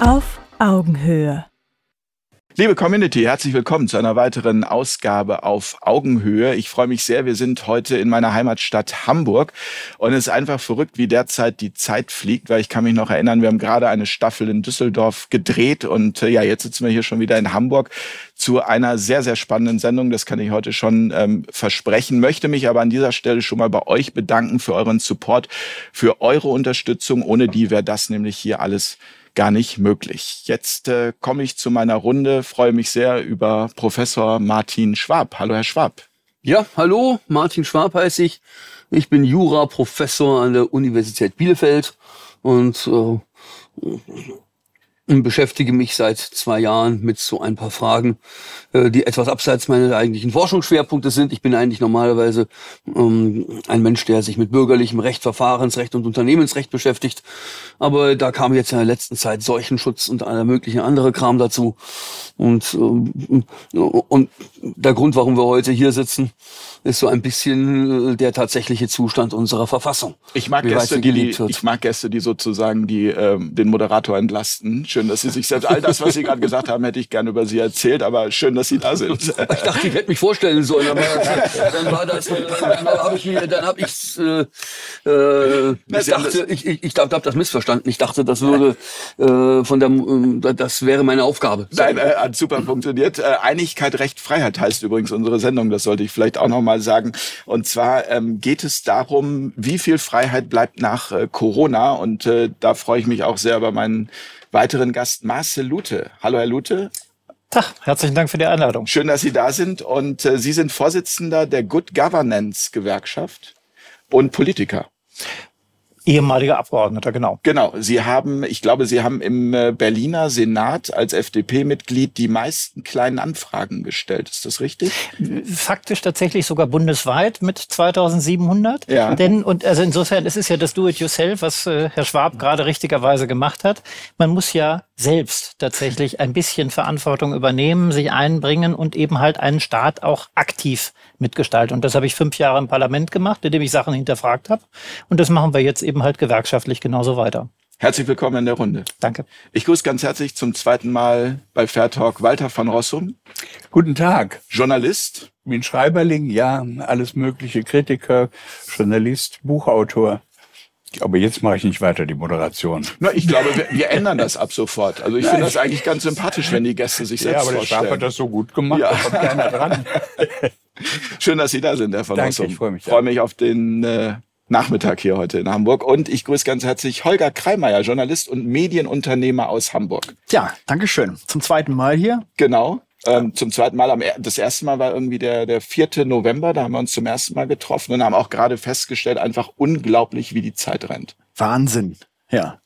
Auf Augenhöhe. Liebe Community, herzlich willkommen zu einer weiteren Ausgabe auf Augenhöhe. Ich freue mich sehr. Wir sind heute in meiner Heimatstadt Hamburg und es ist einfach verrückt, wie derzeit die Zeit fliegt, weil ich kann mich noch erinnern, wir haben gerade eine Staffel in Düsseldorf gedreht und äh, ja, jetzt sitzen wir hier schon wieder in Hamburg zu einer sehr, sehr spannenden Sendung. Das kann ich heute schon ähm, versprechen. Möchte mich aber an dieser Stelle schon mal bei euch bedanken für euren Support, für eure Unterstützung. Ohne die wäre das nämlich hier alles gar nicht möglich. Jetzt äh, komme ich zu meiner Runde, freue mich sehr über Professor Martin Schwab. Hallo, Herr Schwab. Ja, hallo, Martin Schwab heiße ich. Ich bin Jura-Professor an der Universität Bielefeld und äh, und beschäftige mich seit zwei Jahren mit so ein paar Fragen, äh, die etwas abseits meiner eigentlichen Forschungsschwerpunkte sind. Ich bin eigentlich normalerweise ähm, ein Mensch, der sich mit bürgerlichem Recht, Verfahrensrecht und Unternehmensrecht beschäftigt. Aber da kam jetzt in der letzten Zeit Seuchenschutz und aller mögliche andere Kram dazu. Und, ähm, und der Grund, warum wir heute hier sitzen, ist so ein bisschen äh, der tatsächliche Zustand unserer Verfassung. Ich mag Gäste, die, ich mag Gäste, die sozusagen die ähm, den Moderator entlasten. Schön, dass Sie sich selbst all das, was Sie gerade gesagt haben, hätte ich gerne über Sie erzählt, aber schön, dass Sie da sind. Ich dachte, ich hätte mich vorstellen sollen, aber dann war das, dann habe ich dann habe ich, äh, äh, ich dachte, ich, ich, ich habe das missverstanden. Ich dachte, das würde äh, von der, das wäre meine Aufgabe. Nein, äh, hat super funktioniert. Äh, Einigkeit, Recht, Freiheit heißt übrigens unsere Sendung. Das sollte ich vielleicht auch noch mal sagen. Und zwar ähm, geht es darum, wie viel Freiheit bleibt nach äh, Corona. Und äh, da freue ich mich auch sehr über meinen weiteren Gast Marcel Lute. Hallo, Herr Lute. Tag, herzlichen Dank für die Einladung. Schön, dass Sie da sind. Und äh, Sie sind Vorsitzender der Good Governance Gewerkschaft und Politiker. Ehemaliger Abgeordneter, genau. Genau. Sie haben, ich glaube, Sie haben im äh, Berliner Senat als FDP-Mitglied die meisten kleinen Anfragen gestellt. Ist das richtig? Faktisch tatsächlich sogar bundesweit mit 2700. Ja. Denn, und also insofern, es ist ja das Do-it-yourself, was äh, Herr Schwab gerade richtigerweise gemacht hat. Man muss ja selbst tatsächlich ein bisschen Verantwortung übernehmen, sich einbringen und eben halt einen Staat auch aktiv mitgestalten. Und das habe ich fünf Jahre im Parlament gemacht, indem ich Sachen hinterfragt habe. Und das machen wir jetzt eben halt gewerkschaftlich genauso weiter. Herzlich willkommen in der Runde. Danke. Ich grüße ganz herzlich zum zweiten Mal bei Fair Talk Walter von Rossum. Guten Tag. Journalist. Bin Schreiberling, ja, alles mögliche, Kritiker, Journalist, Buchautor. Aber jetzt mache ich nicht weiter die Moderation. Na, ich glaube, wir, wir ändern das ab sofort. Also ich finde das eigentlich ganz sympathisch, wenn die Gäste sich selbst vorstellen. Ja, aber der Stab hat das so gut gemacht, ja. da kommt keiner dran. Schön, dass Sie da sind, Herr von Danke, Rossum. ich freue mich. freue mich auf den äh, Nachmittag hier heute in Hamburg. Und ich grüße ganz herzlich Holger Kreimeier, Journalist und Medienunternehmer aus Hamburg. Ja, danke schön. Zum zweiten Mal hier. Genau. Ähm, zum zweiten Mal. Am, das erste Mal war irgendwie der, der 4. November. Da haben wir uns zum ersten Mal getroffen und haben auch gerade festgestellt, einfach unglaublich, wie die Zeit rennt. Wahnsinn. Ja.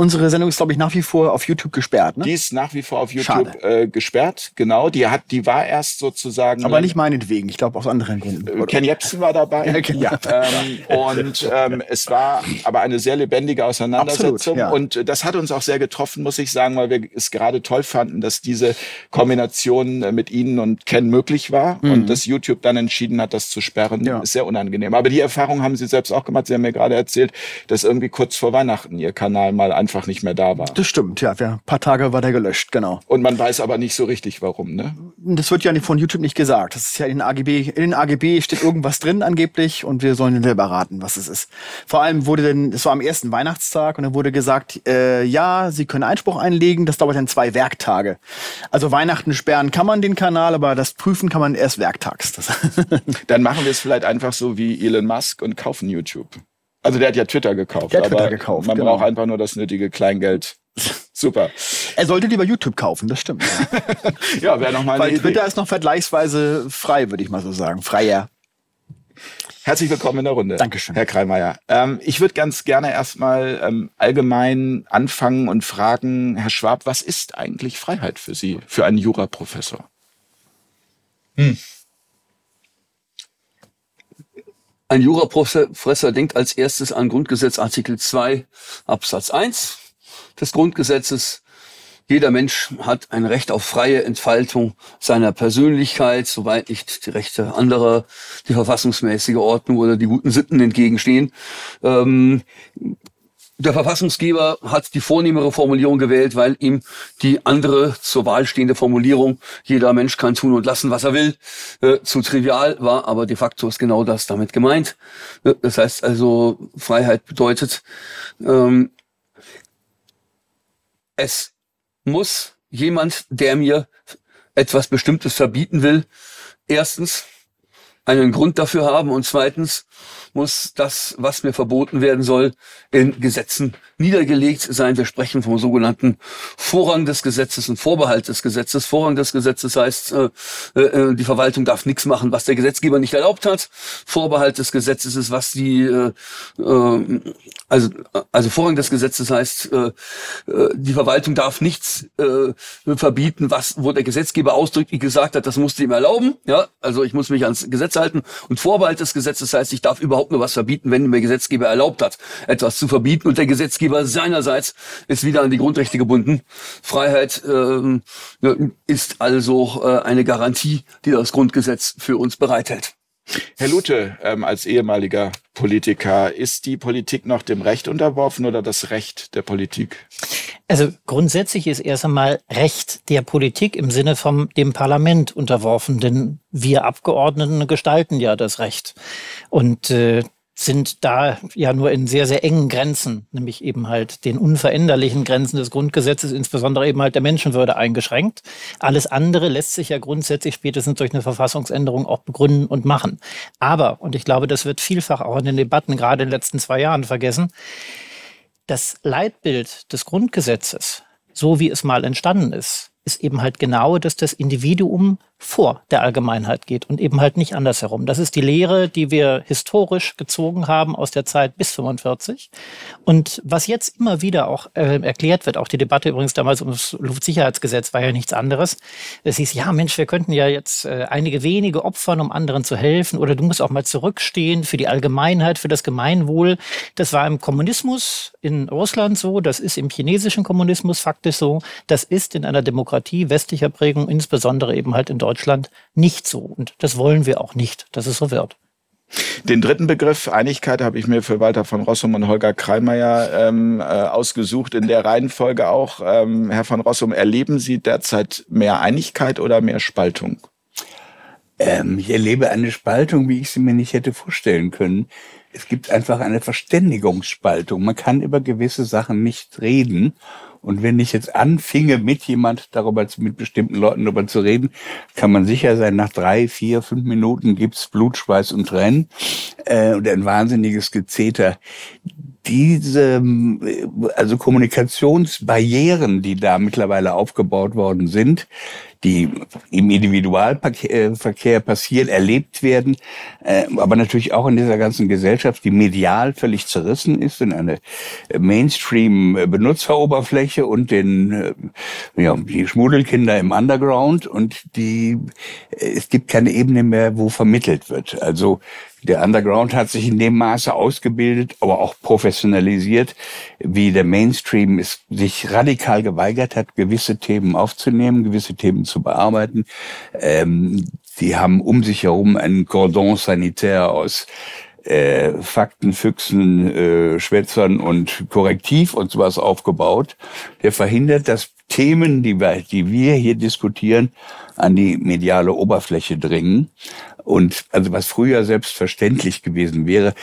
Unsere Sendung ist, glaube ich, nach wie vor auf YouTube gesperrt. Ne? Die ist nach wie vor auf YouTube äh, gesperrt, genau. Die hat, die war erst sozusagen. Aber nicht meinetwegen, ich glaube aus anderen Gründen. Äh, Ken Jebsen war dabei. ja, genau. ja. Ähm, und ähm, es war aber eine sehr lebendige Auseinandersetzung. Absolut, ja. Und das hat uns auch sehr getroffen, muss ich sagen, weil wir es gerade toll fanden, dass diese Kombination äh, mit Ihnen und Ken möglich war mhm. und dass YouTube dann entschieden hat, das zu sperren. Ja. Ist sehr unangenehm. Aber die Erfahrung haben Sie selbst auch gemacht. Sie haben mir gerade erzählt, dass irgendwie kurz vor Weihnachten Ihr Kanal mal einfach einfach nicht mehr da war. Das stimmt, ja. Ein paar Tage war der gelöscht, genau. Und man weiß aber nicht so richtig, warum, ne? Das wird ja von YouTube nicht gesagt. Das ist ja in den AGB. In den AGB steht irgendwas drin angeblich und wir sollen selber raten, was es ist. Vor allem wurde denn, es war am ersten Weihnachtstag und dann wurde gesagt, äh, ja, Sie können Einspruch einlegen, das dauert dann zwei Werktage. Also Weihnachten sperren kann man den Kanal, aber das prüfen kann man erst werktags. dann machen wir es vielleicht einfach so wie Elon Musk und kaufen YouTube. Also der hat ja Twitter gekauft. Der hat Twitter gekauft. Man genau. braucht einfach nur das nötige Kleingeld. Super. Er sollte lieber YouTube kaufen, das stimmt. ja, wäre noch mal Weil Twitter ist noch vergleichsweise frei, würde ich mal so sagen. Freier. Herzlich willkommen in der Runde. Dankeschön. Herr Kreimeier. Ähm, ich würde ganz gerne erstmal ähm, allgemein anfangen und fragen, Herr Schwab, was ist eigentlich Freiheit für Sie, für einen Juraprofessor? Hm. Ein Juraprofessor denkt als erstes an Grundgesetz Artikel 2 Absatz 1 des Grundgesetzes. Jeder Mensch hat ein Recht auf freie Entfaltung seiner Persönlichkeit, soweit nicht die Rechte anderer, die verfassungsmäßige Ordnung oder die guten Sitten entgegenstehen. Ähm, der Verfassungsgeber hat die vornehmere Formulierung gewählt, weil ihm die andere zur Wahl stehende Formulierung, jeder Mensch kann tun und lassen, was er will, äh, zu trivial war, aber de facto ist genau das damit gemeint. Äh, das heißt also, Freiheit bedeutet, ähm, es muss jemand, der mir etwas Bestimmtes verbieten will, erstens einen Grund dafür haben und zweitens muss das, was mir verboten werden soll, in Gesetzen niedergelegt sein. Wir sprechen vom sogenannten Vorrang des Gesetzes und Vorbehalt des Gesetzes. Vorrang des Gesetzes heißt, äh, äh, die Verwaltung darf nichts machen, was der Gesetzgeber nicht erlaubt hat. Vorbehalt des Gesetzes ist, was die, äh, äh, also, also Vorrang des Gesetzes heißt, äh, äh, die Verwaltung darf nichts äh, verbieten, was, wo der Gesetzgeber ausdrücklich gesagt hat, das musste ihm erlauben. Ja, also ich muss mich ans Gesetz halten. Und Vorbehalt des Gesetzes heißt, ich darf überhaupt nur was verbieten, wenn der Gesetzgeber erlaubt hat, etwas zu verbieten. Und der Gesetzgeber seinerseits ist wieder an die Grundrechte gebunden. Freiheit äh, ist also äh, eine Garantie, die das Grundgesetz für uns bereithält. Herr Lute, ähm, als ehemaliger Politiker, ist die Politik noch dem Recht unterworfen oder das Recht der Politik? Also grundsätzlich ist erst einmal Recht der Politik im Sinne von dem Parlament unterworfen, denn wir Abgeordneten gestalten ja das Recht. Und äh, sind da ja nur in sehr, sehr engen Grenzen, nämlich eben halt den unveränderlichen Grenzen des Grundgesetzes, insbesondere eben halt der Menschenwürde eingeschränkt. Alles andere lässt sich ja grundsätzlich spätestens durch eine Verfassungsänderung auch begründen und machen. Aber, und ich glaube, das wird vielfach auch in den Debatten gerade in den letzten zwei Jahren vergessen, das Leitbild des Grundgesetzes, so wie es mal entstanden ist, ist eben halt genau, dass das Individuum vor der Allgemeinheit geht und eben halt nicht andersherum. Das ist die Lehre, die wir historisch gezogen haben aus der Zeit bis 45. Und was jetzt immer wieder auch äh, erklärt wird, auch die Debatte übrigens damals um das Luftsicherheitsgesetz war ja nichts anderes. Es hieß, ja Mensch, wir könnten ja jetzt äh, einige wenige opfern, um anderen zu helfen oder du musst auch mal zurückstehen für die Allgemeinheit, für das Gemeinwohl. Das war im Kommunismus in Russland so, das ist im chinesischen Kommunismus faktisch so, das ist in einer Demokratie westlicher Prägung, insbesondere eben halt in Deutschland Deutschland nicht so. Und das wollen wir auch nicht, dass es so wird. Den dritten Begriff Einigkeit habe ich mir für Walter von Rossum und Holger Kreimeier ähm, äh, ausgesucht, in der Reihenfolge auch. Ähm, Herr von Rossum, erleben Sie derzeit mehr Einigkeit oder mehr Spaltung? Ähm, ich erlebe eine Spaltung, wie ich sie mir nicht hätte vorstellen können. Es gibt einfach eine Verständigungsspaltung. Man kann über gewisse Sachen nicht reden. Und wenn ich jetzt anfinge, mit jemand darüber, mit bestimmten Leuten darüber zu reden, kann man sicher sein, nach drei, vier, fünf Minuten gibt's Blut, Schweiß und Tränen äh, und ein wahnsinniges Gezeter. Diese, also Kommunikationsbarrieren, die da mittlerweile aufgebaut worden sind, die im Individualverkehr passieren, erlebt werden, äh, aber natürlich auch in dieser ganzen Gesellschaft, die medial völlig zerrissen ist in eine Mainstream-Benutzeroberfläche und den, äh, ja, die Schmuddelkinder im Underground und die, es gibt keine Ebene mehr, wo vermittelt wird. Also der Underground hat sich in dem Maße ausgebildet, aber auch professionalisiert, wie der Mainstream es sich radikal geweigert hat, gewisse Themen aufzunehmen, gewisse Themen zu bearbeiten. Ähm, die haben um sich herum einen Cordon sanitaire aus äh, Fakten, Füchsen, äh, Schwätzern und Korrektiv und sowas aufgebaut, der verhindert, dass Themen, die wir, die wir hier diskutieren, an die mediale Oberfläche dringen. Und also was früher selbstverständlich gewesen wäre,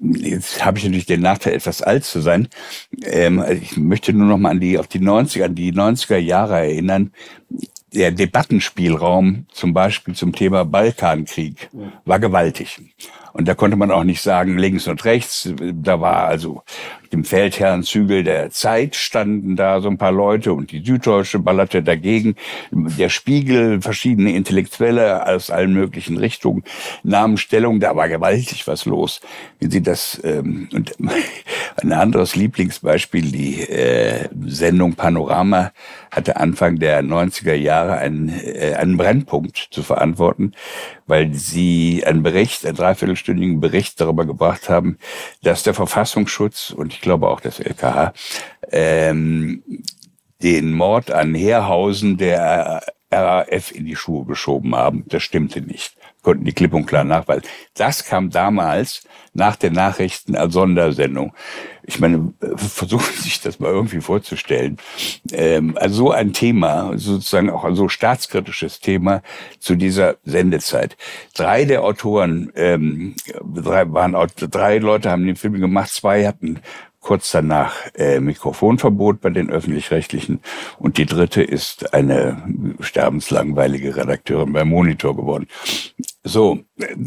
jetzt habe ich natürlich den Nachteil, etwas alt zu sein. Ähm, ich möchte nur noch mal an die, auf die 90er, an die 90er Jahre erinnern. Der Debattenspielraum zum Beispiel zum Thema Balkankrieg war gewaltig. Und da konnte man auch nicht sagen, links und rechts. Da war also dem Feldherrenzügel der Zeit standen da so ein paar Leute und die Süddeutsche ballerte dagegen. Der Spiegel, verschiedene Intellektuelle aus allen möglichen Richtungen nahmen Stellung. Da war gewaltig was los. Wie sie das, ähm, und ein anderes Lieblingsbeispiel, die äh, Sendung Panorama hatte Anfang der 90er Jahre einen, äh, einen Brennpunkt zu verantworten, weil sie einen Bericht, einen dreiviertelstündigen Bericht darüber gebracht haben, dass der Verfassungsschutz und ich glaube auch das LKH, ähm, den Mord an Herhausen der RAF in die Schuhe geschoben haben. Das stimmte nicht konnten die klipp und klar nach, weil das kam damals nach den Nachrichten als Sondersendung. Ich meine, versuchen Sie sich das mal irgendwie vorzustellen. Ähm, also so ein Thema, sozusagen auch ein so staatskritisches Thema zu dieser Sendezeit. Drei der Autoren, ähm, drei waren drei Leute haben den Film gemacht, zwei hatten kurz danach äh, Mikrofonverbot bei den öffentlich-rechtlichen und die dritte ist eine sterbenslangweilige Redakteurin beim Monitor geworden. So,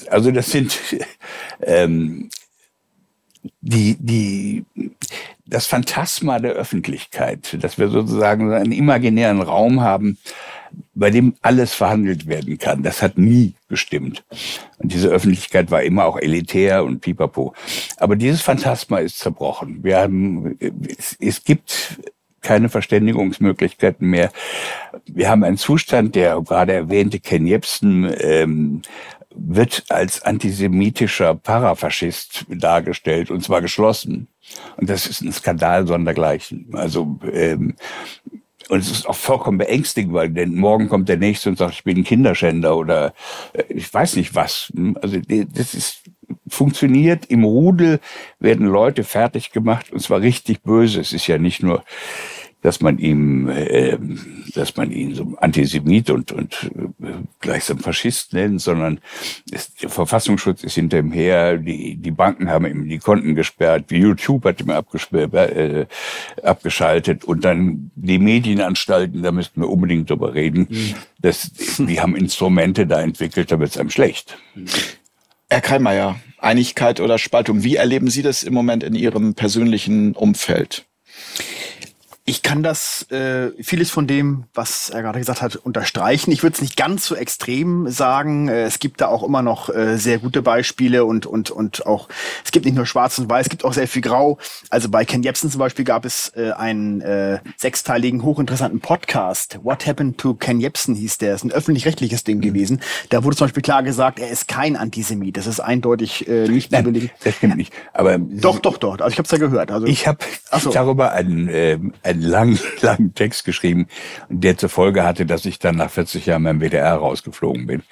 also das sind ähm, die, die, das Phantasma der Öffentlichkeit, dass wir sozusagen einen imaginären Raum haben, bei dem alles verhandelt werden kann. Das hat nie gestimmt. Und diese Öffentlichkeit war immer auch elitär und pipapo. Aber dieses Phantasma ist zerbrochen. Wir haben, es, es gibt keine Verständigungsmöglichkeiten mehr. Wir haben einen Zustand, der gerade erwähnte Ken Jebsen ähm, wird als antisemitischer Parafaschist dargestellt und zwar geschlossen. Und das ist ein Skandal sondergleichen. Also ähm, und es ist auch vollkommen beängstigend, weil denn morgen kommt der Nächste und sagt, ich bin ein Kinderschänder oder äh, ich weiß nicht was. Also das ist funktioniert. Im Rudel werden Leute fertig gemacht und zwar richtig böse. Es ist ja nicht nur dass man ihm, äh, dass man ihn so Antisemit und, und äh, gleichsam Faschist nennt, sondern es, der Verfassungsschutz ist hinter ihm her, die, die Banken haben ihm die Konten gesperrt, YouTube hat ihm abgesperrt, äh, abgeschaltet und dann die Medienanstalten, da müssten wir unbedingt drüber reden, mhm. dass, die haben Instrumente da entwickelt, da wird es einem schlecht. Herr Kreimeier, Einigkeit oder Spaltung, wie erleben Sie das im Moment in Ihrem persönlichen Umfeld? Ich kann das, äh, vieles von dem, was er gerade gesagt hat, unterstreichen. Ich würde es nicht ganz so extrem sagen. Äh, es gibt da auch immer noch äh, sehr gute Beispiele und, und, und auch, es gibt nicht nur schwarz und weiß, es gibt auch sehr viel grau. Also bei Ken Jebsen zum Beispiel gab es äh, einen äh, sechsteiligen, hochinteressanten Podcast. What Happened to Ken Jebsen hieß der. Ist ein öffentlich-rechtliches Ding mhm. gewesen. Da wurde zum Beispiel klar gesagt, er ist kein Antisemit. Das ist eindeutig äh, nicht Nein. Das stimmt nicht. Aber doch, doch, doch. Also ich habe es ja gehört. Also ich habe darüber einen, äh, einen langen, langen Text geschrieben, der zur Folge hatte, dass ich dann nach 40 Jahren beim WDR rausgeflogen bin.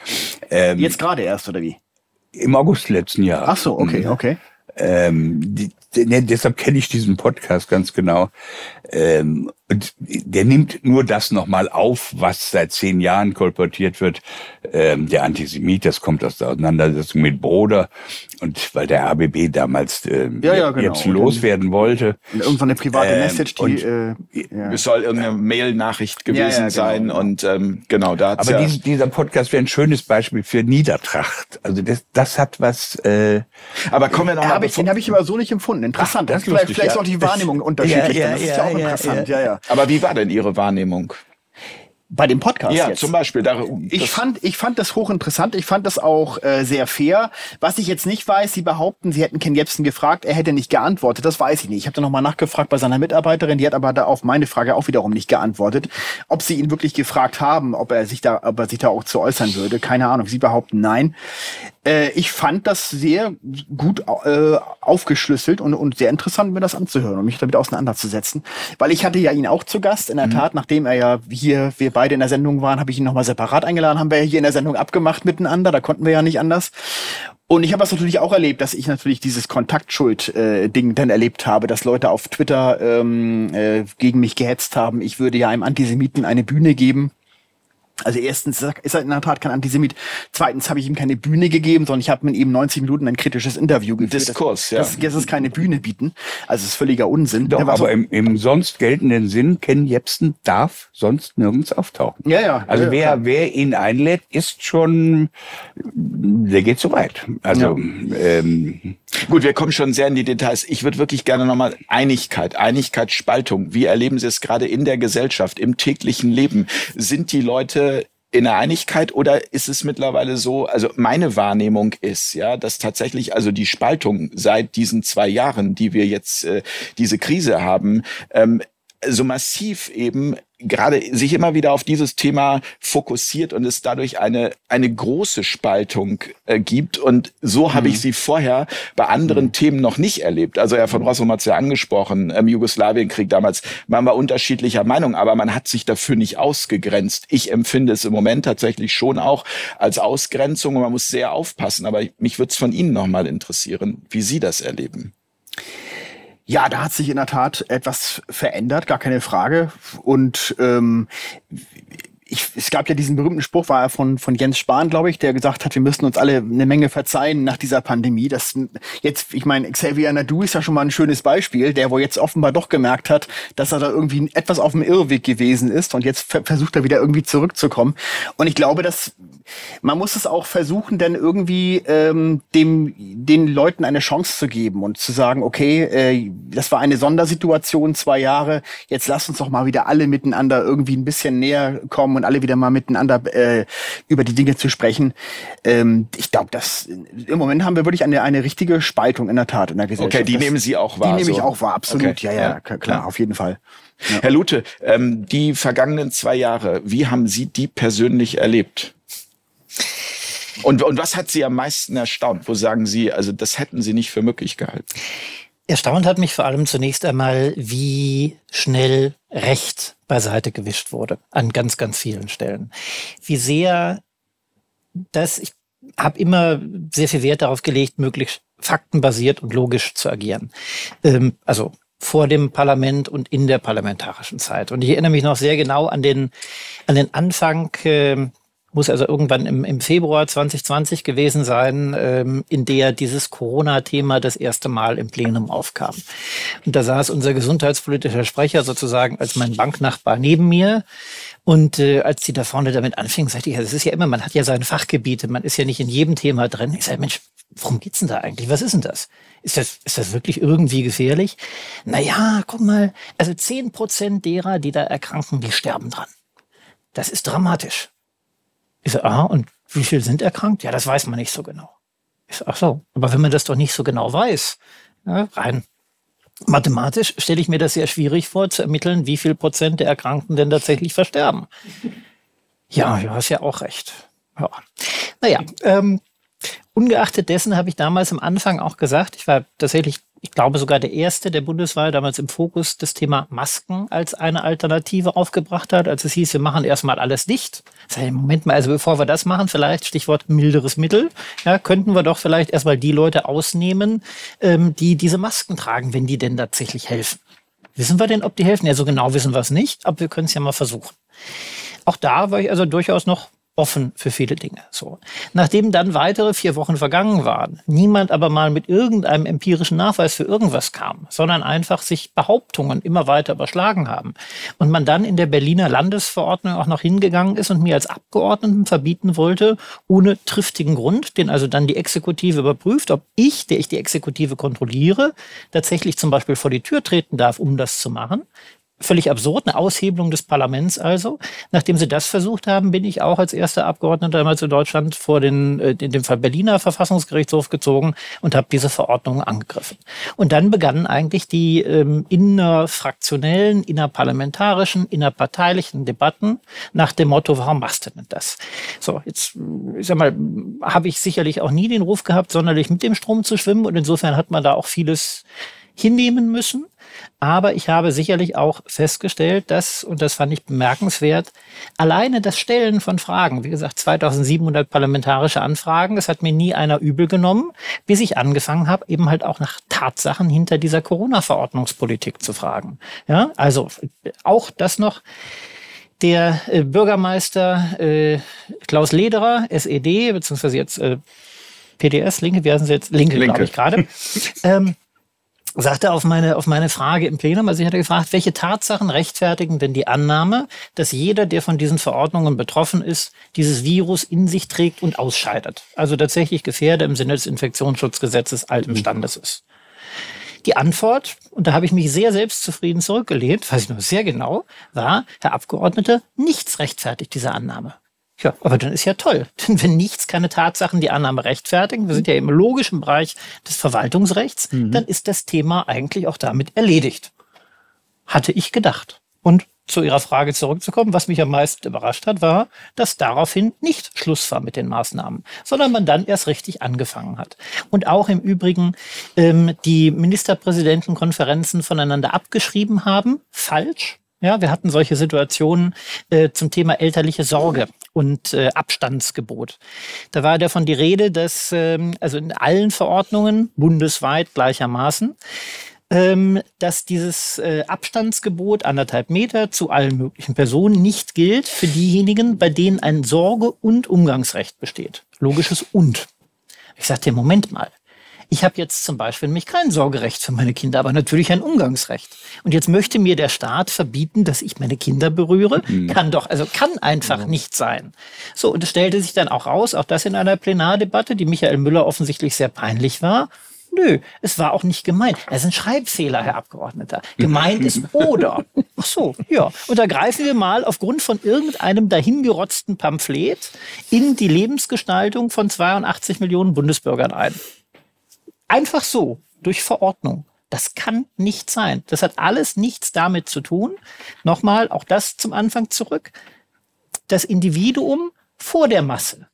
Ähm, Jetzt gerade erst, oder wie? Im August letzten Jahres. Ach so, okay, mhm. okay. Ähm, die, deshalb kenne ich diesen Podcast ganz genau. Ähm, und der nimmt nur das nochmal auf, was seit zehn Jahren kolportiert wird. Ähm, der Antisemit, das kommt aus der Auseinandersetzung mit Broder. Und weil der ABB damals äh, ja, ja, genau. jetzt loswerden wollte. Irgendwann eine private ähm, Message, die... Und, äh, ja. Es soll irgendeine Mail-Nachricht gewesen ja, genau. sein. Und ähm, genau, da Aber ja dies, dieser Podcast wäre ein schönes Beispiel für Niedertracht. Also das, das hat was... Äh, Aber kommen wir noch mal... den habe ich aber so nicht empfunden. Interessant. Ach, das vielleicht, lustig, vielleicht ist auch die Wahrnehmung unterschiedlich. Ja, ja, das ist ja auch interessant. Ja, ja. Aber wie war denn Ihre Wahrnehmung? Bei dem Podcast ja, jetzt. zum Beispiel. Da, ich fand, ich fand das hochinteressant. Ich fand das auch äh, sehr fair. Was ich jetzt nicht weiß, Sie behaupten, Sie hätten Ken Jebsen gefragt, er hätte nicht geantwortet. Das weiß ich nicht. Ich habe da nochmal nachgefragt bei seiner Mitarbeiterin. Die hat aber da auf meine Frage auch wiederum nicht geantwortet. Ob Sie ihn wirklich gefragt haben, ob er sich da, ob er sich da auch zu äußern würde, keine Ahnung. Sie behaupten nein. Äh, ich fand das sehr gut äh, aufgeschlüsselt und, und sehr interessant, mir das anzuhören und mich damit auseinanderzusetzen. Weil ich hatte ja ihn auch zu Gast. In der mhm. Tat, nachdem er ja hier, wir beide in der Sendung waren, habe ich ihn nochmal separat eingeladen, haben wir hier in der Sendung abgemacht miteinander, da konnten wir ja nicht anders. Und ich habe das natürlich auch erlebt, dass ich natürlich dieses Kontaktschuld-Ding äh, dann erlebt habe, dass Leute auf Twitter ähm, äh, gegen mich gehetzt haben. Ich würde ja einem Antisemiten eine Bühne geben. Also erstens ist er in der Tat kein Antisemit. Zweitens habe ich ihm keine Bühne gegeben, sondern ich habe mit ihm 90 Minuten ein kritisches Interview geführt. Diskurs, ja. Das, das ist keine Bühne bieten. Also es ist völliger Unsinn. Doch, aber so im, im, sonst geltenden Sinn, Ken Jebsen darf sonst nirgends auftauchen. Ja, ja. Also ja, wer, klar. wer ihn einlädt, ist schon, der geht zu weit. Also ja. ähm, Gut, wir kommen schon sehr in die Details. Ich würde wirklich gerne nochmal Einigkeit, Einigkeit, Spaltung. Wie erleben Sie es gerade in der Gesellschaft, im täglichen Leben? Sind die Leute in der Einigkeit oder ist es mittlerweile so, also meine Wahrnehmung ist, ja, dass tatsächlich also die Spaltung seit diesen zwei Jahren, die wir jetzt äh, diese Krise haben, ähm, so massiv eben gerade sich immer wieder auf dieses Thema fokussiert und es dadurch eine, eine große Spaltung äh, gibt. Und so habe ich mhm. sie vorher bei anderen mhm. Themen noch nicht erlebt. Also Herr von Rossum hat es ja angesprochen, im Jugoslawienkrieg damals, man war unterschiedlicher Meinung, aber man hat sich dafür nicht ausgegrenzt. Ich empfinde es im Moment tatsächlich schon auch als Ausgrenzung und man muss sehr aufpassen. Aber mich würde es von Ihnen nochmal interessieren, wie Sie das erleben. Ja, da hat sich in der Tat etwas verändert, gar keine Frage. Und ähm, ich, es gab ja diesen berühmten Spruch, war er von, von Jens Spahn, glaube ich, der gesagt hat, wir müssen uns alle eine Menge verzeihen nach dieser Pandemie. Das jetzt, ich meine, Xavier Nadu ist ja schon mal ein schönes Beispiel, der wo jetzt offenbar doch gemerkt hat, dass er da irgendwie etwas auf dem Irrweg gewesen ist und jetzt versucht er wieder irgendwie zurückzukommen. Und ich glaube, dass man muss es auch versuchen, denn irgendwie ähm, dem, den Leuten eine Chance zu geben und zu sagen, okay, äh, das war eine Sondersituation, zwei Jahre, jetzt lass uns doch mal wieder alle miteinander irgendwie ein bisschen näher kommen und alle wieder mal miteinander äh, über die Dinge zu sprechen. Ähm, ich glaube, dass im Moment haben wir wirklich eine, eine richtige Spaltung in der Tat in der Gesellschaft. Okay, die das, nehmen Sie auch wahr. Die nehme ich auch wahr, absolut. Okay. Ja, ja, ja, klar, auf jeden Fall. Ja. Herr Lute, ähm, die vergangenen zwei Jahre, wie haben Sie die persönlich erlebt? Und, und was hat Sie am meisten erstaunt? Wo sagen Sie, also das hätten Sie nicht für möglich gehalten? Erstaunt hat mich vor allem zunächst einmal, wie schnell Recht beiseite gewischt wurde an ganz, ganz vielen Stellen. Wie sehr das, ich habe immer sehr viel Wert darauf gelegt, möglichst faktenbasiert und logisch zu agieren. Ähm, also vor dem Parlament und in der parlamentarischen Zeit. Und ich erinnere mich noch sehr genau an den, an den Anfang äh, muss also irgendwann im, im Februar 2020 gewesen sein, ähm, in der dieses Corona-Thema das erste Mal im Plenum aufkam. Und da saß unser gesundheitspolitischer Sprecher sozusagen als mein Banknachbar neben mir. Und äh, als die da vorne damit anfingen, sagte ich, ja, das ist ja immer, man hat ja seine Fachgebiete, man ist ja nicht in jedem Thema drin. Ich sage, Mensch, worum geht's denn da eigentlich? Was ist denn das? Ist das, ist das wirklich irgendwie gefährlich? Naja, guck mal, also zehn Prozent derer, die da erkranken, die sterben dran. Das ist dramatisch. Ich so, aha, und wie viel sind erkrankt? Ja, das weiß man nicht so genau. Ich so, ach so, aber wenn man das doch nicht so genau weiß, ja, rein mathematisch stelle ich mir das sehr schwierig vor, zu ermitteln, wie viel Prozent der Erkrankten denn tatsächlich versterben. Ja, du hast ja auch recht. Ja. Naja, ähm, ungeachtet dessen habe ich damals am Anfang auch gesagt, ich war tatsächlich ich glaube sogar der erste der Bundeswahl damals im Fokus das Thema Masken als eine Alternative aufgebracht hat, als es hieß, wir machen erstmal alles dicht. Sag, Moment mal, also bevor wir das machen, vielleicht Stichwort milderes Mittel, ja, könnten wir doch vielleicht erstmal die Leute ausnehmen, ähm, die diese Masken tragen, wenn die denn tatsächlich helfen. Wissen wir denn, ob die helfen? Ja, so genau wissen wir es nicht, aber wir können es ja mal versuchen. Auch da war ich also durchaus noch offen für viele Dinge. So. Nachdem dann weitere vier Wochen vergangen waren, niemand aber mal mit irgendeinem empirischen Nachweis für irgendwas kam, sondern einfach sich Behauptungen immer weiter überschlagen haben und man dann in der Berliner Landesverordnung auch noch hingegangen ist und mir als Abgeordneten verbieten wollte, ohne triftigen Grund, den also dann die Exekutive überprüft, ob ich, der ich die Exekutive kontrolliere, tatsächlich zum Beispiel vor die Tür treten darf, um das zu machen, völlig absurd, eine Aushebelung des Parlaments also. Nachdem sie das versucht haben, bin ich auch als erster Abgeordneter damals in Deutschland vor den, äh, in dem Fall Berliner Verfassungsgerichtshof gezogen und habe diese Verordnung angegriffen. Und dann begannen eigentlich die ähm, innerfraktionellen, innerparlamentarischen, innerparteilichen Debatten nach dem Motto, warum machst du denn das? So, jetzt, ich sag mal, habe ich sicherlich auch nie den Ruf gehabt, sonderlich mit dem Strom zu schwimmen und insofern hat man da auch vieles hinnehmen müssen. Aber ich habe sicherlich auch festgestellt, dass, und das fand ich bemerkenswert, alleine das Stellen von Fragen, wie gesagt, 2700 parlamentarische Anfragen, das hat mir nie einer übel genommen, bis ich angefangen habe, eben halt auch nach Tatsachen hinter dieser Corona-Verordnungspolitik zu fragen. Ja, also auch das noch der äh, Bürgermeister äh, Klaus Lederer, SED, beziehungsweise jetzt äh, PDS, Linke, wie heißen sie jetzt? Linke, Linke. glaube ich gerade. ähm, sagte auf meine, auf meine Frage im Plenum, also ich hatte gefragt, welche Tatsachen rechtfertigen denn die Annahme, dass jeder, der von diesen Verordnungen betroffen ist, dieses Virus in sich trägt und ausscheidet. Also tatsächlich Gefährder im Sinne des Infektionsschutzgesetzes alten mhm. Standes ist. Die Antwort, und da habe ich mich sehr selbstzufrieden zurückgelehnt, weiß ich noch sehr genau, war, Herr Abgeordneter, nichts rechtfertigt diese Annahme. Ja, aber dann ist ja toll. Denn wenn nichts keine Tatsachen die Annahme rechtfertigen, wir sind ja im logischen Bereich des Verwaltungsrechts, mhm. dann ist das Thema eigentlich auch damit erledigt. hatte ich gedacht. Und zu Ihrer Frage zurückzukommen, was mich am meisten überrascht hat, war, dass daraufhin nicht Schluss war mit den Maßnahmen, sondern man dann erst richtig angefangen hat. Und auch im Übrigen ähm, die Ministerpräsidentenkonferenzen voneinander abgeschrieben haben, falsch. Ja, wir hatten solche Situationen äh, zum Thema elterliche Sorge und äh, Abstandsgebot. Da war davon die Rede, dass ähm, also in allen Verordnungen bundesweit gleichermaßen ähm, dass dieses äh, Abstandsgebot anderthalb Meter zu allen möglichen Personen nicht gilt für diejenigen, bei denen ein Sorge- und Umgangsrecht besteht. Logisches und. Ich sagte, Moment mal. Ich habe jetzt zum Beispiel nämlich kein Sorgerecht für meine Kinder, aber natürlich ein Umgangsrecht. Und jetzt möchte mir der Staat verbieten, dass ich meine Kinder berühre. Mhm. Kann doch, also kann einfach mhm. nicht sein. So, und es stellte sich dann auch raus, auch das in einer Plenardebatte, die Michael Müller offensichtlich sehr peinlich war. Nö, es war auch nicht gemeint. Das ist ein Schreibfehler, Herr Abgeordneter. Gemeint ist oder. Ach so, ja. Und da greifen wir mal aufgrund von irgendeinem dahingerotzten Pamphlet in die Lebensgestaltung von 82 Millionen Bundesbürgern ein. Einfach so, durch Verordnung. Das kann nicht sein. Das hat alles nichts damit zu tun. Nochmal, auch das zum Anfang zurück. Das Individuum vor der Masse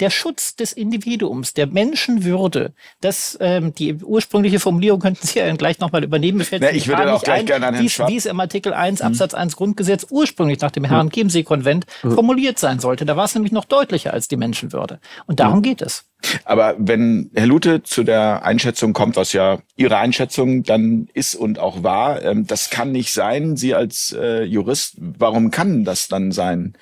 der Schutz des Individuums, der Menschenwürde, das ähm, die ursprüngliche Formulierung könnten Sie ja gleich nochmal übernehmen. Ja, ich würde auch gleich ein, gerne an Herrn Schwab. Wie es im Artikel 1 hm. Absatz 1 Grundgesetz ursprünglich nach dem Herrn Chiemsee-Konvent hm. formuliert sein sollte. Da war es nämlich noch deutlicher als die Menschenwürde. Und darum hm. geht es. Aber wenn Herr Lute zu der Einschätzung kommt, was ja Ihre Einschätzung dann ist und auch war, ähm, das kann nicht sein. Sie als äh, Jurist, warum kann das dann sein?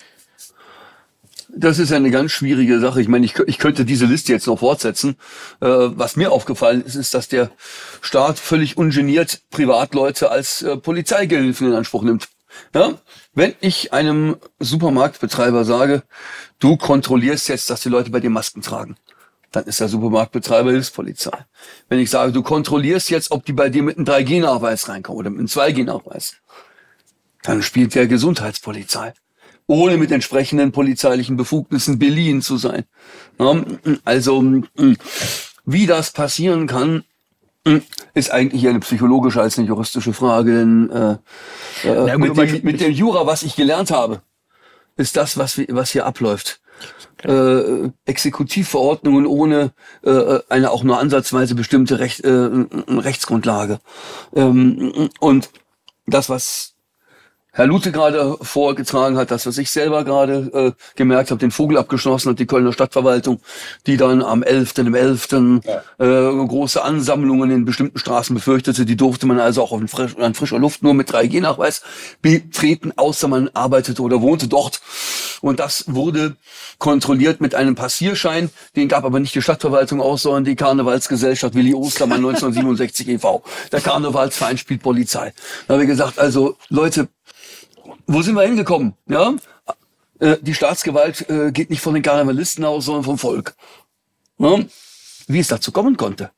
Das ist eine ganz schwierige Sache. Ich meine, ich, ich könnte diese Liste jetzt noch fortsetzen. Äh, was mir aufgefallen ist, ist, dass der Staat völlig ungeniert Privatleute als äh, Polizeigehilfen in Anspruch nimmt. Ja? Wenn ich einem Supermarktbetreiber sage, du kontrollierst jetzt, dass die Leute bei dir Masken tragen, dann ist der Supermarktbetreiber Hilfspolizei. Wenn ich sage, du kontrollierst jetzt, ob die bei dir mit einem 3G-Nachweis reinkommen oder mit einem 2G-Nachweis, dann spielt der Gesundheitspolizei ohne mit entsprechenden polizeilichen Befugnissen beliehen zu sein. Also wie das passieren kann, ist eigentlich eine psychologische als eine juristische Frage. Denn äh, äh, mit, dem, mit dem Jura, was ich gelernt habe, ist das, was, was hier abläuft. Äh, Exekutivverordnungen ohne äh, eine auch nur ansatzweise bestimmte Recht, äh, Rechtsgrundlage. Ähm, und das, was Herr Lute gerade vorgetragen hat, das, was ich selber gerade äh, gemerkt habe, den Vogel abgeschlossen hat, die Kölner Stadtverwaltung, die dann am 11., im 11. Ja. Äh, große Ansammlungen in bestimmten Straßen befürchtete. Die durfte man also auch auf frisch, an frischer Luft nur mit 3G-Nachweis betreten, außer man arbeitete oder wohnte dort. Und das wurde kontrolliert mit einem Passierschein. Den gab aber nicht die Stadtverwaltung aus, sondern die Karnevalsgesellschaft Willi Ostermann 1967 e.V. Der Karnevalsverein spielt Polizei. Da habe ich gesagt, also Leute, wo sind wir hingekommen? Ja, äh, die Staatsgewalt äh, geht nicht von den Karnevalisten aus, sondern vom Volk. Ja? Wie es dazu kommen konnte,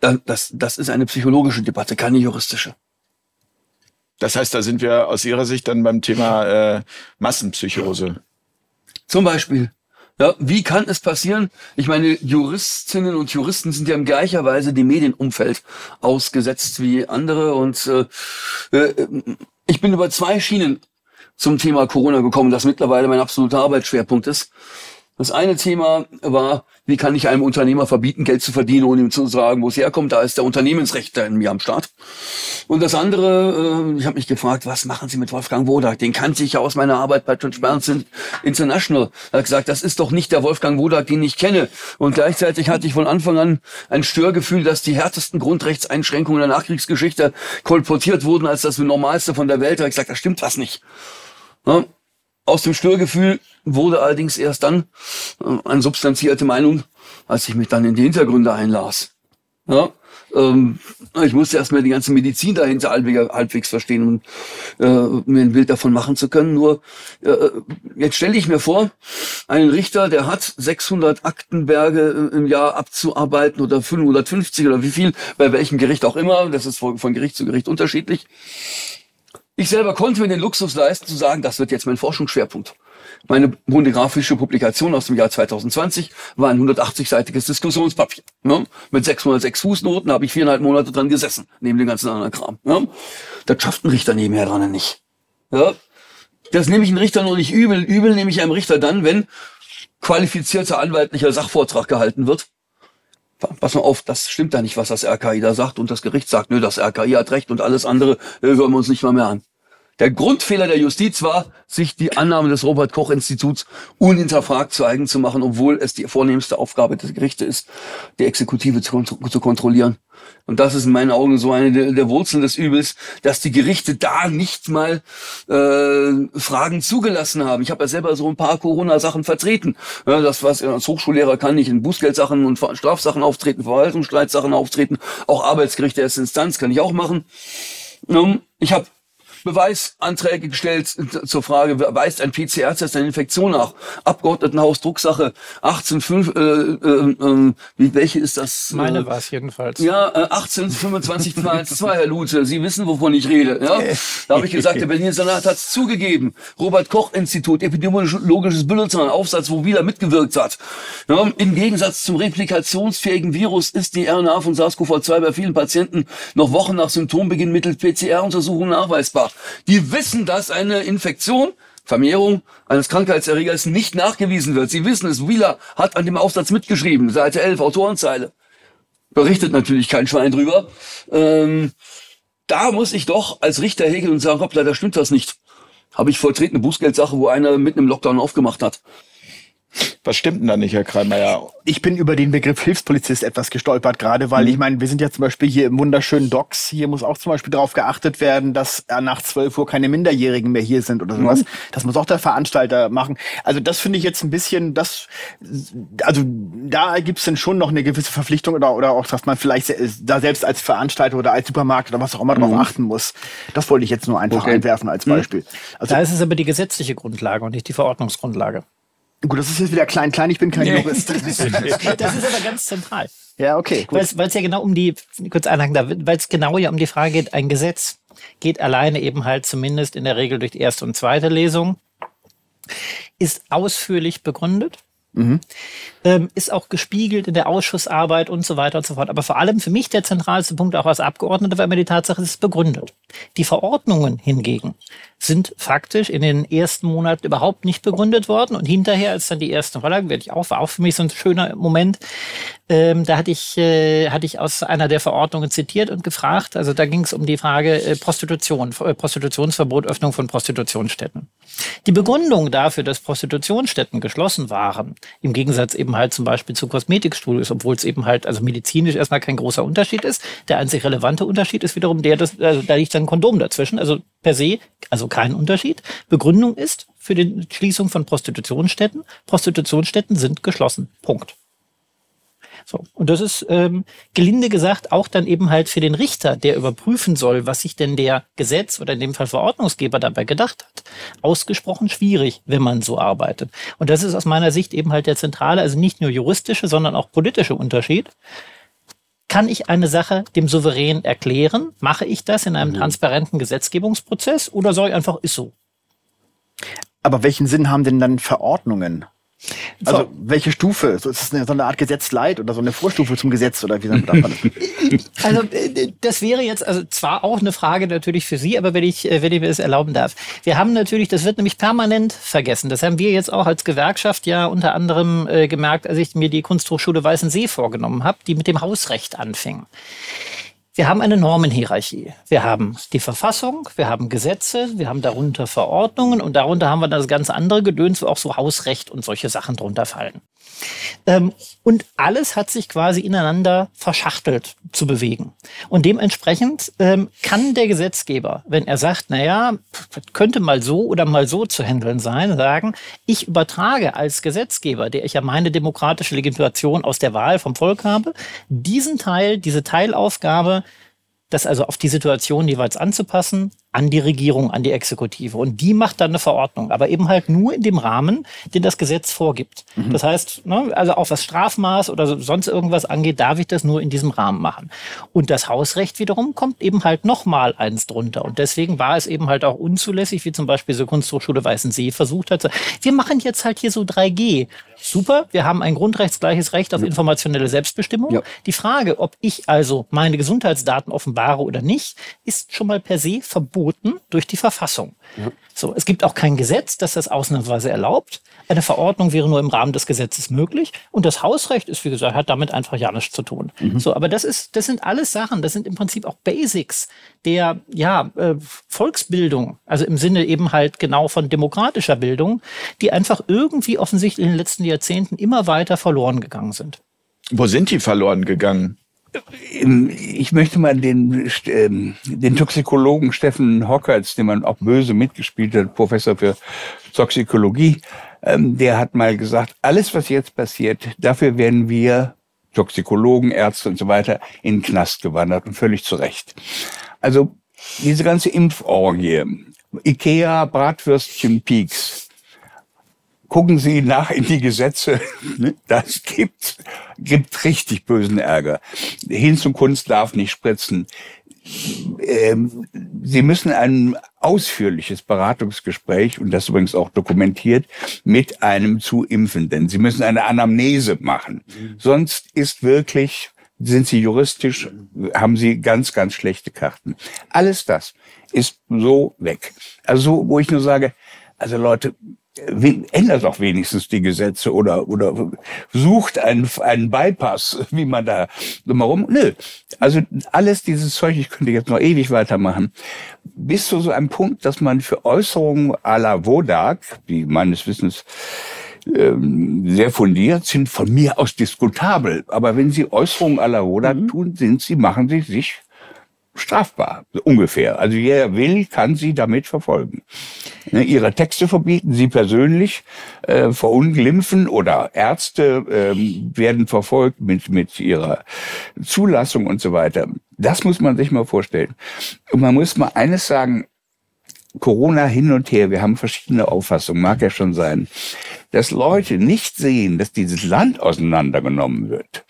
das, das ist eine psychologische Debatte, keine juristische. Das heißt, da sind wir aus Ihrer Sicht dann beim Thema äh, Massenpsychose. Zum Beispiel. Ja, wie kann es passieren? Ich meine, Juristinnen und Juristen sind ja in gleicher Weise dem Medienumfeld ausgesetzt wie andere und äh, äh, ich bin über zwei Schienen zum Thema Corona gekommen, das mittlerweile mein absoluter Arbeitsschwerpunkt ist. Das eine Thema war, wie kann ich einem Unternehmer verbieten, Geld zu verdienen, ohne ihm zu sagen, wo es herkommt. Da ist der Unternehmensrechter in mir am Start. Und das andere, äh, ich habe mich gefragt, was machen Sie mit Wolfgang Wodak? Den kannte ich ja aus meiner Arbeit bei Transparency International. Er hat gesagt, das ist doch nicht der Wolfgang Wodak, den ich kenne. Und gleichzeitig hatte ich von Anfang an ein Störgefühl, dass die härtesten Grundrechtseinschränkungen der Nachkriegsgeschichte kolportiert wurden als das Normalste von der Welt. Da habe ich gesagt, da stimmt was nicht. Aus dem Störgefühl wurde allerdings erst dann äh, eine substanzierte Meinung, als ich mich dann in die Hintergründe einlas. Ja, ähm, ich musste erstmal die ganze Medizin dahinter halbwegs, verstehen, um äh, mir ein Bild davon machen zu können. Nur äh, jetzt stelle ich mir vor, einen Richter, der hat 600 Aktenberge im Jahr abzuarbeiten oder 550 oder wie viel, bei welchem Gericht auch immer, das ist von Gericht zu Gericht unterschiedlich. Ich selber konnte mir den Luxus leisten zu sagen, das wird jetzt mein Forschungsschwerpunkt. Meine monographische Publikation aus dem Jahr 2020 war ein 180-seitiges Diskussionspapier. Ne? Mit 606 Fußnoten habe ich viereinhalb Monate dran gesessen, neben dem ganzen anderen Kram. Ne? Das schafft ein Richter nebenher dran nicht. Ja? Das nehme ich einem Richter noch nicht übel. Übel nehme ich einem Richter dann, wenn qualifizierter anwaltlicher Sachvortrag gehalten wird. Pass mal auf, das stimmt da nicht, was das RKI da sagt und das Gericht sagt, nö, das RKI hat recht und alles andere äh, hören wir uns nicht mal mehr an. Der Grundfehler der Justiz war, sich die Annahme des Robert-Koch-Instituts unhinterfragt zu eigen zu machen, obwohl es die vornehmste Aufgabe des Gerichte ist, die Exekutive zu, zu kontrollieren. Und das ist in meinen Augen so eine der, der, Wurzeln des Übels, dass die Gerichte da nicht mal äh, Fragen zugelassen haben. Ich habe ja selber so ein paar Corona-Sachen vertreten. Ja, das, was als Hochschullehrer kann ich in Bußgeldsachen und Strafsachen auftreten, Verwaltungsstreitsachen auftreten, auch Arbeitsgerichte erste Instanz kann ich auch machen. Ich habe Beweisanträge gestellt zur Frage, weist ein PCR-Test eine Infektion nach? Abgeordnetenhaus Drucksache 18.5, äh, äh, äh, welche ist das? Meine war es jedenfalls. Ja, äh, 1825 2, Herr Lute, Sie wissen, wovon ich rede. Ja? Da habe ich gesagt, der Berliner Senat hat es zugegeben. Robert-Koch-Institut, epidemiologisches Bulletin, Aufsatz, wo wieder mitgewirkt hat. Ja, Im Gegensatz zum replikationsfähigen Virus ist die RNA von SARS-CoV-2 bei vielen Patienten noch Wochen nach Symptombeginn mittels PCR-Untersuchungen nachweisbar. Die wissen, dass eine Infektion, Vermehrung eines Krankheitserregers nicht nachgewiesen wird. Sie wissen es. Wheeler hat an dem Aufsatz mitgeschrieben, Seite 11, Autorenzeile. Berichtet natürlich kein Schwein drüber. Ähm, da muss ich doch als Richter häkeln und sagen, hoppla, da stimmt das nicht. Habe ich volltretene Bußgeldsache, wo einer mitten im Lockdown aufgemacht hat. Was stimmt denn da nicht, Herr Kreimeier? Ich bin über den Begriff Hilfspolizist etwas gestolpert, gerade weil mhm. ich meine, wir sind ja zum Beispiel hier im wunderschönen Docks. Hier muss auch zum Beispiel darauf geachtet werden, dass nach 12 Uhr keine Minderjährigen mehr hier sind oder sowas. Mhm. Das muss auch der Veranstalter machen. Also das finde ich jetzt ein bisschen, das, also da gibt es dann schon noch eine gewisse Verpflichtung oder, oder auch, dass man vielleicht da selbst als Veranstalter oder als Supermarkt oder was auch immer mhm. drauf achten muss. Das wollte ich jetzt nur einfach okay. einwerfen als mhm. Beispiel. Also, da ist es aber die gesetzliche Grundlage und nicht die Verordnungsgrundlage. Gut, das ist jetzt wieder klein, klein, ich bin kein Jurist. das ist aber ganz zentral. Ja, okay. Weil es ja genau um die, kurz einhaken da, weil es genau ja um die Frage geht, ein Gesetz geht alleine eben halt zumindest in der Regel durch die erste und zweite Lesung, ist ausführlich begründet Mhm. Ähm, ist auch gespiegelt in der Ausschussarbeit und so weiter und so fort. Aber vor allem für mich der zentralste Punkt auch als Abgeordneter war immer die Tatsache, es ist begründet. Die Verordnungen hingegen sind faktisch in den ersten Monaten überhaupt nicht begründet worden und hinterher, als dann die ersten Vorlagen, werde ich auch, war auch für mich so ein schöner Moment, ähm, da hatte ich, äh, hatte ich aus einer der Verordnungen zitiert und gefragt, also da ging es um die Frage äh, Prostitution, äh, Prostitutionsverbot, Öffnung von Prostitutionsstätten. Die Begründung dafür, dass Prostitutionsstätten geschlossen waren, im Gegensatz eben halt zum Beispiel zu Kosmetikstudios, obwohl es eben halt also medizinisch erstmal kein großer Unterschied ist. Der einzig relevante Unterschied ist wiederum der, dass also da liegt dann ein Kondom dazwischen, also per se, also kein Unterschied. Begründung ist für die Schließung von Prostitutionsstätten, Prostitutionsstätten sind geschlossen. Punkt. So. Und das ist, ähm, gelinde gesagt, auch dann eben halt für den Richter, der überprüfen soll, was sich denn der Gesetz oder in dem Fall Verordnungsgeber dabei gedacht hat, ausgesprochen schwierig, wenn man so arbeitet. Und das ist aus meiner Sicht eben halt der zentrale, also nicht nur juristische, sondern auch politische Unterschied. Kann ich eine Sache dem Souverän erklären? Mache ich das in einem mhm. transparenten Gesetzgebungsprozess oder soll ich einfach, ist so? Aber welchen Sinn haben denn dann Verordnungen? Also so. welche Stufe? So, ist es eine, so eine Art Gesetzleit oder so eine Vorstufe zum Gesetz oder wie darf man das? Also äh, das wäre jetzt also zwar auch eine Frage natürlich für Sie, aber wenn ich, äh, wenn ich mir das erlauben darf. Wir haben natürlich, das wird nämlich permanent vergessen. Das haben wir jetzt auch als Gewerkschaft ja unter anderem äh, gemerkt, als ich mir die Kunsthochschule Weißensee vorgenommen habe, die mit dem Hausrecht anfing. Wir haben eine Normenhierarchie. Wir haben die Verfassung, wir haben Gesetze, wir haben darunter Verordnungen und darunter haben wir das ganz andere Gedöns, wo auch so Hausrecht und solche Sachen drunter fallen. Ähm, und alles hat sich quasi ineinander verschachtelt zu bewegen. Und dementsprechend ähm, kann der Gesetzgeber, wenn er sagt, naja, könnte mal so oder mal so zu handeln sein, sagen, ich übertrage als Gesetzgeber, der ich ja meine demokratische Legitimation aus der Wahl vom Volk habe, diesen Teil, diese Teilaufgabe, das also auf die Situation jeweils anzupassen, an die Regierung, an die Exekutive. Und die macht dann eine Verordnung, aber eben halt nur in dem Rahmen, den das Gesetz vorgibt. Mhm. Das heißt, ne, also auch was Strafmaß oder sonst irgendwas angeht, darf ich das nur in diesem Rahmen machen. Und das Hausrecht wiederum kommt eben halt nochmal eins drunter. Und deswegen war es eben halt auch unzulässig, wie zum Beispiel so Kunsthochschule Weißensee versucht hat. Wir machen jetzt halt hier so 3G. Super, wir haben ein grundrechtsgleiches Recht auf ja. informationelle Selbstbestimmung. Ja. Die Frage, ob ich also meine Gesundheitsdaten offenbare oder nicht, ist schon mal per se verboten durch die Verfassung. Ja. So, es gibt auch kein Gesetz, das das ausnahmsweise erlaubt. Eine Verordnung wäre nur im Rahmen des Gesetzes möglich. Und das Hausrecht ist, wie gesagt, hat damit einfach ja nichts zu tun. Mhm. So, aber das ist, das sind alles Sachen, das sind im Prinzip auch Basics der, ja, äh, Volksbildung. Also im Sinne eben halt genau von demokratischer Bildung, die einfach irgendwie offensichtlich in den letzten Jahrzehnten immer weiter verloren gegangen sind. Wo sind die verloren gegangen? Ich möchte mal den, ähm, den Toxikologen Steffen Hockertz, den man auch böse mitgespielt hat, Professor für Toxikologie, ähm, der hat mal gesagt, alles, was jetzt passiert, dafür werden wir Toxikologen, Ärzte und so weiter in den Knast gewandert und völlig zu Recht. Also diese ganze Impforgie, Ikea, Bratwürstchen, Peaks, gucken Sie nach in die Gesetze. Ne? Das gibt, gibt richtig bösen Ärger. Hinzukunft darf nicht spritzen. Ähm, Sie müssen ein ausführliches Beratungsgespräch, und das übrigens auch dokumentiert, mit einem zu Impfenden. Sie müssen eine Anamnese machen. Sonst ist wirklich, sind Sie juristisch, haben Sie ganz, ganz schlechte Karten. Alles das ist so weg. Also, wo ich nur sage, also Leute, ändert doch wenigstens die Gesetze oder, oder sucht einen, einen Bypass, wie man da drumherum. Nö. Also alles dieses Zeug, ich könnte jetzt noch ewig weitermachen, bis zu so einem Punkt, dass man für Äußerungen à la Wodak, die meines Wissens ähm, sehr fundiert sind, von mir aus diskutabel. Aber wenn Sie Äußerungen à la Wodak mhm. tun, sind Sie, machen Sie sich strafbar, ungefähr. Also wer will, kann sie damit verfolgen. Ne, ihre Texte verbieten, sie persönlich äh, verunglimpfen oder Ärzte äh, werden verfolgt mit, mit ihrer Zulassung und so weiter. Das muss man sich mal vorstellen. Und man muss mal eines sagen, Corona hin und her, wir haben verschiedene Auffassungen, mag ja schon sein, dass Leute nicht sehen, dass dieses Land auseinandergenommen wird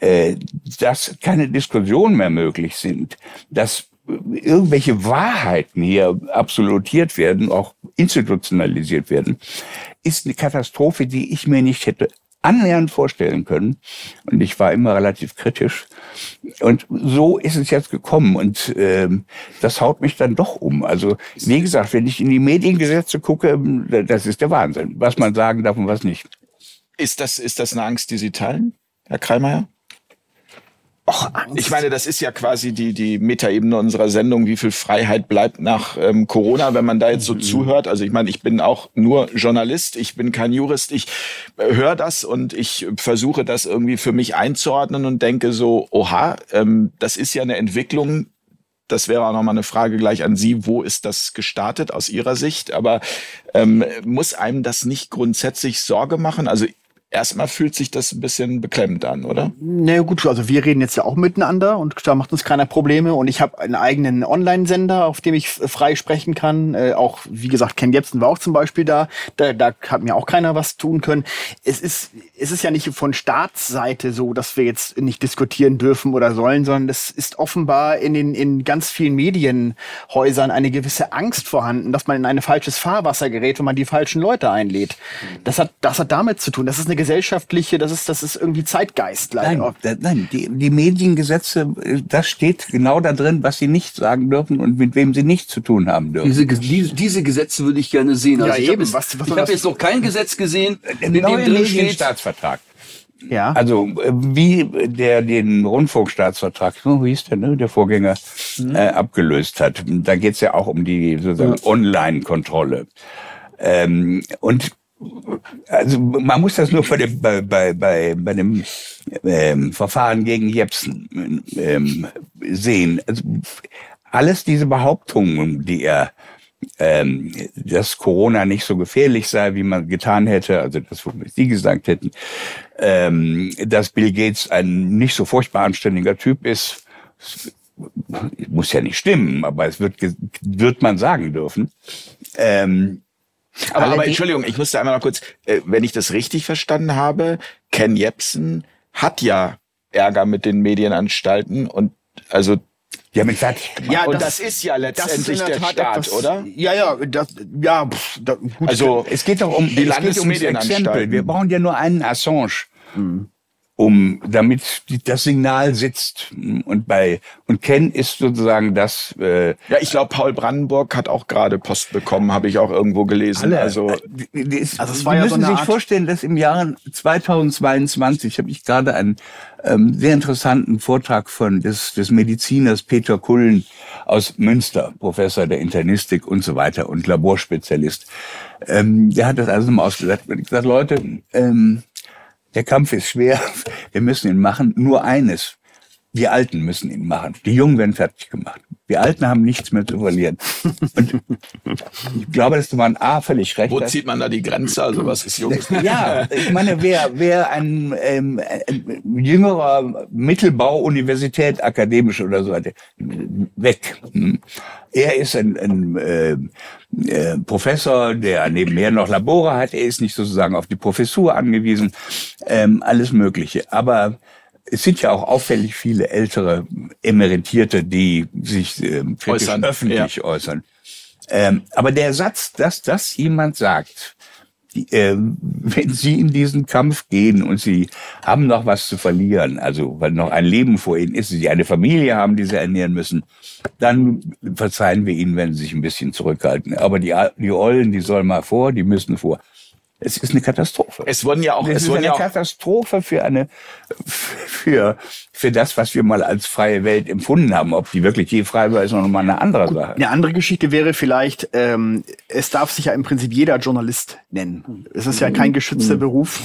äh, dass keine Diskussionen mehr möglich sind, dass irgendwelche Wahrheiten hier absolutiert werden, auch institutionalisiert werden, ist eine Katastrophe, die ich mir nicht hätte annähernd vorstellen können. Und ich war immer relativ kritisch. Und so ist es jetzt gekommen. Und ähm, das haut mich dann doch um. Also wie gesagt, wenn ich in die Mediengesetze gucke, das ist der Wahnsinn, was man sagen darf und was nicht. Ist das, ist das eine Angst, die Sie teilen, Herr Kreimeier? Och, ich meine, das ist ja quasi die, die Metaebene unserer Sendung, wie viel Freiheit bleibt nach ähm, Corona, wenn man da jetzt so mhm. zuhört. Also ich meine, ich bin auch nur Journalist, ich bin kein Jurist, ich äh, höre das und ich versuche das irgendwie für mich einzuordnen und denke so, oha, ähm, das ist ja eine Entwicklung, das wäre auch nochmal eine Frage gleich an Sie. Wo ist das gestartet aus Ihrer Sicht? Aber ähm, muss einem das nicht grundsätzlich Sorge machen? Also erstmal fühlt sich das ein bisschen beklemmend an, oder? Na naja, gut, also wir reden jetzt ja auch miteinander und da macht uns keiner Probleme und ich habe einen eigenen Online-Sender, auf dem ich frei sprechen kann. Äh, auch, wie gesagt, Ken Jebsen war auch zum Beispiel da. da. Da hat mir auch keiner was tun können. Es ist, es ist ja nicht von Staatsseite so, dass wir jetzt nicht diskutieren dürfen oder sollen, sondern es ist offenbar in den in ganz vielen Medienhäusern eine gewisse Angst vorhanden, dass man in ein falsches Fahrwasser gerät, wenn man die falschen Leute einlädt. Das hat, das hat damit zu tun. Das ist eine gesellschaftliche, das ist, das ist irgendwie Zeitgeist. Leider. Nein, nein die, die Mediengesetze, das steht genau da drin, was sie nicht sagen dürfen und mit wem sie nichts zu tun haben dürfen. Diese, diese, diese Gesetze würde ich gerne sehen. Also ja, ich habe jetzt, was, was hab jetzt noch kein Gesetz gesehen, in dem drin steht, Staatsvertrag. Ja. Also äh, wie der den Rundfunkstaatsvertrag, so hieß der, ne, der Vorgänger, mhm. äh, abgelöst hat. Da geht's ja auch um die sozusagen ja. Online-Kontrolle. Ähm, und also man muss das nur bei dem, bei, bei, bei, bei dem ähm, Verfahren gegen Jepsen ähm, sehen. Also alles diese Behauptungen, die er ähm, dass Corona nicht so gefährlich sei, wie man getan hätte, also das, was Sie gesagt hätten, ähm, dass Bill Gates ein nicht so furchtbar anständiger Typ ist, muss ja nicht stimmen, aber es wird, wird man sagen dürfen. Ähm, aber, aber Entschuldigung, ich musste einmal noch kurz, äh, wenn ich das richtig verstanden habe, Ken Jebsen hat ja Ärger mit den Medienanstalten und also die haben gesagt, ja, und das, das, ist ja letztendlich ist der Tat Staat, etwas, oder? Ja, ja, das, ja. Pff, da, gut. Also es geht doch um die Landesmedienanstalten. Wir brauchen ja nur einen Assange. Mhm um damit die, das Signal sitzt. Und bei und Ken ist sozusagen das. Äh, ja, ich glaube, Paul Brandenburg hat auch gerade Post bekommen, habe ich auch irgendwo gelesen. Alle, also, äh, die, also es war Sie ja müssen so sich Art vorstellen, dass im Jahre 2022 habe ich gerade einen ähm, sehr interessanten Vortrag von des, des Mediziners Peter Kullen aus Münster, Professor der Internistik und so weiter und Laborspezialist. Ähm, der hat das alles nochmal ausgesagt. Ich gesagt, Leute, ähm, der Kampf ist schwer, wir müssen ihn machen. Nur eines, wir Alten müssen ihn machen. Die Jungen werden fertig gemacht. Wir Alten haben nichts mehr zu verlieren. Und ich glaube, das war ein A völlig recht. Wo zieht man da die Grenze? Also was ist jung? Ja, ich meine, wer, wer ein, ähm, ein jüngerer Mittelbau-Universität, akademisch oder so, weg. Hm. Er ist ein, ein äh, äh, Professor, der nebenher noch Labore hat. Er ist nicht sozusagen auf die Professur angewiesen. Ähm, alles Mögliche. Aber es sind ja auch auffällig viele ältere Emeritierte, die sich äh, äußern, öffentlich ja. äußern. Ähm, aber der Satz, dass das jemand sagt, die, äh, wenn Sie in diesen Kampf gehen und Sie haben noch was zu verlieren, also weil noch ein Leben vor Ihnen ist, Sie eine Familie haben, die Sie ernähren müssen, dann verzeihen wir Ihnen, wenn Sie sich ein bisschen zurückhalten. Aber die, die Ollen, die sollen mal vor, die müssen vor. Es ist eine Katastrophe. Es wurden ja auch, es, es ist eine ja Katastrophe für eine, für, für das, was wir mal als freie Welt empfunden haben. Ob die wirklich je frei war, ist noch mal eine andere Sache. Eine andere Geschichte wäre vielleicht, ähm, es darf sich ja im Prinzip jeder Journalist nennen. Es ist ja kein geschützter mhm. Beruf.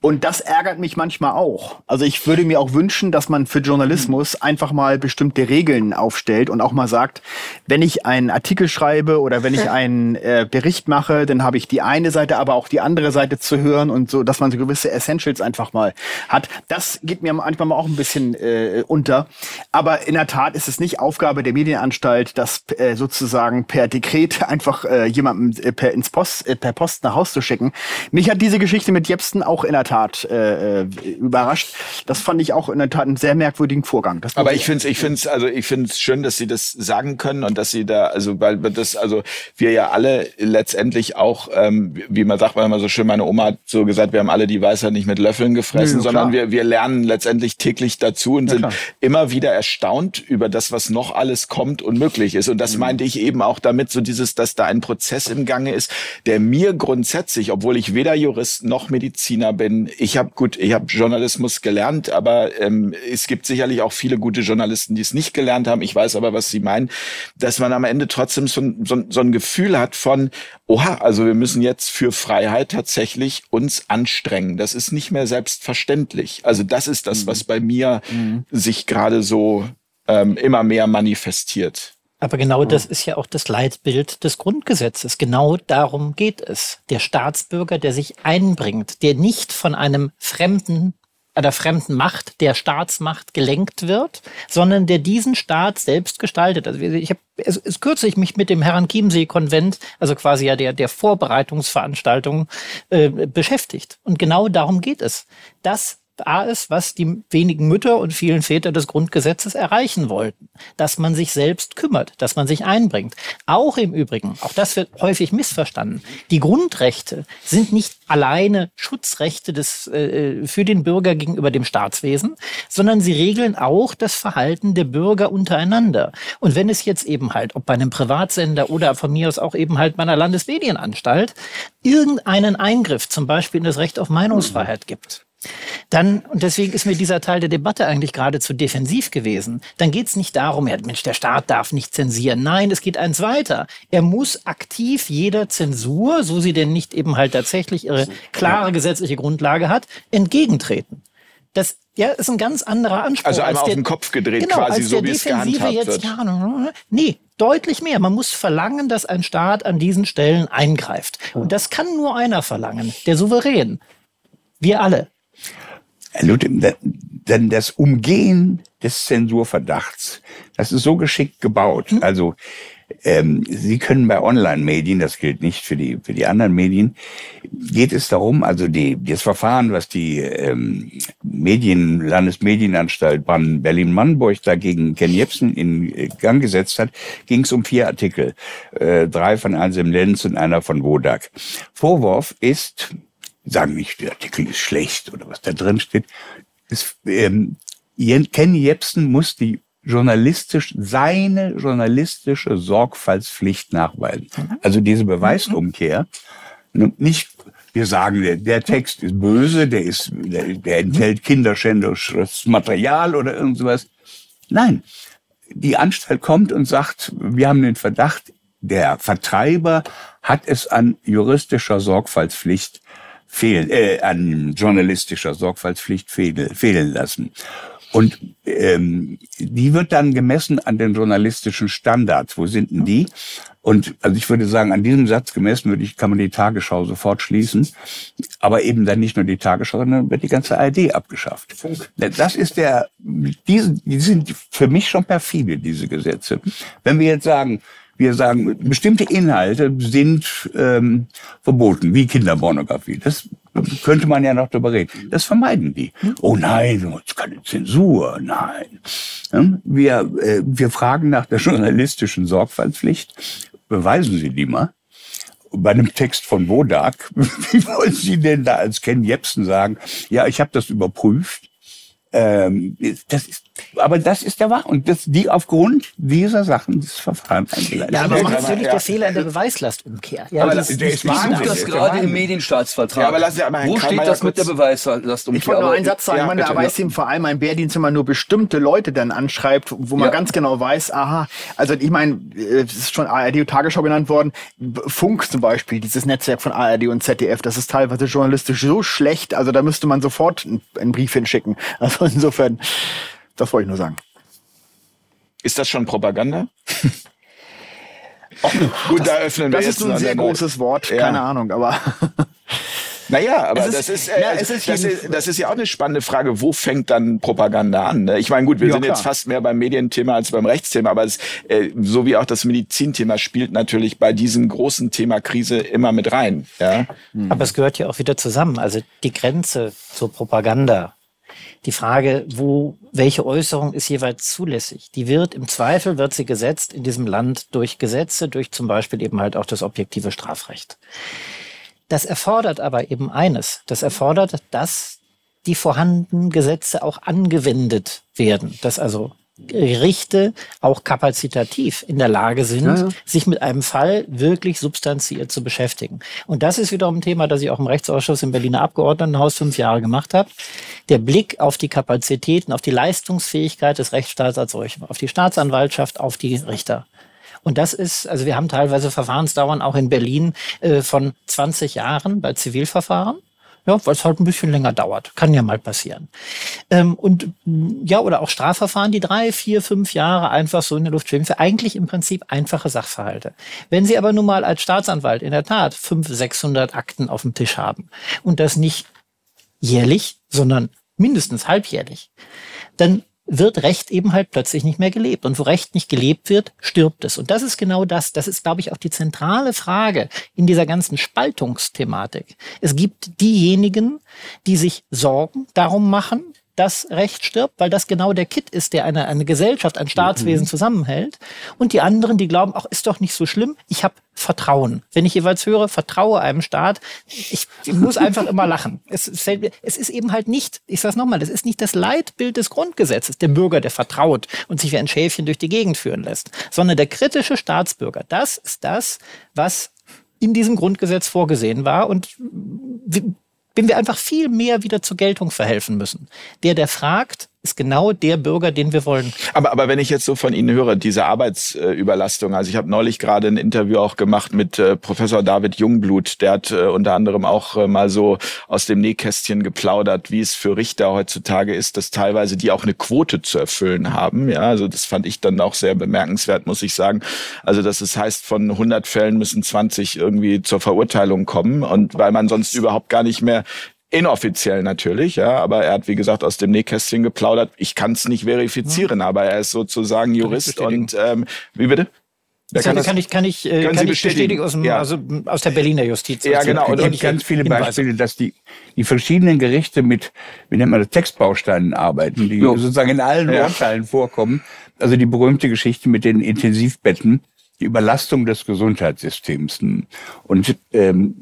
Und das ärgert mich manchmal auch. Also ich würde mir auch wünschen, dass man für Journalismus einfach mal bestimmte Regeln aufstellt und auch mal sagt, wenn ich einen Artikel schreibe oder wenn ich einen äh, Bericht mache, dann habe ich die eine Seite, aber auch die andere andere Seite zu hören und so, dass man so gewisse Essentials einfach mal hat. Das geht mir manchmal auch ein bisschen äh, unter. Aber in der Tat ist es nicht Aufgabe der Medienanstalt, das äh, sozusagen per Dekret einfach äh, jemandem äh, per ins Post, äh, per Post nach Haus zu schicken. Mich hat diese Geschichte mit Jepsen auch in der Tat äh, äh überrascht. Das fand ich auch in der Tat einen sehr merkwürdigen Vorgang. Aber ich finde es, ich finde es, also ich finde es schön, dass Sie das sagen können und dass Sie da, also weil das, also wir ja alle letztendlich auch, ähm, wie man sagt, man immer so so schön, meine Oma hat so gesagt, wir haben alle die Weisheit nicht mit Löffeln gefressen, Nö, sondern wir, wir lernen letztendlich täglich dazu und ja, sind klar. immer wieder erstaunt über das, was noch alles kommt und möglich ist. Und das mhm. meinte ich eben auch damit, so dieses, dass da ein Prozess im Gange ist, der mir grundsätzlich, obwohl ich weder Jurist noch Mediziner bin, ich habe gut, ich habe Journalismus gelernt, aber ähm, es gibt sicherlich auch viele gute Journalisten, die es nicht gelernt haben. Ich weiß aber, was sie meinen, dass man am Ende trotzdem so, so, so ein Gefühl hat von, oha, also wir müssen jetzt für Freiheit tatsächlich uns anstrengen. Das ist nicht mehr selbstverständlich. Also das ist das, was mhm. bei mir mhm. sich gerade so ähm, immer mehr manifestiert. Aber genau das ist ja auch das Leitbild des Grundgesetzes. Genau darum geht es. Der Staatsbürger, der sich einbringt, der nicht von einem fremden einer fremden Macht, der Staatsmacht gelenkt wird, sondern der diesen Staat selbst gestaltet. Also ich habe es, es kürzlich mich mit dem Herrn Chiemsee-Konvent, also quasi ja der, der Vorbereitungsveranstaltung, äh, beschäftigt. Und genau darum geht es. Das A ist, was die wenigen Mütter und vielen Väter des Grundgesetzes erreichen wollten. Dass man sich selbst kümmert, dass man sich einbringt. Auch im Übrigen, auch das wird häufig missverstanden, die Grundrechte sind nicht alleine Schutzrechte des, äh, für den Bürger gegenüber dem Staatswesen, sondern sie regeln auch das Verhalten der Bürger untereinander. Und wenn es jetzt eben halt, ob bei einem Privatsender oder von mir aus auch eben halt bei einer Landesmedienanstalt, irgendeinen Eingriff zum Beispiel in das Recht auf Meinungsfreiheit gibt, dann, und deswegen ist mir dieser Teil der Debatte eigentlich geradezu defensiv gewesen, dann geht es nicht darum, ja, Mensch, der Staat darf nicht zensieren. Nein, es geht eins weiter. Er muss aktiv jeder Zensur, so sie denn nicht eben halt tatsächlich ihre klare gesetzliche Grundlage hat, entgegentreten. Das ja, ist ein ganz anderer Anspruch. Also einmal auf den Kopf gedreht genau, quasi, so wie es gehandhabt jetzt, wird. Ja, nee, deutlich mehr. Man muss verlangen, dass ein Staat an diesen Stellen eingreift. Und das kann nur einer verlangen, der Souverän. Wir alle. Ludwig, denn das Umgehen des Zensurverdachts, das ist so geschickt gebaut. Also ähm, Sie können bei Online-Medien, das gilt nicht für die für die anderen Medien, geht es darum, also die das Verfahren, was die ähm, Medien Landesmedienanstalt Berlin-Brandenburg dagegen Ken Jebsen in Gang gesetzt hat, ging es um vier Artikel, äh, drei von Anselm Lenz und einer von Wodak. Vorwurf ist, sagen nicht, der Artikel ist schlecht oder was da drin steht, ist, ähm, Ken Jebsen muss die journalistisch, seine journalistische Sorgfaltspflicht nachweisen. Mhm. Also diese Beweisumkehr. Nicht, wir sagen, der, der Text ist böse, der ist, der, der enthält kinderschändisches Material oder irgendwas. Nein. Die Anstalt kommt und sagt, wir haben den Verdacht, der Vertreiber hat es an juristischer Sorgfaltspflicht fehlen, äh, an journalistischer Sorgfaltspflicht fehlen, fehlen lassen. Und ähm, die wird dann gemessen an den journalistischen Standards. Wo sind denn die? Und also ich würde sagen, an diesem Satz gemessen würde ich, kann man die Tagesschau sofort schließen. Aber eben dann nicht nur die Tagesschau, sondern wird die ganze ARD abgeschafft. Das ist der, diese, die sind für mich schon perfide, diese Gesetze. Wenn wir jetzt sagen, wir sagen, bestimmte Inhalte sind ähm, verboten, wie Kinderpornografie. Das könnte man ja noch darüber reden. Das vermeiden die. Oh nein, keine Zensur, nein. Wir, äh, wir fragen nach der journalistischen Sorgfaltspflicht. Beweisen Sie die mal. Bei einem Text von Wodak, wie wollen Sie denn da als Ken Jebsen sagen, ja, ich habe das überprüft, ähm, das ist, aber das ist der Wahr. Und das, die aufgrund dieser Sachen das Verfahren eingeleitet. Ja, aber macht natürlich ja. der Fehler in der Beweislastumkehr. Ja, aber das, das, ist Wahnsinn. das gerade im Medienstaatsvertrag. Ja, aber lass ja mal Wo steht das mit der Beweislastumkehr? Ich wollte nur einen Satz sagen. Ja, man weiß eben vor allem ein Bärdienst immer nur bestimmte Leute dann anschreibt, wo man ja. ganz genau weiß, aha, also ich meine, es ist schon ARD und Tagesschau genannt worden. Funk zum Beispiel, dieses Netzwerk von ARD und ZDF, das ist teilweise journalistisch so schlecht, also da müsste man sofort einen Brief hinschicken. Also insofern, das wollte ich nur sagen. Ist das schon Propaganda? Oh, gut, das, da öffnen wir das jetzt. Das ist ein sehr großes Wort, ja. keine Ahnung, aber. Naja, aber ist, das, ist, äh, ja, ist das, ist, das ist ja auch eine spannende Frage. Wo fängt dann Propaganda an? Ne? Ich meine, gut, wir ja, sind klar. jetzt fast mehr beim Medienthema als beim Rechtsthema, aber es, äh, so wie auch das Medizinthema spielt natürlich bei diesem großen Thema Krise immer mit rein. Ja? Aber es gehört ja auch wieder zusammen. Also die Grenze zur Propaganda die Frage, wo, welche Äußerung ist jeweils zulässig, die wird im Zweifel, wird sie gesetzt in diesem Land durch Gesetze, durch zum Beispiel eben halt auch das objektive Strafrecht. Das erfordert aber eben eines. Das erfordert, dass die vorhandenen Gesetze auch angewendet werden. Dass also Gerichte auch kapazitativ in der Lage sind, ja, ja. sich mit einem Fall wirklich substanziert zu beschäftigen. Und das ist wiederum ein Thema, das ich auch im Rechtsausschuss im Berliner Abgeordnetenhaus fünf Jahre gemacht habe. Der Blick auf die Kapazitäten, auf die Leistungsfähigkeit des Rechtsstaats als solchen, auf die Staatsanwaltschaft, auf die Richter. Und das ist, also wir haben teilweise Verfahrensdauern auch in Berlin äh, von 20 Jahren bei Zivilverfahren. Ja, weil es halt ein bisschen länger dauert. Kann ja mal passieren. Ähm, und ja, oder auch Strafverfahren, die drei, vier, fünf Jahre einfach so in der Luft schweben, für eigentlich im Prinzip einfache Sachverhalte. Wenn Sie aber nun mal als Staatsanwalt in der Tat fünf, 600 Akten auf dem Tisch haben und das nicht jährlich, sondern mindestens halbjährlich, dann wird Recht eben halt plötzlich nicht mehr gelebt. Und wo Recht nicht gelebt wird, stirbt es. Und das ist genau das. Das ist, glaube ich, auch die zentrale Frage in dieser ganzen Spaltungsthematik. Es gibt diejenigen, die sich Sorgen darum machen, dass Recht stirbt, weil das genau der Kit ist, der eine, eine Gesellschaft, ein Staatswesen mhm. zusammenhält. Und die anderen, die glauben, ach, ist doch nicht so schlimm, ich habe Vertrauen. Wenn ich jeweils höre, vertraue einem Staat, ich, ich muss einfach immer lachen. Es, es ist eben halt nicht, ich sage nochmal, das ist nicht das Leitbild des Grundgesetzes, der Bürger, der vertraut und sich wie ein Schäfchen durch die Gegend führen lässt, sondern der kritische Staatsbürger. Das ist das, was in diesem Grundgesetz vorgesehen war und dem wir einfach viel mehr wieder zur Geltung verhelfen müssen. Der, der fragt, ist genau der Bürger, den wir wollen. Aber, aber wenn ich jetzt so von Ihnen höre, diese Arbeitsüberlastung, also ich habe neulich gerade ein Interview auch gemacht mit äh, Professor David Jungblut, der hat äh, unter anderem auch äh, mal so aus dem Nähkästchen geplaudert, wie es für Richter heutzutage ist, dass teilweise die auch eine Quote zu erfüllen haben. Ja, also das fand ich dann auch sehr bemerkenswert, muss ich sagen. Also dass es heißt, von 100 Fällen müssen 20 irgendwie zur Verurteilung kommen und weil man sonst überhaupt gar nicht mehr Inoffiziell natürlich, ja, aber er hat, wie gesagt, aus dem Nähkästchen geplaudert. Ich kann es nicht verifizieren, aber er ist sozusagen Jurist und ähm, wie bitte? Das kann, kann, ich, kann ich, äh, kann ich bestätigen, aus, dem, ja. also aus der Berliner Justiz. Ja, genau. Und, und ganz viele Beispiele, dass die, die verschiedenen Gerichte mit, wie nennt man das, Textbausteinen arbeiten, die jo. sozusagen in allen ja. Urteilen vorkommen. Also die berühmte Geschichte mit den Intensivbetten, die Überlastung des Gesundheitssystems. Und ähm,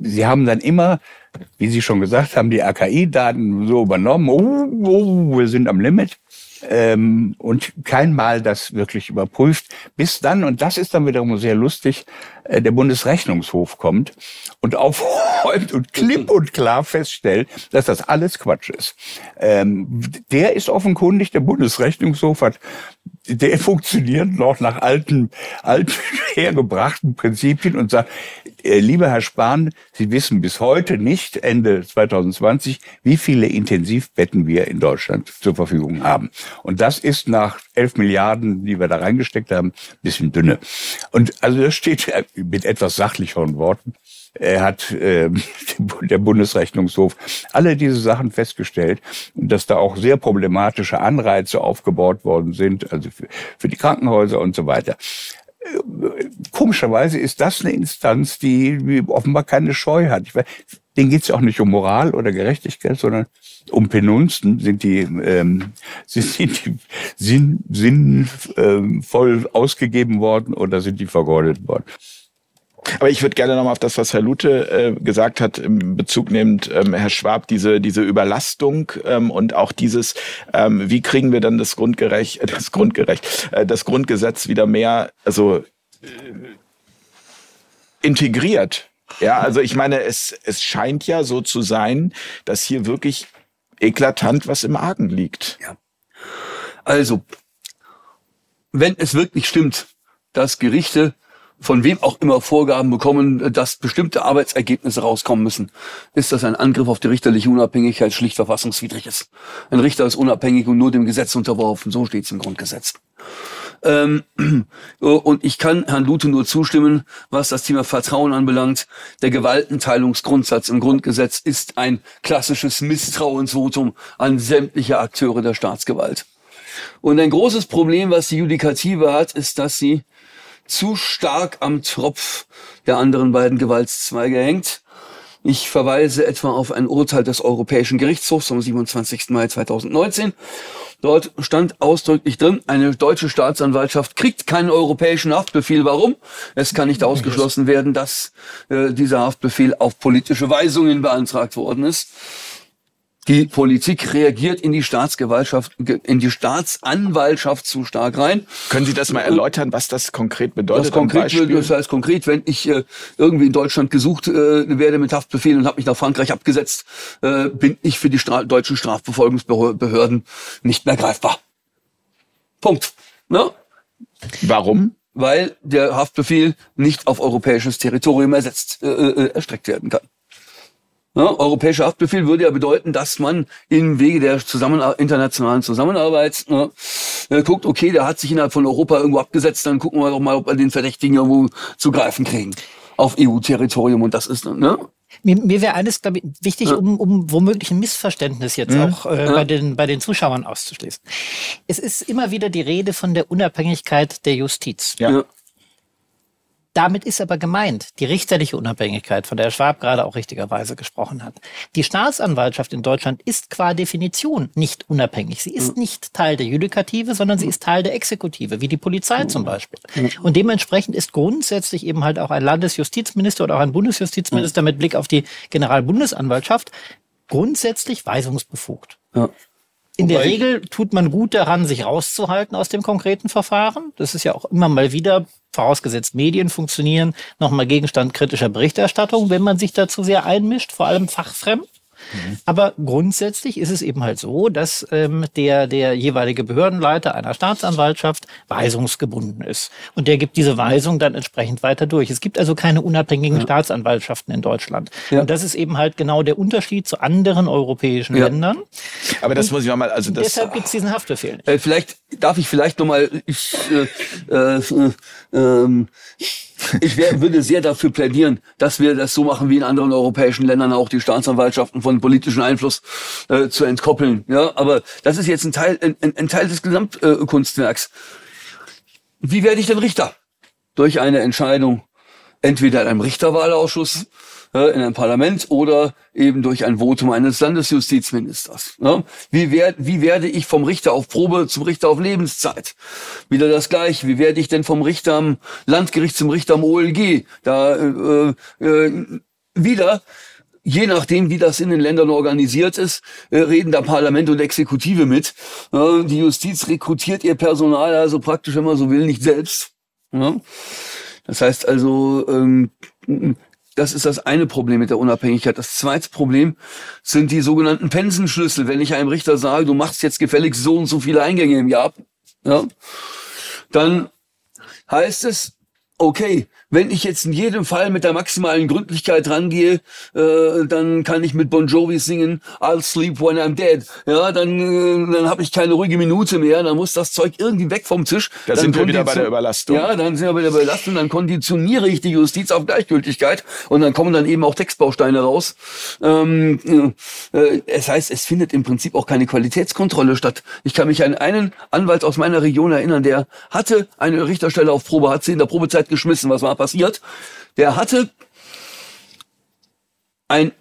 sie haben dann immer, wie Sie schon gesagt haben, die AKI-Daten so übernommen. Oh, oh, wir sind am Limit ähm, und kein Mal das wirklich überprüft, bis dann, und das ist dann wiederum sehr lustig, äh, der Bundesrechnungshof kommt und aufräumt und klipp und klar feststellt, dass das alles Quatsch ist. Ähm, der ist offenkundig, der Bundesrechnungshof hat der funktioniert noch nach alten, alten hergebrachten Prinzipien und sagt, äh, lieber Herr Spahn, Sie wissen bis heute nicht, Ende 2020, wie viele Intensivbetten wir in Deutschland zur Verfügung haben. Und das ist nach 11 Milliarden, die wir da reingesteckt haben, ein bisschen dünne. Und also das steht mit etwas sachlicheren Worten er hat äh, der Bundesrechnungshof alle diese Sachen festgestellt dass da auch sehr problematische Anreize aufgebaut worden sind, also für, für die Krankenhäuser und so weiter. Komischerweise ist das eine Instanz, die offenbar keine Scheu hat. Ich weiß, denen geht es auch nicht um Moral oder Gerechtigkeit, sondern um Penunzen sind die, ähm, sind die sinn, sinnvoll ausgegeben worden oder sind die vergeudet worden. Aber ich würde gerne nochmal auf das, was Herr Lute äh, gesagt hat, im Bezug nehmend, ähm, Herr Schwab, diese, diese Überlastung ähm, und auch dieses, ähm, wie kriegen wir dann das Grundgerecht, äh, das Grundgerecht, äh, das Grundgesetz wieder mehr, also äh, integriert. Ja, also ich meine, es, es scheint ja so zu sein, dass hier wirklich eklatant was im Argen liegt. Ja. Also, wenn es wirklich stimmt, dass Gerichte von wem auch immer Vorgaben bekommen, dass bestimmte Arbeitsergebnisse rauskommen müssen, ist das ein Angriff auf die richterliche Unabhängigkeit schlicht verfassungswidrig ist. Ein Richter ist unabhängig und nur dem Gesetz unterworfen. So steht es im Grundgesetz. Ähm, und ich kann Herrn Lute nur zustimmen, was das Thema Vertrauen anbelangt. Der Gewaltenteilungsgrundsatz im Grundgesetz ist ein klassisches Misstrauensvotum an sämtliche Akteure der Staatsgewalt. Und ein großes Problem, was die Judikative hat, ist, dass sie zu stark am Tropf der anderen beiden Gewaltszweige hängt. Ich verweise etwa auf ein Urteil des Europäischen Gerichtshofs vom 27. Mai 2019. Dort stand ausdrücklich drin, eine deutsche Staatsanwaltschaft kriegt keinen europäischen Haftbefehl. Warum? Es kann nicht ausgeschlossen werden, dass äh, dieser Haftbefehl auf politische Weisungen beantragt worden ist. Die Politik reagiert in die Staatsgewaltschaft, in die Staatsanwaltschaft zu stark rein. Können Sie das mal erläutern, was das konkret bedeutet? Das konkret, das heißt konkret, wenn ich äh, irgendwie in Deutschland gesucht äh, werde mit Haftbefehlen und habe mich nach Frankreich abgesetzt, äh, bin ich für die Stra deutschen Strafverfolgungsbehörden nicht mehr greifbar. Punkt. Ne? Warum? Weil der Haftbefehl nicht auf europäisches Territorium ersetzt, erstreckt werden kann. Ne? Europäischer Haftbefehl würde ja bedeuten, dass man im Wege der Zusammen internationalen Zusammenarbeit ne, äh, guckt, okay, der hat sich innerhalb von Europa irgendwo abgesetzt, dann gucken wir doch mal, ob wir den Verdächtigen irgendwo zu greifen kriegen auf EU-Territorium und das ist, ne? Mir, mir wäre eines, glaube ich, wichtig, ja. um, um womöglich ein Missverständnis jetzt mhm. auch äh, ja. bei, den, bei den Zuschauern auszuschließen. Es ist immer wieder die Rede von der Unabhängigkeit der Justiz. Ja. Damit ist aber gemeint die richterliche Unabhängigkeit, von der Schwab gerade auch richtigerweise gesprochen hat. Die Staatsanwaltschaft in Deutschland ist qua Definition nicht unabhängig. Sie ist nicht Teil der Judikative, sondern sie ist Teil der Exekutive, wie die Polizei zum Beispiel. Und dementsprechend ist grundsätzlich eben halt auch ein Landesjustizminister oder auch ein Bundesjustizminister mit Blick auf die Generalbundesanwaltschaft grundsätzlich weisungsbefugt. Ja. In der Regel tut man gut daran, sich rauszuhalten aus dem konkreten Verfahren. Das ist ja auch immer mal wieder, vorausgesetzt Medien funktionieren, nochmal Gegenstand kritischer Berichterstattung, wenn man sich dazu sehr einmischt, vor allem fachfremd. Mhm. Aber grundsätzlich ist es eben halt so, dass ähm, der, der jeweilige Behördenleiter einer Staatsanwaltschaft weisungsgebunden ist. Und der gibt diese Weisung dann entsprechend weiter durch. Es gibt also keine unabhängigen ja. Staatsanwaltschaften in Deutschland. Ja. Und das ist eben halt genau der Unterschied zu anderen europäischen ja. Ländern. Aber das Und muss ich nochmal, also das. Deshalb gibt es diesen Haftbefehl. Äh, vielleicht darf ich vielleicht nochmal, ich, äh, äh, ähm, ich wär, würde sehr dafür plädieren, dass wir das so machen wie in anderen europäischen Ländern auch die Staatsanwaltschaften von politischem Einfluss äh, zu entkoppeln. Ja, aber das ist jetzt ein Teil, ein, ein Teil des Gesamtkunstwerks. Wie werde ich denn Richter? Durch eine Entscheidung entweder in einem Richterwahlausschuss äh, in einem Parlament oder eben durch ein Votum eines Landesjustizministers. Ne? Wie, werd, wie werde ich vom Richter auf Probe zum Richter auf Lebenszeit? Wieder das gleiche. Wie werde ich denn vom Richter am Landgericht zum Richter am OLG? Da äh, äh, wieder je nachdem, wie das in den Ländern organisiert ist, äh, reden da Parlament und Exekutive mit. die Justiz rekrutiert ihr Personal also praktisch, wenn man so will, nicht selbst. Das heißt also, ähm, das ist das eine Problem mit der Unabhängigkeit. Das zweite Problem sind die sogenannten Pensenschlüssel. Wenn ich einem Richter sage, du machst jetzt gefälligst so und so viele Eingänge im Jahr, ja, dann heißt es, okay, wenn ich jetzt in jedem Fall mit der maximalen Gründlichkeit rangehe, äh, dann kann ich mit Bon Jovi singen I'll sleep when I'm dead. Ja, dann, äh, dann habe ich keine ruhige Minute mehr. Dann muss das Zeug irgendwie weg vom Tisch. Da dann sind wir wieder bei der Überlastung. Ja, dann sind wir bei der Überlastung. Dann konditioniere ich die Justiz auf Gleichgültigkeit und dann kommen dann eben auch Textbausteine raus. Ähm, äh, es heißt, es findet im Prinzip auch keine Qualitätskontrolle statt. Ich kann mich an einen Anwalt aus meiner Region erinnern, der hatte eine Richterstelle auf Probe, hat sie in der Probezeit geschmissen. Was war passiert. Der hatte ein,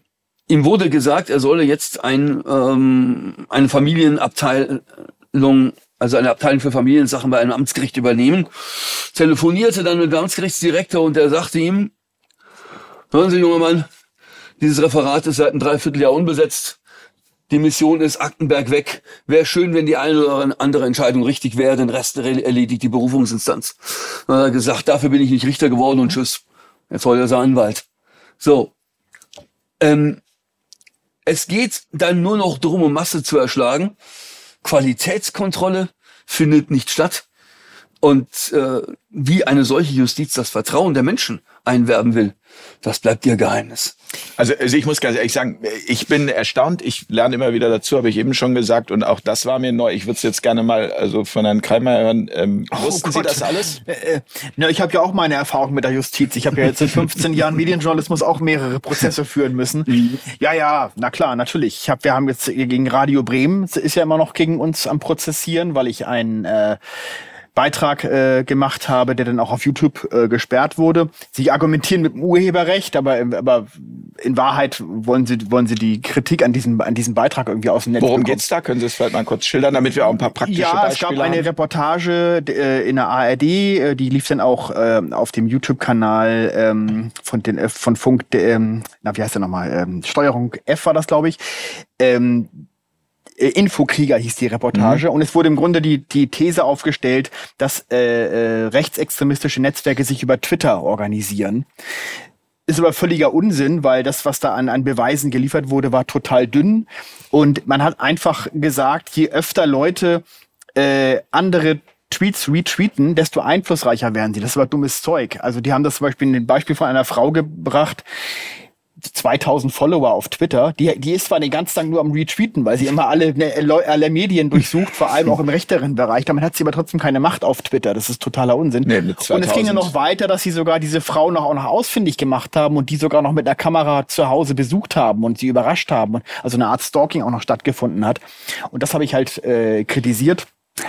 ihm wurde gesagt, er solle jetzt ein, ähm, eine Familienabteilung, also eine Abteilung für Familiensachen bei einem Amtsgericht übernehmen. Telefonierte dann mit dem Amtsgerichtsdirektor und der sagte ihm, hören Sie, junger Mann, dieses Referat ist seit einem Dreivierteljahr unbesetzt. Die Mission ist Aktenberg weg. Wäre schön, wenn die eine oder andere Entscheidung richtig wäre. Den Rest erledigt die Berufungsinstanz. Dann hat er gesagt, dafür bin ich nicht Richter geworden und tschüss. Jetzt soll er sein Anwalt. So. Ähm, es geht dann nur noch darum, um Masse zu erschlagen. Qualitätskontrolle findet nicht statt. Und äh, wie eine solche Justiz das Vertrauen der Menschen einwerben will, das bleibt ihr Geheimnis. Also, also ich muss ganz ehrlich sagen, ich bin erstaunt. Ich lerne immer wieder dazu, habe ich eben schon gesagt. Und auch das war mir neu. Ich würde es jetzt gerne mal also von Herrn Kreimer hören. Ähm, oh wussten Gott. Sie das alles? Äh, äh, na, ich habe ja auch meine Erfahrung mit der Justiz. Ich habe ja jetzt in 15 Jahren Medienjournalismus auch mehrere Prozesse führen müssen. Mhm. Ja, ja, na klar, natürlich. Ich hab, wir haben jetzt gegen Radio Bremen, ist ja immer noch gegen uns am Prozessieren, weil ich ein äh, Beitrag äh, gemacht habe, der dann auch auf YouTube äh, gesperrt wurde. Sie argumentieren mit dem Urheberrecht, aber, aber in Wahrheit wollen sie, wollen sie die Kritik an diesem, an diesem Beitrag irgendwie aus dem Netz Worum bekommen. geht's da? Können Sie es vielleicht mal kurz schildern, damit wir auch ein paar praktische ja, Beispiele haben? Ja, es gab eine Reportage äh, in der ARD, äh, die lief dann auch äh, auf dem YouTube-Kanal ähm, von, den, äh, von Funk, ähm, na, wie heißt der nochmal? Ähm, Steuerung F war das, glaube ich. Ähm, äh, Infokrieger hieß die Reportage. Mhm. Und es wurde im Grunde die, die These aufgestellt, dass äh, äh, rechtsextremistische Netzwerke sich über Twitter organisieren. Ist aber völliger Unsinn, weil das, was da an, an Beweisen geliefert wurde, war total dünn. Und man hat einfach gesagt, je öfter Leute äh, andere Tweets retweeten, desto einflussreicher werden sie. Das war dummes Zeug. Also die haben das zum Beispiel ein Beispiel von einer Frau gebracht, 2000 Follower auf Twitter. Die, die ist zwar den ganzen Tag nur am Retweeten, weil sie immer alle, ne, alle Medien durchsucht, vor allem auch im rechteren Bereich. Damit hat sie aber trotzdem keine Macht auf Twitter. Das ist totaler Unsinn. Nee, und es ging ja noch weiter, dass sie sogar diese Frau noch auch noch ausfindig gemacht haben und die sogar noch mit einer Kamera zu Hause besucht haben und sie überrascht haben. Also eine Art Stalking auch noch stattgefunden hat. Und das habe ich halt äh, kritisiert.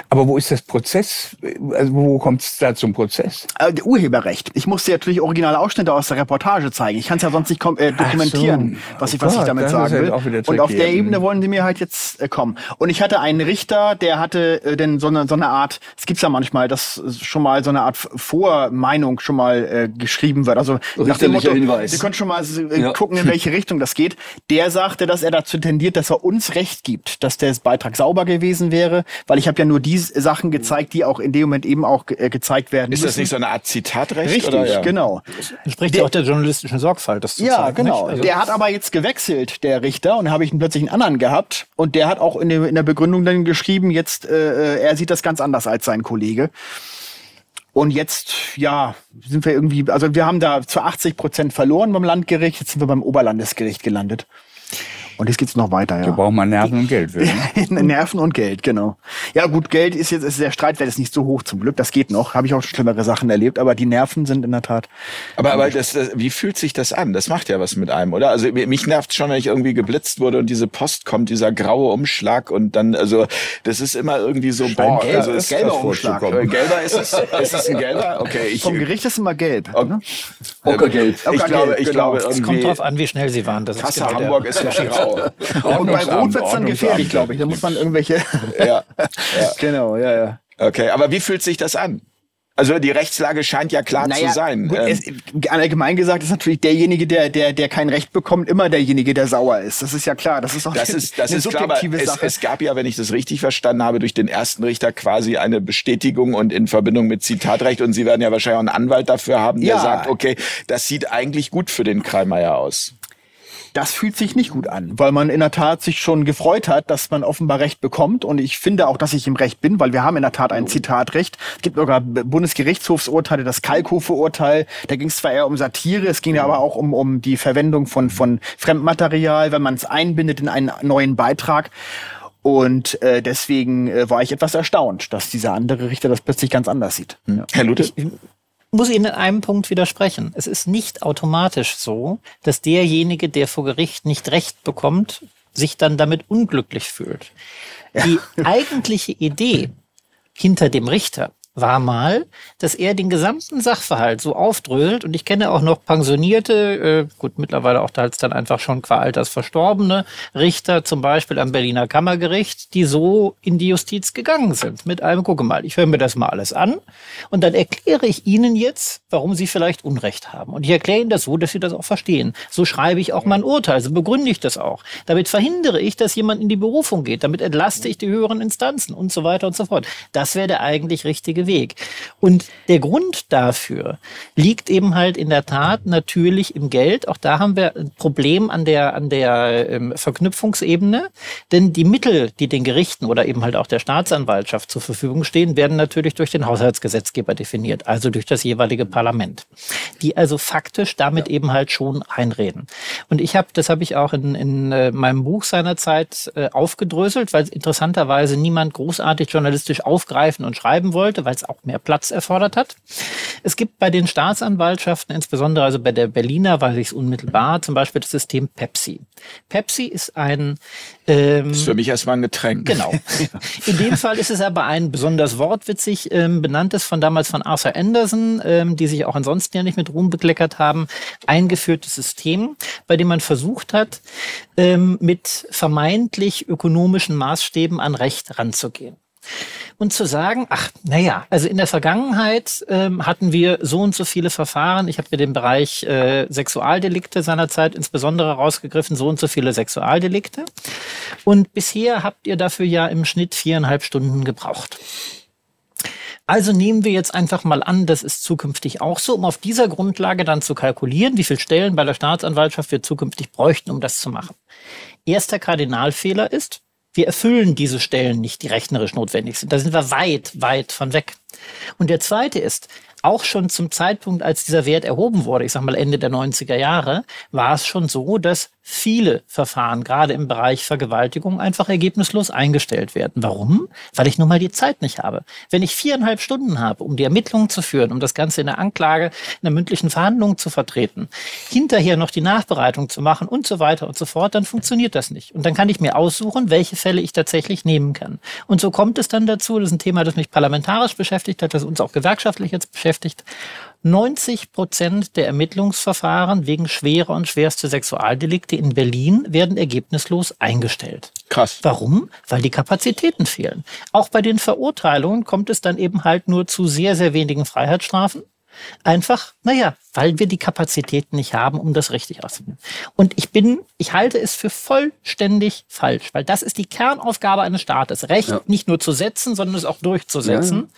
Aber wo ist das Prozess? Also wo kommt es da zum Prozess? Äh, Urheberrecht. Ich musste natürlich originale Ausschnitte aus der Reportage zeigen. Ich kann es ja sonst nicht äh, dokumentieren, so. was, ich, was oh ich damit sagen will. Halt und auf der Ebene wollen die mir halt jetzt äh, kommen. Und ich hatte einen Richter, der hatte äh, denn so eine, so eine Art, es gibt's ja manchmal, dass schon mal so eine Art Vormeinung schon mal äh, geschrieben wird. Also nach dem Motto, Hinweis. Sie können schon mal äh, ja. gucken, in welche Richtung das geht. Der sagte, dass er dazu tendiert, dass er uns Recht gibt, dass der Beitrag sauber gewesen wäre, weil ich habe ja nur nur die Sachen gezeigt, die auch in dem Moment eben auch ge äh, gezeigt werden. Ist müssen. das nicht so eine Art Zitatrecht? Richtig, oder? Ja. genau. Das spricht ja auch der journalistischen Sorgfalt. Das zu ja, zeigen, genau. Also der hat aber jetzt gewechselt, der Richter, und habe ich plötzlich einen anderen gehabt. Und der hat auch in, der, in der Begründung dann geschrieben, jetzt äh, äh, er sieht das ganz anders als sein Kollege. Und jetzt, ja, sind wir irgendwie, also wir haben da zu 80 Prozent verloren beim Landgericht, jetzt sind wir beim Oberlandesgericht gelandet. Und jetzt geht's noch weiter, ja. Da braucht man Nerven und Geld für. Ne? Nerven und Geld, genau. Ja gut, Geld ist jetzt, ist der Streitwert ist nicht so hoch zum Glück. Das geht noch. Habe ich auch schlimmere Sachen erlebt. Aber die Nerven sind in der Tat. Aber, aber das, das, wie fühlt sich das an? Das macht ja was mit einem, oder? Also mich nervt schon, wenn ich irgendwie geblitzt wurde und diese Post kommt, dieser graue Umschlag und dann, also das ist immer irgendwie so, boah, gelb, also ist gelber Umschlag. Äh, gelber ist es? Ist es ein gelber? Okay, ich, Vom Gericht ist immer gelb. Okay. Ne? Ockergelb. Ich Ockergelb, glaube, ich genau. glaube Es irgendwie. kommt drauf an, wie schnell sie waren. Das ist Kasse genau der- Hamburg ist ja grau. Und bei Rot wird's dann Ordnungsamt. gefährlich, glaube ich. Da muss man irgendwelche. ja. genau, ja, ja. Okay, aber wie fühlt sich das an? Also die Rechtslage scheint ja klar zu sein. Gut, Ähm, es, allgemein gesagt ist natürlich derjenige, der, der, der kein Recht bekommt, immer derjenige, der sauer ist. Das ist ja klar. Das ist auch Das ist, das eine ist klar, subjektive es, Sache. es gab ja, wenn ich das richtig verstanden habe, durch den ersten Richter quasi eine Bestätigung und in Verbindung mit Zitatrecht. Und Sie werden ja wahrscheinlich auch einen Anwalt dafür haben, der Ja. sagt, okay, das sieht eigentlich gut für den Kreimeier aus. Das fühlt sich nicht gut an, weil man in der Tat sich schon gefreut hat, dass man offenbar Recht bekommt. Und ich finde auch, dass ich im Recht bin, weil wir haben in der Tat ein Zitatrecht. Es gibt sogar Bundesgerichtshofsurteile, das Kalkofe-Urteil. Da ging es zwar eher um Satire, es ging ja aber auch um, um die Verwendung von, von Fremdmaterial, wenn man es einbindet in einen neuen Beitrag. Und äh, deswegen äh, war ich etwas erstaunt, dass dieser andere Richter das plötzlich ganz anders sieht. Ja. Herr Lute? Muss Ihnen in einem Punkt widersprechen. Es ist nicht automatisch so, dass derjenige, der vor Gericht nicht Recht bekommt, sich dann damit unglücklich fühlt. Die eigentliche Idee hinter dem Richter war mal, dass er den gesamten Sachverhalt so aufdröselt und ich kenne auch noch pensionierte, äh, gut, mittlerweile auch teils dann einfach schon qua Alters verstorbene Richter, zum Beispiel am Berliner Kammergericht, die so in die Justiz gegangen sind mit einem, gucke mal, ich höre mir das mal alles an und dann erkläre ich Ihnen jetzt, warum Sie vielleicht Unrecht haben. Und ich erkläre Ihnen das so, dass Sie das auch verstehen. So schreibe ich auch mein Urteil, so begründe ich das auch. Damit verhindere ich, dass jemand in die Berufung geht. Damit entlaste ich die höheren Instanzen und so weiter und so fort. Das wäre der eigentlich richtige Weg. Und der Grund dafür liegt eben halt in der Tat natürlich im Geld. Auch da haben wir ein Problem an der, an der ähm, Verknüpfungsebene. Denn die Mittel, die den Gerichten oder eben halt auch der Staatsanwaltschaft zur Verfügung stehen, werden natürlich durch den Haushaltsgesetzgeber definiert, also durch das jeweilige Parlament. Die also faktisch damit eben halt schon einreden. Und ich habe, das habe ich auch in, in äh, meinem Buch seinerzeit äh, aufgedröselt, weil interessanterweise niemand großartig journalistisch aufgreifen und schreiben wollte, weil es auch mehr Platz erfordert hat. Es gibt bei den Staatsanwaltschaften, insbesondere also bei der Berliner, weiß ich es unmittelbar, zum Beispiel das System Pepsi. Pepsi ist ein ähm, Das ist für mich erstmal ein Getränk. Genau. In dem Fall ist es aber ein besonders wortwitzig ähm, benanntes von damals von Arthur Anderson, ähm, die sich auch ansonsten ja nicht mit Ruhm bekleckert haben, eingeführtes System, bei dem man versucht hat, ähm, mit vermeintlich ökonomischen Maßstäben an Recht ranzugehen und zu sagen, ach, naja, also in der Vergangenheit ähm, hatten wir so und so viele Verfahren. Ich habe mir den Bereich äh, Sexualdelikte seinerzeit insbesondere rausgegriffen, so und so viele Sexualdelikte. Und bisher habt ihr dafür ja im Schnitt viereinhalb Stunden gebraucht. Also nehmen wir jetzt einfach mal an, das ist zukünftig auch so, um auf dieser Grundlage dann zu kalkulieren, wie viele Stellen bei der Staatsanwaltschaft wir zukünftig bräuchten, um das zu machen. Erster Kardinalfehler ist, wir erfüllen diese Stellen nicht, die rechnerisch notwendig sind. Da sind wir weit, weit von weg. Und der zweite ist, auch schon zum Zeitpunkt, als dieser Wert erhoben wurde, ich sag mal Ende der 90er Jahre, war es schon so, dass viele Verfahren, gerade im Bereich Vergewaltigung, einfach ergebnislos eingestellt werden. Warum? Weil ich nun mal die Zeit nicht habe. Wenn ich viereinhalb Stunden habe, um die Ermittlungen zu führen, um das Ganze in der Anklage, in der mündlichen Verhandlung zu vertreten, hinterher noch die Nachbereitung zu machen und so weiter und so fort, dann funktioniert das nicht. Und dann kann ich mir aussuchen, welche Fälle ich tatsächlich nehmen kann. Und so kommt es dann dazu, das ist ein Thema, das mich parlamentarisch beschäftigt hat, das uns auch gewerkschaftlich jetzt beschäftigt. 90 Prozent der Ermittlungsverfahren wegen schwerer und schwerster Sexualdelikte in Berlin werden ergebnislos eingestellt. Krass. Warum? Weil die Kapazitäten fehlen. Auch bei den Verurteilungen kommt es dann eben halt nur zu sehr, sehr wenigen Freiheitsstrafen. Einfach, naja, weil wir die Kapazitäten nicht haben, um das richtig auszunehmen. Und ich bin, ich halte es für vollständig falsch, weil das ist die Kernaufgabe eines Staates, Recht Ja. nicht nur zu setzen, sondern es auch durchzusetzen.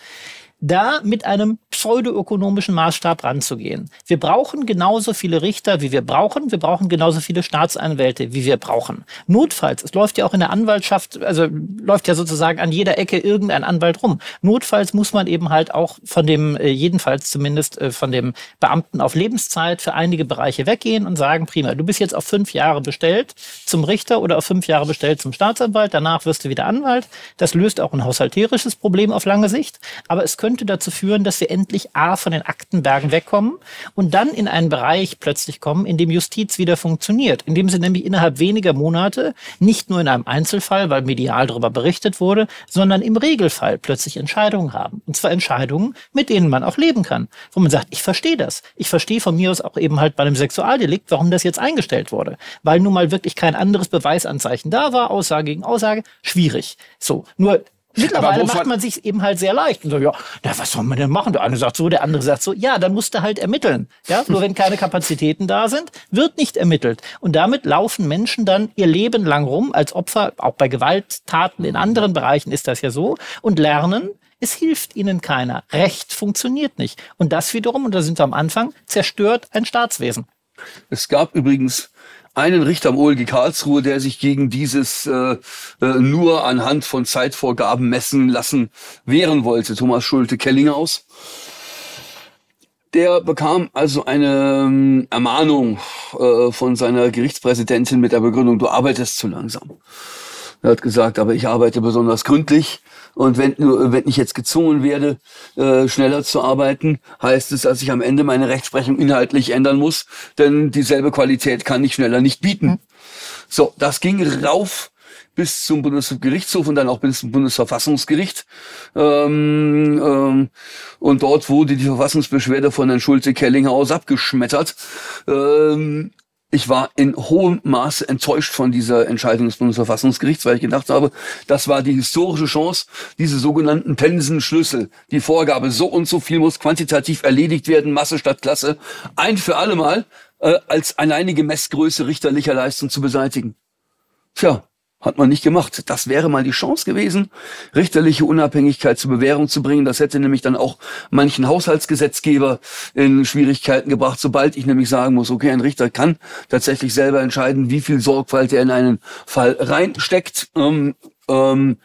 Da mit einem pseudoökonomischen Maßstab ranzugehen. Wir brauchen genauso viele Richter, wie wir brauchen. Wir brauchen genauso viele Staatsanwälte, wie wir brauchen. Notfalls, es läuft ja auch in der Anwaltschaft, also läuft ja sozusagen an jeder Ecke irgendein Anwalt rum. Notfalls muss man eben halt auch von dem, äh, jedenfalls zumindest äh, von dem Beamten auf Lebenszeit für einige Bereiche weggehen und sagen, prima, du bist jetzt auf fünf Jahre bestellt zum Richter oder auf fünf Jahre bestellt zum Staatsanwalt, danach wirst du wieder Anwalt. Das löst auch ein haushalterisches Problem auf lange Sicht, aber es könnte dazu führen, dass wir endlich A von den Aktenbergen wegkommen und dann in einen Bereich plötzlich kommen, in dem Justiz wieder funktioniert, in dem sie nämlich innerhalb weniger Monate nicht nur in einem Einzelfall, weil medial darüber berichtet wurde, sondern im Regelfall plötzlich Entscheidungen haben. Und zwar Entscheidungen, mit denen man auch leben kann. Wo man sagt, ich verstehe das. Ich verstehe von mir aus auch eben halt bei einem Sexualdelikt, warum das jetzt eingestellt wurde. Weil nun mal wirklich kein anderes Beweisanzeichen da war, Aussage gegen Aussage, schwierig. So. Nur Mittlerweile macht man sich eben halt sehr leicht und so, ja, na, was soll man denn machen? Der eine sagt so, der andere sagt so. Ja, dann musst du halt ermitteln. Ja, nur wenn keine Kapazitäten da sind, wird nicht ermittelt. Und damit laufen Menschen dann ihr Leben lang rum als Opfer. Auch bei Gewalttaten in anderen Bereichen ist das ja so und lernen, es hilft ihnen keiner. Recht funktioniert nicht. Und das wiederum, und da sind wir am Anfang, zerstört ein Staatswesen. Es gab übrigens einen Richter am OLG Karlsruhe, der sich gegen dieses äh, äh, nur anhand von Zeitvorgaben messen lassen wehren wollte, Thomas Schulte-Kellinghaus. Der bekam also eine ähm, Ermahnung äh, von seiner Gerichtspräsidentin mit der Begründung, du arbeitest zu langsam. Er hat gesagt, aber ich arbeite besonders gründlich. Und wenn, wenn ich jetzt gezwungen werde, äh, schneller zu arbeiten, heißt es, dass ich am Ende meine Rechtsprechung inhaltlich ändern muss, denn dieselbe Qualität kann ich schneller nicht bieten. Mhm. So, das ging rauf bis zum Bundesgerichtshof und dann auch bis zum Bundesverfassungsgericht. Ähm, ähm, und dort wurde die Verfassungsbeschwerde von Herrn Schulte-Kellinghaus abgeschmettert. Ähm, ich war in hohem Maße enttäuscht von dieser Entscheidung des Bundesverfassungsgerichts, weil ich gedacht habe, das war die historische Chance, diese sogenannten Pensenschlüssel, die Vorgabe, so und so viel muss quantitativ erledigt werden, Masse statt Klasse, ein für alle Mal äh, als alleinige Messgröße richterlicher Leistung zu beseitigen. Tja, hat man nicht gemacht. Das wäre mal die Chance gewesen, richterliche Unabhängigkeit zur Bewährung zu bringen. Das hätte nämlich dann auch manchen Haushaltsgesetzgeber in Schwierigkeiten gebracht, sobald ich nämlich sagen muss, okay, ein Richter kann tatsächlich selber entscheiden, wie viel Sorgfalt er in einen Fall reinsteckt. Ähm, ähm,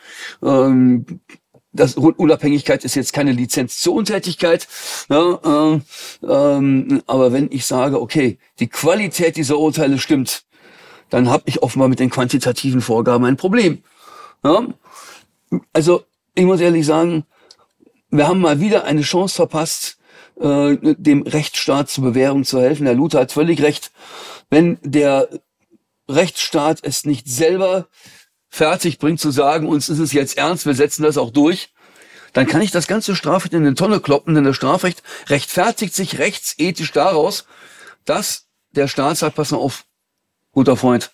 ähm, das Unabhängigkeit ist jetzt keine Lizenz zur Untätigkeit, ja, äh, ähm, aber wenn ich sage, okay, die Qualität dieser Urteile stimmt, dann habe ich offenbar mit den quantitativen Vorgaben ein Problem. Ja? Also ich muss ehrlich sagen, wir haben mal wieder eine Chance verpasst, äh, dem Rechtsstaat zur Bewährung zu helfen. Herr Luther hat völlig recht. Wenn der Rechtsstaat es nicht selber fertig bringt zu sagen, uns ist es jetzt ernst, wir setzen das auch durch, dann kann ich das ganze Strafrecht in den Tonne kloppen, denn das Strafrecht rechtfertigt sich rechtsethisch daraus, dass der Staat sagt, pass mal auf, guter Freund.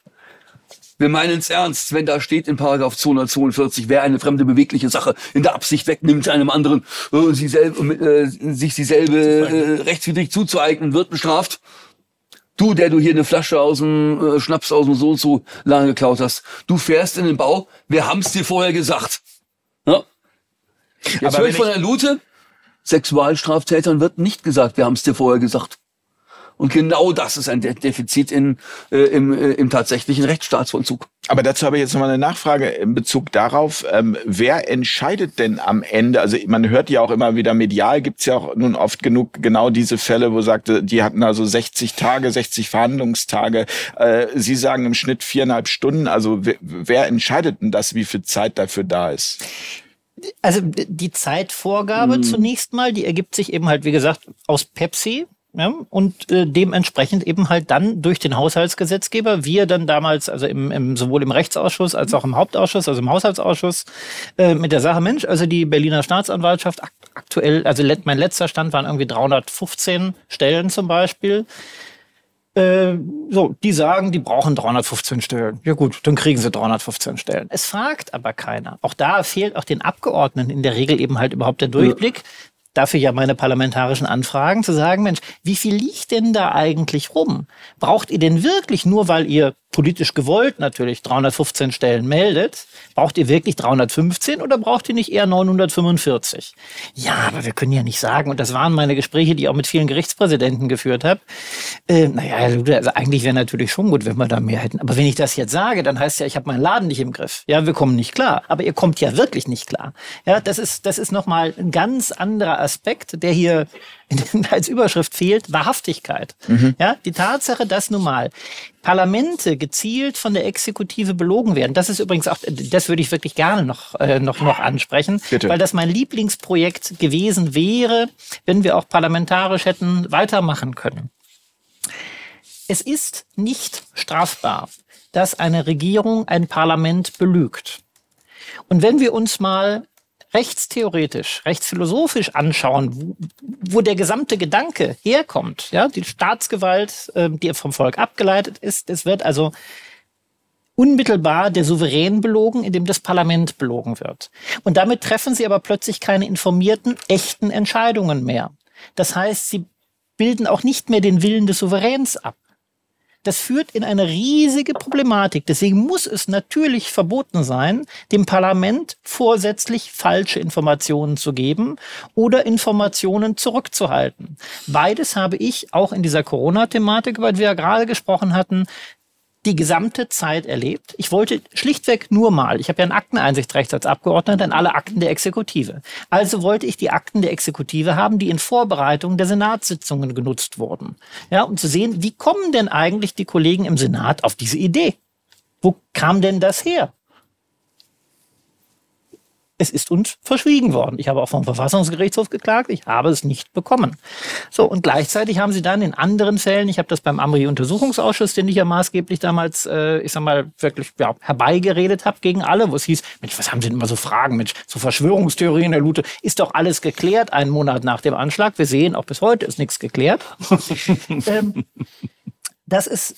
Wir meinen es ernst, wenn da steht in Paragraph 242, wer eine fremde bewegliche Sache in der Absicht wegnimmt einem anderen äh, sie selb, äh, sich dieselbe äh, rechtswidrig zuzueignen, wird bestraft. Du, der du hier eine Flasche aus dem äh, Schnaps aus dem so und so lange geklaut hast, du fährst in den Bau, wir haben's dir vorher gesagt. Ja? Jetzt höre ich von der Lute, Sexualstraftätern wird nicht gesagt, wir haben's dir vorher gesagt. Und genau das ist ein Defizit in, äh, im, äh, im tatsächlichen Rechtsstaatsvollzug. Aber dazu habe ich jetzt nochmal eine Nachfrage in Bezug darauf, ähm, wer entscheidet denn am Ende? Also man hört ja auch immer wieder medial, gibt's ja auch nun oft genug genau diese Fälle, wo sagte, die hatten also 60 Tage, 60 Verhandlungstage. Äh, Sie sagen im Schnitt viereinhalb Stunden. Also wer, wer entscheidet denn das, wie viel Zeit dafür da ist? Also die Zeitvorgabe hm. zunächst mal, die ergibt sich eben halt, wie gesagt, aus Pepsi. Ja, und äh, dementsprechend eben halt dann durch den Haushaltsgesetzgeber, wir dann damals, also im, im, sowohl im Rechtsausschuss als auch im Hauptausschuss, also im Haushaltsausschuss, äh, mit der Sache, Mensch, also die Berliner Staatsanwaltschaft aktuell, also let, mein letzter Stand waren irgendwie 315 Stellen zum Beispiel. Äh, so, die sagen, die brauchen 315 Stellen. Ja gut, dann kriegen sie 315 Stellen. Es fragt aber keiner. Auch da fehlt auch den Abgeordneten in der Regel eben halt überhaupt der Durchblick dafür ja meine parlamentarischen Anfragen, zu sagen, Mensch, wie viel liegt denn da eigentlich rum? Braucht ihr denn wirklich nur, weil ihr politisch gewollt natürlich 315 Stellen meldet, braucht ihr wirklich 315 oder braucht ihr nicht eher 945? Ja, aber wir können ja nicht sagen, und das waren meine Gespräche, die ich auch mit vielen Gerichtspräsidenten geführt habe. Äh, naja, also eigentlich wäre natürlich schon gut, wenn wir da mehr hätten. Aber wenn ich das jetzt sage, dann heißt ja, ich habe meinen Laden nicht im Griff. Ja, wir kommen nicht klar. Aber ihr kommt ja wirklich nicht klar. Ja, das ist, das ist nochmal ein ganz anderer Aspekt, der hier als Überschrift fehlt, Wahrhaftigkeit. Mhm. Ja, die Tatsache, dass nun mal Parlamente gezielt von der Exekutive belogen werden. Das ist übrigens auch, das würde ich wirklich gerne noch, äh, noch, noch ansprechen, Bitte. weil das mein Lieblingsprojekt gewesen wäre, wenn wir auch parlamentarisch hätten weitermachen können. Es ist nicht strafbar, dass eine Regierung ein Parlament belügt. Und wenn wir uns mal rechtstheoretisch, rechtsphilosophisch anschauen, wo, wo der gesamte Gedanke herkommt, ja, die Staatsgewalt, äh, die vom Volk abgeleitet ist, es wird also unmittelbar der Souverän belogen, indem das Parlament belogen wird. Und damit treffen sie aber plötzlich keine informierten, echten Entscheidungen mehr. Das heißt, sie bilden auch nicht mehr den Willen des Souveräns ab. Das führt in eine riesige Problematik. Deswegen muss es natürlich verboten sein, dem Parlament vorsätzlich falsche Informationen zu geben oder Informationen zurückzuhalten. Beides habe ich auch in dieser Corona-Thematik, über die wir gerade gesprochen hatten, die gesamte Zeit erlebt. Ich wollte schlichtweg nur mal, ich habe ja ein Akteneinsichtsrecht als Abgeordneter in alle Akten der Exekutive. Also wollte ich die Akten der Exekutive haben, die in Vorbereitung der Senatssitzungen genutzt wurden. Ja, um zu sehen, wie kommen denn eigentlich die Kollegen im Senat auf diese Idee? Wo kam denn das her? Es ist uns verschwiegen worden. Ich habe auch vom Verfassungsgerichtshof geklagt. Ich habe es nicht bekommen. So, und gleichzeitig haben sie dann in anderen Fällen, ich habe das beim Amri-Untersuchungsausschuss, den ich ja maßgeblich damals, äh, ich sag mal, wirklich ja, herbeigeredet habe gegen alle, wo es hieß, Mensch, was haben Sie denn immer so Fragen, Mensch, so Verschwörungstheorien der Lute, ist doch alles geklärt, einen Monat nach dem Anschlag. Wir sehen, auch bis heute ist nichts geklärt. ähm, das ist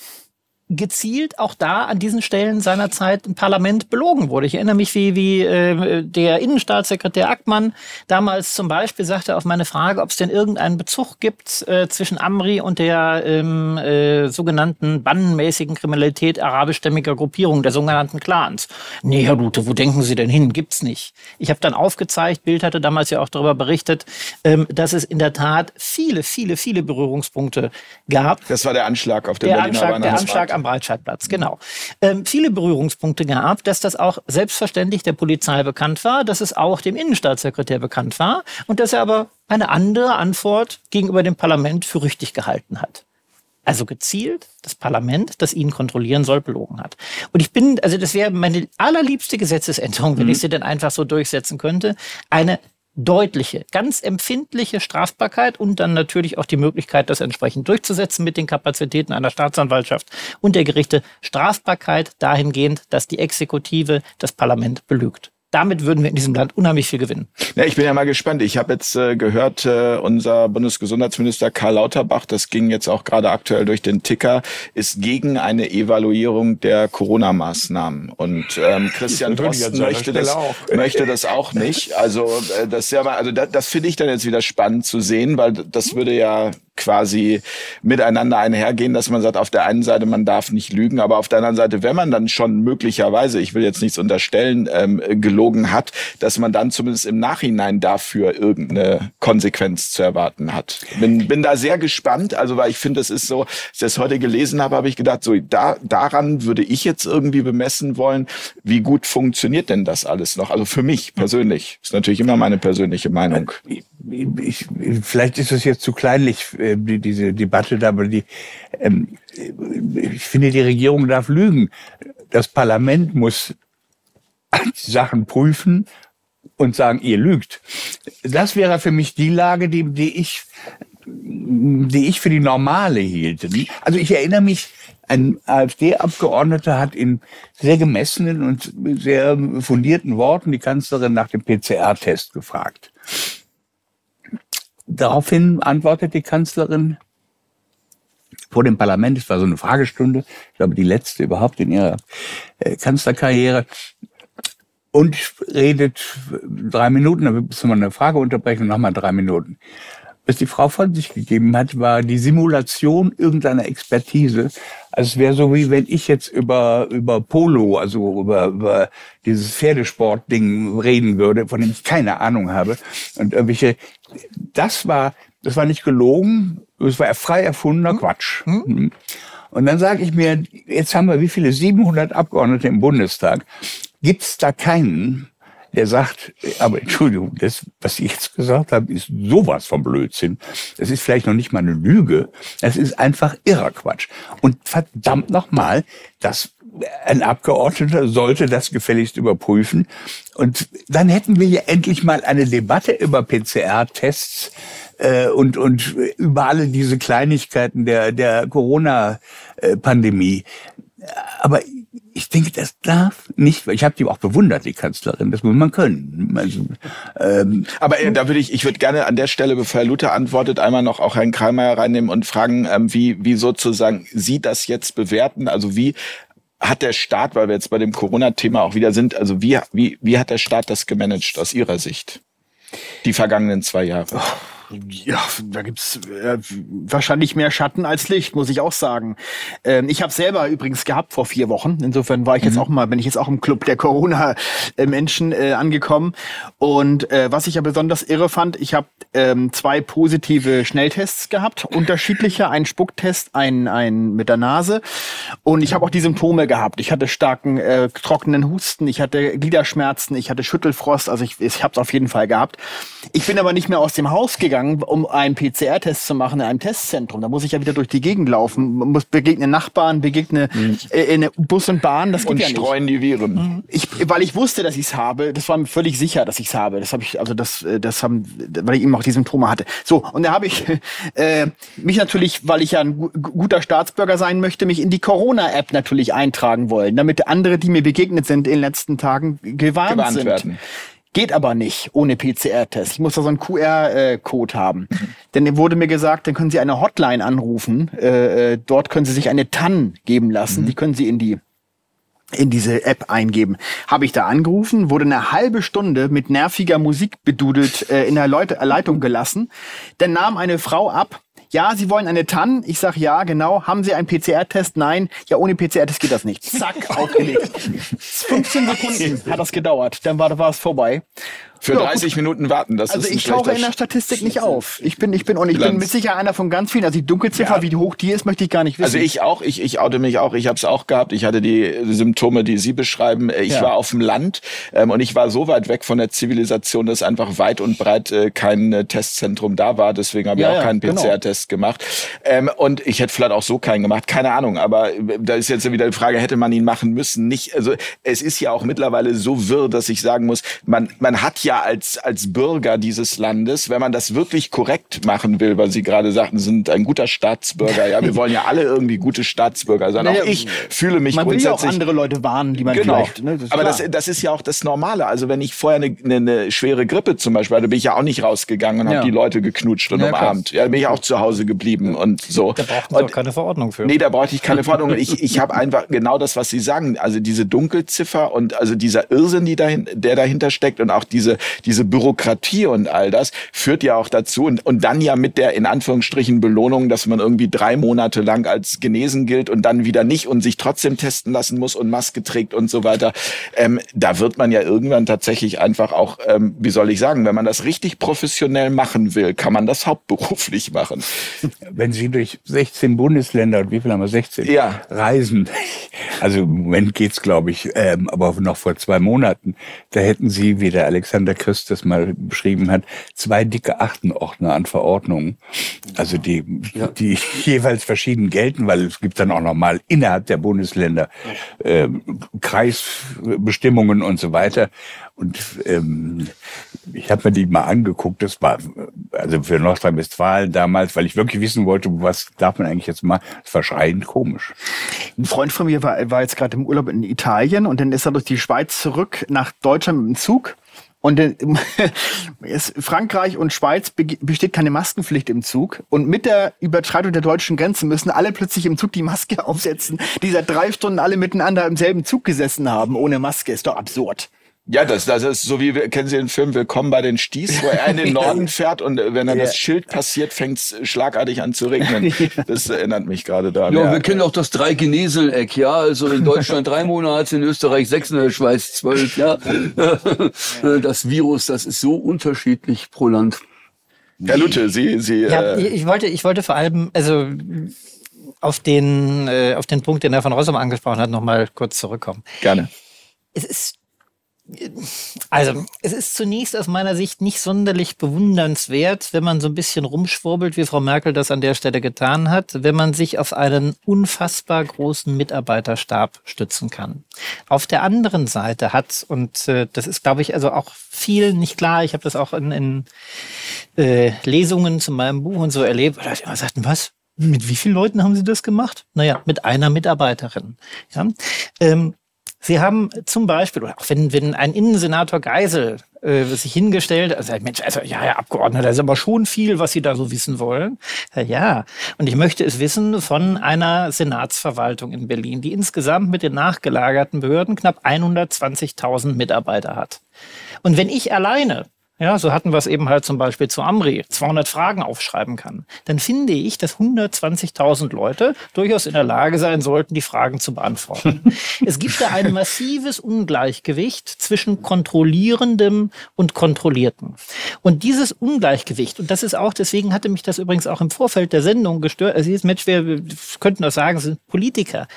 gezielt auch da an diesen Stellen seinerzeit im Parlament belogen wurde. Ich erinnere mich, wie, wie äh, der Innenstaatssekretär Ackmann damals zum Beispiel sagte auf meine Frage, ob es denn irgendeinen Bezug gibt äh, zwischen Amri und der ähm, äh, sogenannten bannenmäßigen Kriminalität arabischstämmiger Gruppierungen, der sogenannten Clans. Nee, Herr Lute, wo denken Sie denn hin? Gibt's nicht. Ich habe dann aufgezeigt, Bild hatte damals ja auch darüber berichtet, ähm, dass es in der Tat viele, viele, viele Berührungspunkte gab. Das war der Anschlag auf den der Berliner Anschlag, Der Anschlag am Breitscheidplatz, genau. Ähm, viele Berührungspunkte gab, dass das auch selbstverständlich der Polizei bekannt war, dass es auch dem Innenstaatssekretär bekannt war und dass er aber eine andere Antwort gegenüber dem Parlament für richtig gehalten hat. Also gezielt das Parlament, das ihn kontrollieren soll, belogen hat. Und ich bin, also das wäre meine allerliebste Gesetzesänderung, wenn mhm. ich sie denn einfach so durchsetzen könnte, eine deutliche, ganz empfindliche Strafbarkeit und dann natürlich auch die Möglichkeit, das entsprechend durchzusetzen mit den Kapazitäten einer Staatsanwaltschaft und der Gerichte. Strafbarkeit dahingehend, dass die Exekutive das Parlament belügt damit würden wir in diesem Land unheimlich viel gewinnen. Ja, ich bin ja mal gespannt. Ich habe jetzt äh, gehört, äh, unser Bundesgesundheitsminister Karl Lauterbach, das ging jetzt auch gerade aktuell durch den Ticker, ist gegen eine Evaluierung der Corona-Maßnahmen. Und ähm, Christian Drosten möchte das, möchte das auch nicht. Also äh, das ja mal, also das, das finde ich dann jetzt wieder spannend zu sehen, weil das würde ja quasi miteinander einhergehen, dass man sagt, auf der einen Seite, man darf nicht lügen, aber auf der anderen Seite, wenn man dann schon möglicherweise, ich will jetzt nichts unterstellen, ähm, gelogen hat, dass man dann zumindest im Nachhinein dafür irgendeine Konsequenz zu erwarten hat. Bin, bin da sehr gespannt, also weil ich finde, das ist so, als ich das heute gelesen habe, habe ich gedacht, so da, daran würde ich jetzt irgendwie bemessen wollen, wie gut funktioniert denn das alles noch? Also für mich persönlich, ist natürlich immer meine persönliche Meinung. Ich, ich, vielleicht ist es jetzt zu kleinlich äh, die, diese Debatte da, aber die, ähm, ich finde, die Regierung darf lügen. Das Parlament muss die Sachen prüfen und sagen, ihr lügt. Das wäre für mich die Lage, die, die ich die ich für die normale hielt. Also ich erinnere mich, ein AfD-Abgeordneter hat in sehr gemessenen und sehr fundierten Worten die Kanzlerin nach dem PCR-Test gefragt. Daraufhin antwortet die Kanzlerin vor dem Parlament, es war so eine Fragestunde, ich glaube die letzte überhaupt in ihrer äh, Kanzlerkarriere, und redet drei Minuten, dann müssen wir eine Frage unterbrechen und nochmal drei Minuten. Was die Frau von sich gegeben hat, war die Simulation irgendeiner Expertise. Also es wäre so wie wenn ich jetzt über über Polo, also über, über dieses Pferdesportding reden würde, von dem ich keine Ahnung habe und irgendwelche. Das war das war nicht gelogen, es war frei erfundener Quatsch. Mhm. Und dann sage ich mir, jetzt haben wir wie viele 700 Abgeordnete im Bundestag. Gibt es da keinen, der sagt, aber Entschuldigung, das, was ich jetzt gesagt habe, ist sowas von Blödsinn. Das ist vielleicht noch nicht mal eine Lüge. Das ist einfach irrer Quatsch. Und verdammt nochmal, das ein Abgeordneter sollte das gefälligst überprüfen. Und dann hätten wir ja endlich mal eine Debatte über PCR-Tests äh, und, und über alle diese Kleinigkeiten der, der Corona-Pandemie. Aber ich denke, das darf nicht, ich habe die auch bewundert, die Kanzlerin, das muss man können. Also, ähm, Aber äh, da würde ich, ich würde gerne an der Stelle, bevor Herr Luther antwortet, einmal noch auch Herrn Kreimeier reinnehmen und fragen, ähm, wie, wie sozusagen Sie das jetzt bewerten. Also wie hat der Staat, weil wir jetzt bei dem Corona-Thema auch wieder sind, also wie, wie, wie hat der Staat das gemanagt aus Ihrer Sicht? Die vergangenen zwei Jahre. Oh. Ja, da gibt's äh, wahrscheinlich mehr Schatten als Licht, muss ich auch sagen. Ähm, ich habe selber übrigens gehabt vor vier Wochen. Insofern war ich jetzt mhm. auch mal, bin ich jetzt auch im Club der Corona-Menschen äh, angekommen. Und äh, was ich ja besonders irre fand, ich habe ähm, zwei positive Schnelltests gehabt, unterschiedliche, ein Spucktest, ein, ein mit der Nase. Und ich habe auch die Symptome gehabt. Ich hatte starken äh, trockenen Husten, ich hatte Gliederschmerzen, ich hatte Schüttelfrost. Also ich, ich habe es auf jeden Fall gehabt. Ich bin aber nicht mehr aus dem Haus gegangen gegangen, um einen PCR-Test zu machen in einem Testzentrum. Da muss ich ja wieder durch die Gegend laufen, muss begegne Nachbarn, begegne mhm. äh, in Bus und Bahn. Das geht und ja nicht. streuen die Viren. Mhm. Ich, weil ich wusste, dass ich es habe. Das war mir völlig sicher, dass ich es habe. Das habe ich, also das, äh, das haben, weil ich eben auch die Symptome hatte. So und da habe ich äh, mich natürlich, weil ich ja ein guter Staatsbürger sein möchte, mich in die Corona-App natürlich eintragen wollen, damit andere, die mir begegnet sind in den letzten Tagen, gewarnt, gewarnt sind. Werden. Geht aber nicht ohne PCR-Test. Ich muss da so einen QR-Code haben. Mhm. Denn wurde mir gesagt, dann können Sie eine Hotline anrufen. Äh, äh, dort können Sie sich eine TAN geben lassen. Mhm. Die können Sie in die in diese App eingeben. Habe ich da angerufen, wurde eine halbe Stunde mit nerviger Musik bedudelt äh, in der Leute Leitung gelassen. Dann nahm eine Frau ab ja, Sie wollen eine TAN? Ich sage ja, genau. Haben Sie einen PCR-Test? Nein. Ja, ohne PCR-Test geht das nicht. Zack, aufgelegt. 15 Sekunden hat das gedauert. Dann war, war es vorbei. Für ja, 30 gut. Minuten warten, das also ist ich tauche in der Statistik nicht auf. Ich bin, ich bin, und ich Bilanz. bin mit Sicherheit einer von ganz vielen. Also die Dunkelziffer, ja. wie hoch die ist, möchte ich gar nicht wissen. Also ich auch, ich, ich oute mich auch, ich habe es auch gehabt. Ich hatte die Symptome, die Sie beschreiben. Äh, ich ja. war auf dem Land ähm, und ich war so weit weg von der Zivilisation, dass einfach weit und breit äh, kein äh, Testzentrum da war. Deswegen habe ich auch keinen genau. PCR-Test gemacht. Ähm, und ich hätte vielleicht auch so keinen gemacht, keine Ahnung. Aber äh, da ist jetzt wieder die Frage, hätte man ihn machen müssen? Nicht. Also es ist ja auch mittlerweile so wirr, dass ich sagen muss, man man hat ja als als Bürger dieses Landes, wenn man das wirklich korrekt machen will, weil Sie gerade sagten, sind ein guter Staatsbürger. Ja, wir wollen ja alle irgendwie gute Staatsbürger sein. Naja, auch ich fühle mich man grundsätzlich. Man will ja auch andere Leute warnen, die man genau. vielleicht. Ne, das Aber das, das ist ja auch das Normale. Also wenn ich vorher eine, eine, eine schwere Grippe zum Beispiel hatte, bin ich ja auch nicht rausgegangen und ja. habe die Leute geknutscht und ja, umarmt. Ja, bin ich auch zu Hause geblieben und so. Da brauchten Sie auch keine Verordnung für. Nee, da brauchte ich keine Verordnung. ich ich habe einfach genau das, was Sie sagen. Also diese Dunkelziffer und also dieser Irrsinn, die dahin, der dahinter steckt und auch diese diese Bürokratie und all das führt ja auch dazu und, und dann ja mit der in Anführungsstrichen Belohnung, dass man irgendwie drei Monate lang als genesen gilt und dann wieder nicht und sich trotzdem testen lassen muss und Maske trägt und so weiter. Ähm, da wird man ja irgendwann tatsächlich einfach auch, ähm, wie soll ich sagen, wenn man das richtig professionell machen will, kann man das hauptberuflich machen. Wenn Sie durch 16 Bundesländer und wie viel haben wir 16 ja. reisen, also im Moment geht's glaube ich, ähm, aber noch vor zwei Monaten, da hätten Sie, wie der Christ das mal beschrieben hat, zwei dicke Achtenordner an Verordnungen, also die, ja. die jeweils verschieden gelten, weil es gibt dann auch nochmal innerhalb der Bundesländer äh, Kreisbestimmungen und so weiter. Und ähm, ich habe mir die mal angeguckt. Das war also für Nordrhein-Westfalen damals, weil ich wirklich wissen wollte, was darf man eigentlich jetzt mal. Das war schreiend komisch. Ein Freund von mir war, war jetzt gerade im Urlaub in Italien und dann ist er durch die Schweiz zurück nach Deutschland mit dem Zug und in, Frankreich und Schweiz besteht keine Maskenpflicht im Zug. Und mit der Überschreitung der deutschen Grenze müssen alle plötzlich im Zug die Maske aufsetzen, die seit drei Stunden alle miteinander im selben Zug gesessen haben, ohne Maske. Ist doch absurd. Ja, das, das ist so wie, kennen Sie den Film Willkommen bei den Sties, wo er in den Norden fährt und wenn dann das Schild passiert, fängt es schlagartig an zu regnen. Das erinnert mich gerade da. Ja, wir kennen auch das Drei-Genesel-Eck, ja. Also in Deutschland drei Monate, in Österreich sechs, in der Schweiz zwölf, ja. Das Virus, das ist so unterschiedlich pro Land. Herr Lute, Sie, Sie. Ja, äh ich wollte, ich wollte vor allem, also auf den, äh, auf den Punkt, den Herr von Rossum angesprochen hat, noch mal kurz zurückkommen. Gerne. Es ist also, es ist zunächst aus meiner Sicht nicht sonderlich bewundernswert, wenn man so ein bisschen rumschwurbelt, wie Frau Merkel das an der Stelle getan hat, wenn man sich auf einen unfassbar großen Mitarbeiterstab stützen kann. Auf der anderen Seite hat, und äh, das ist, glaube ich, also auch vielen nicht klar, ich habe das auch in, in äh, Lesungen zu meinem Buch und so erlebt, da immer sagten, was? Mit wie vielen Leuten haben Sie das gemacht? Naja, mit einer Mitarbeiterin. Ja? Ähm, Sie haben zum Beispiel, auch wenn, wenn ein Innensenator Geisel äh, sich hingestellt, also Mensch, also ja, Herr Abgeordneter, das ist aber schon viel, was Sie da so wissen wollen. Ja, ja, und ich möchte es wissen von einer Senatsverwaltung in Berlin, die insgesamt mit den nachgelagerten Behörden knapp 120.000 Mitarbeiter hat. Und wenn ich alleine ja, so hatten wir es eben halt zum Beispiel zu Amri, 200 Fragen aufschreiben kann, dann finde ich, dass 120.000 Leute durchaus in der Lage sein sollten, die Fragen zu beantworten. es gibt da ein massives Ungleichgewicht zwischen kontrollierendem und kontrollierten. Und dieses Ungleichgewicht, und das ist auch, deswegen hatte mich das übrigens auch im Vorfeld der Sendung gestört, also jetzt Mensch, wir könnten das sagen, sind Politiker.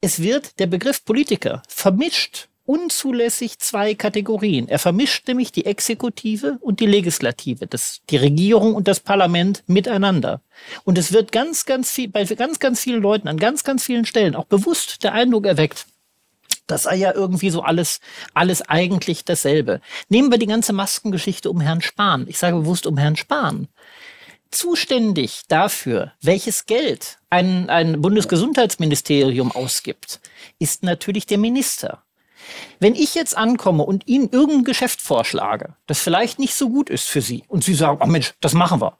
Es wird der Begriff Politiker vermischt unzulässig zwei Kategorien. Er vermischt nämlich die Exekutive und die Legislative, das, die Regierung und das Parlament miteinander. Und es wird ganz, ganz viel, bei ganz, ganz vielen Leuten an ganz, ganz vielen Stellen auch bewusst der Eindruck erweckt, das sei ja irgendwie so alles, alles eigentlich dasselbe. Nehmen wir die ganze Maskengeschichte um Herrn Spahn. Ich sage bewusst um Herrn Spahn. Zuständig dafür, welches Geld ein, ein Bundesgesundheitsministerium ausgibt, ist natürlich der Minister. Wenn ich jetzt ankomme und Ihnen irgendein Geschäft vorschlage, das vielleicht nicht so gut ist für Sie und Sie sagen, oh Mensch, das machen wir.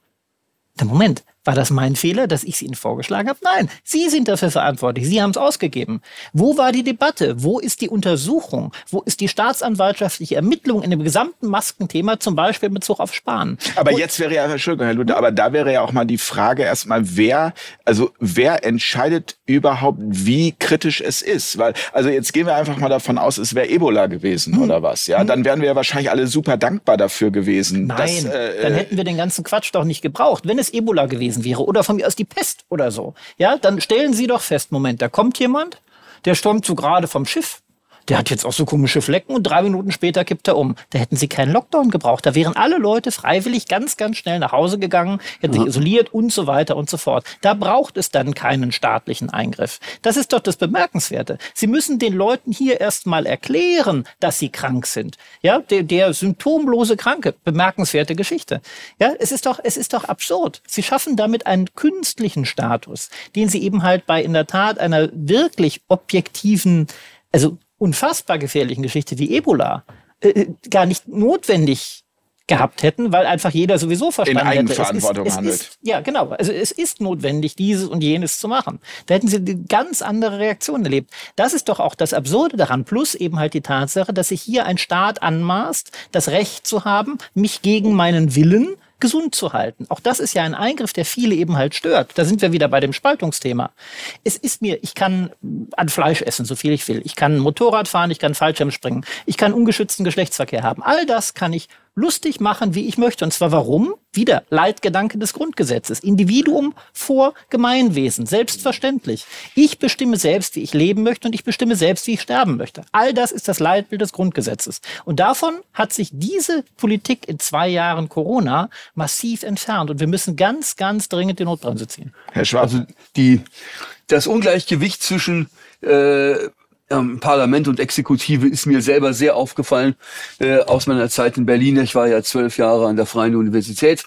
Der Moment, war das mein Fehler, dass ich es Ihnen vorgeschlagen habe? Nein, Sie sind dafür verantwortlich. Sie haben es ausgegeben. Wo war die Debatte? Wo ist die Untersuchung? Wo ist die staatsanwaltschaftliche Ermittlung in dem gesamten Maskenthema, zum Beispiel mit Bezug auf Spahn? Aber Und jetzt wäre ja, Entschuldigung, Herr Luther, aber da wäre ja auch mal die Frage erstmal, wer, also wer entscheidet überhaupt, wie kritisch es ist? Weil, also jetzt gehen wir einfach mal davon aus, es wäre Ebola gewesen hm. oder was, ja? Hm. Dann wären wir ja wahrscheinlich alle super dankbar dafür gewesen. Nein, dass, äh, dann hätten wir den ganzen Quatsch doch nicht gebraucht. Wenn es Ebola gewesen gewesen wäre oder von mir aus die Pest oder so, ja, dann stellen Sie doch fest, Moment, da kommt jemand, der stürmt so gerade vom Schiff der hat jetzt auch so komische Flecken und drei Minuten später kippt er um. Da hätten sie keinen Lockdown gebraucht. Da wären alle Leute freiwillig ganz, ganz schnell nach Hause gegangen, hätten sich isoliert und so weiter und so fort. Da braucht es dann keinen staatlichen Eingriff. Das ist doch das Bemerkenswerte. Sie müssen den Leuten hier erstmal erklären, dass sie krank sind. Ja, der, der symptomlose Kranke. Bemerkenswerte Geschichte. Ja, es ist doch, es ist doch absurd. Sie schaffen damit einen künstlichen Status, den sie eben halt bei in der Tat einer wirklich objektiven also unfassbar gefährlichen Geschichte wie Ebola äh, äh, gar nicht notwendig gehabt hätten, weil einfach jeder sowieso verstanden In Eigenverantwortung hätte. Es ist, es handelt. Ist, ja, genau. Also es ist notwendig, dieses und jenes zu machen. Da hätten sie eine ganz andere Reaktion erlebt. Das ist doch auch das Absurde daran. Plus eben halt die Tatsache, dass sich hier ein Staat anmaßt, das Recht zu haben, mich gegen meinen Willen gesund zu halten. Auch das ist ja ein Eingriff, der viele eben halt stört. Da sind wir wieder bei dem Spaltungsthema. Es ist mir, ich kann an Fleisch essen, so viel ich will. Ich kann Motorrad fahren, ich kann Fallschirm springen, ich kann ungeschützten Geschlechtsverkehr haben. All das kann ich lustig machen, wie ich möchte. Und zwar warum? Wieder Leitgedanke des Grundgesetzes. Individuum vor Gemeinwesen. Selbstverständlich. Ich bestimme selbst, wie ich leben möchte und ich bestimme selbst, wie ich sterben möchte. All das ist das Leitbild des Grundgesetzes. Und davon hat sich diese Politik in zwei Jahren Corona massiv entfernt. Und wir müssen ganz, ganz dringend die Notbremse ziehen. Herr Schwarz. Also die, das Ungleichgewicht zwischen äh, ähm, Parlament und Exekutive ist mir selber sehr aufgefallen äh, aus meiner Zeit in Berlin. Ich war ja zwölf Jahre an der Freien Universität.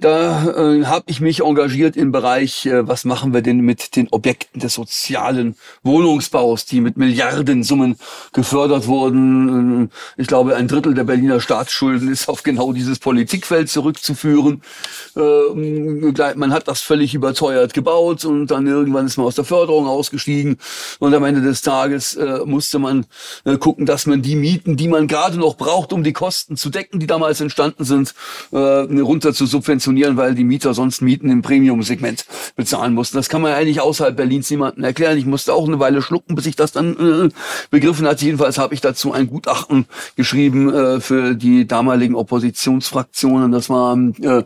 Da äh, habe ich mich engagiert im Bereich, äh, was machen wir denn mit den Objekten des sozialen Wohnungsbaus, die mit Milliardensummen gefördert wurden. Ich glaube, ein Drittel der Berliner Staatsschulden ist auf genau dieses Politikfeld zurückzuführen. Äh, man hat das völlig überteuert gebaut und dann irgendwann ist man aus der Förderung ausgestiegen und am Ende des Tages äh, musste man äh, gucken, dass man die Mieten, die man gerade noch braucht, um die Kosten zu decken, die damals entstanden sind, äh, runter zu subventionieren, weil die Mieter sonst Mieten im Premium-Segment bezahlen mussten. Das kann man eigentlich außerhalb Berlins niemandem erklären. Ich musste auch eine Weile schlucken, bis ich das dann äh, begriffen hatte. Jedenfalls habe ich dazu ein Gutachten geschrieben äh, für die damaligen Oppositionsfraktionen. Das war, äh,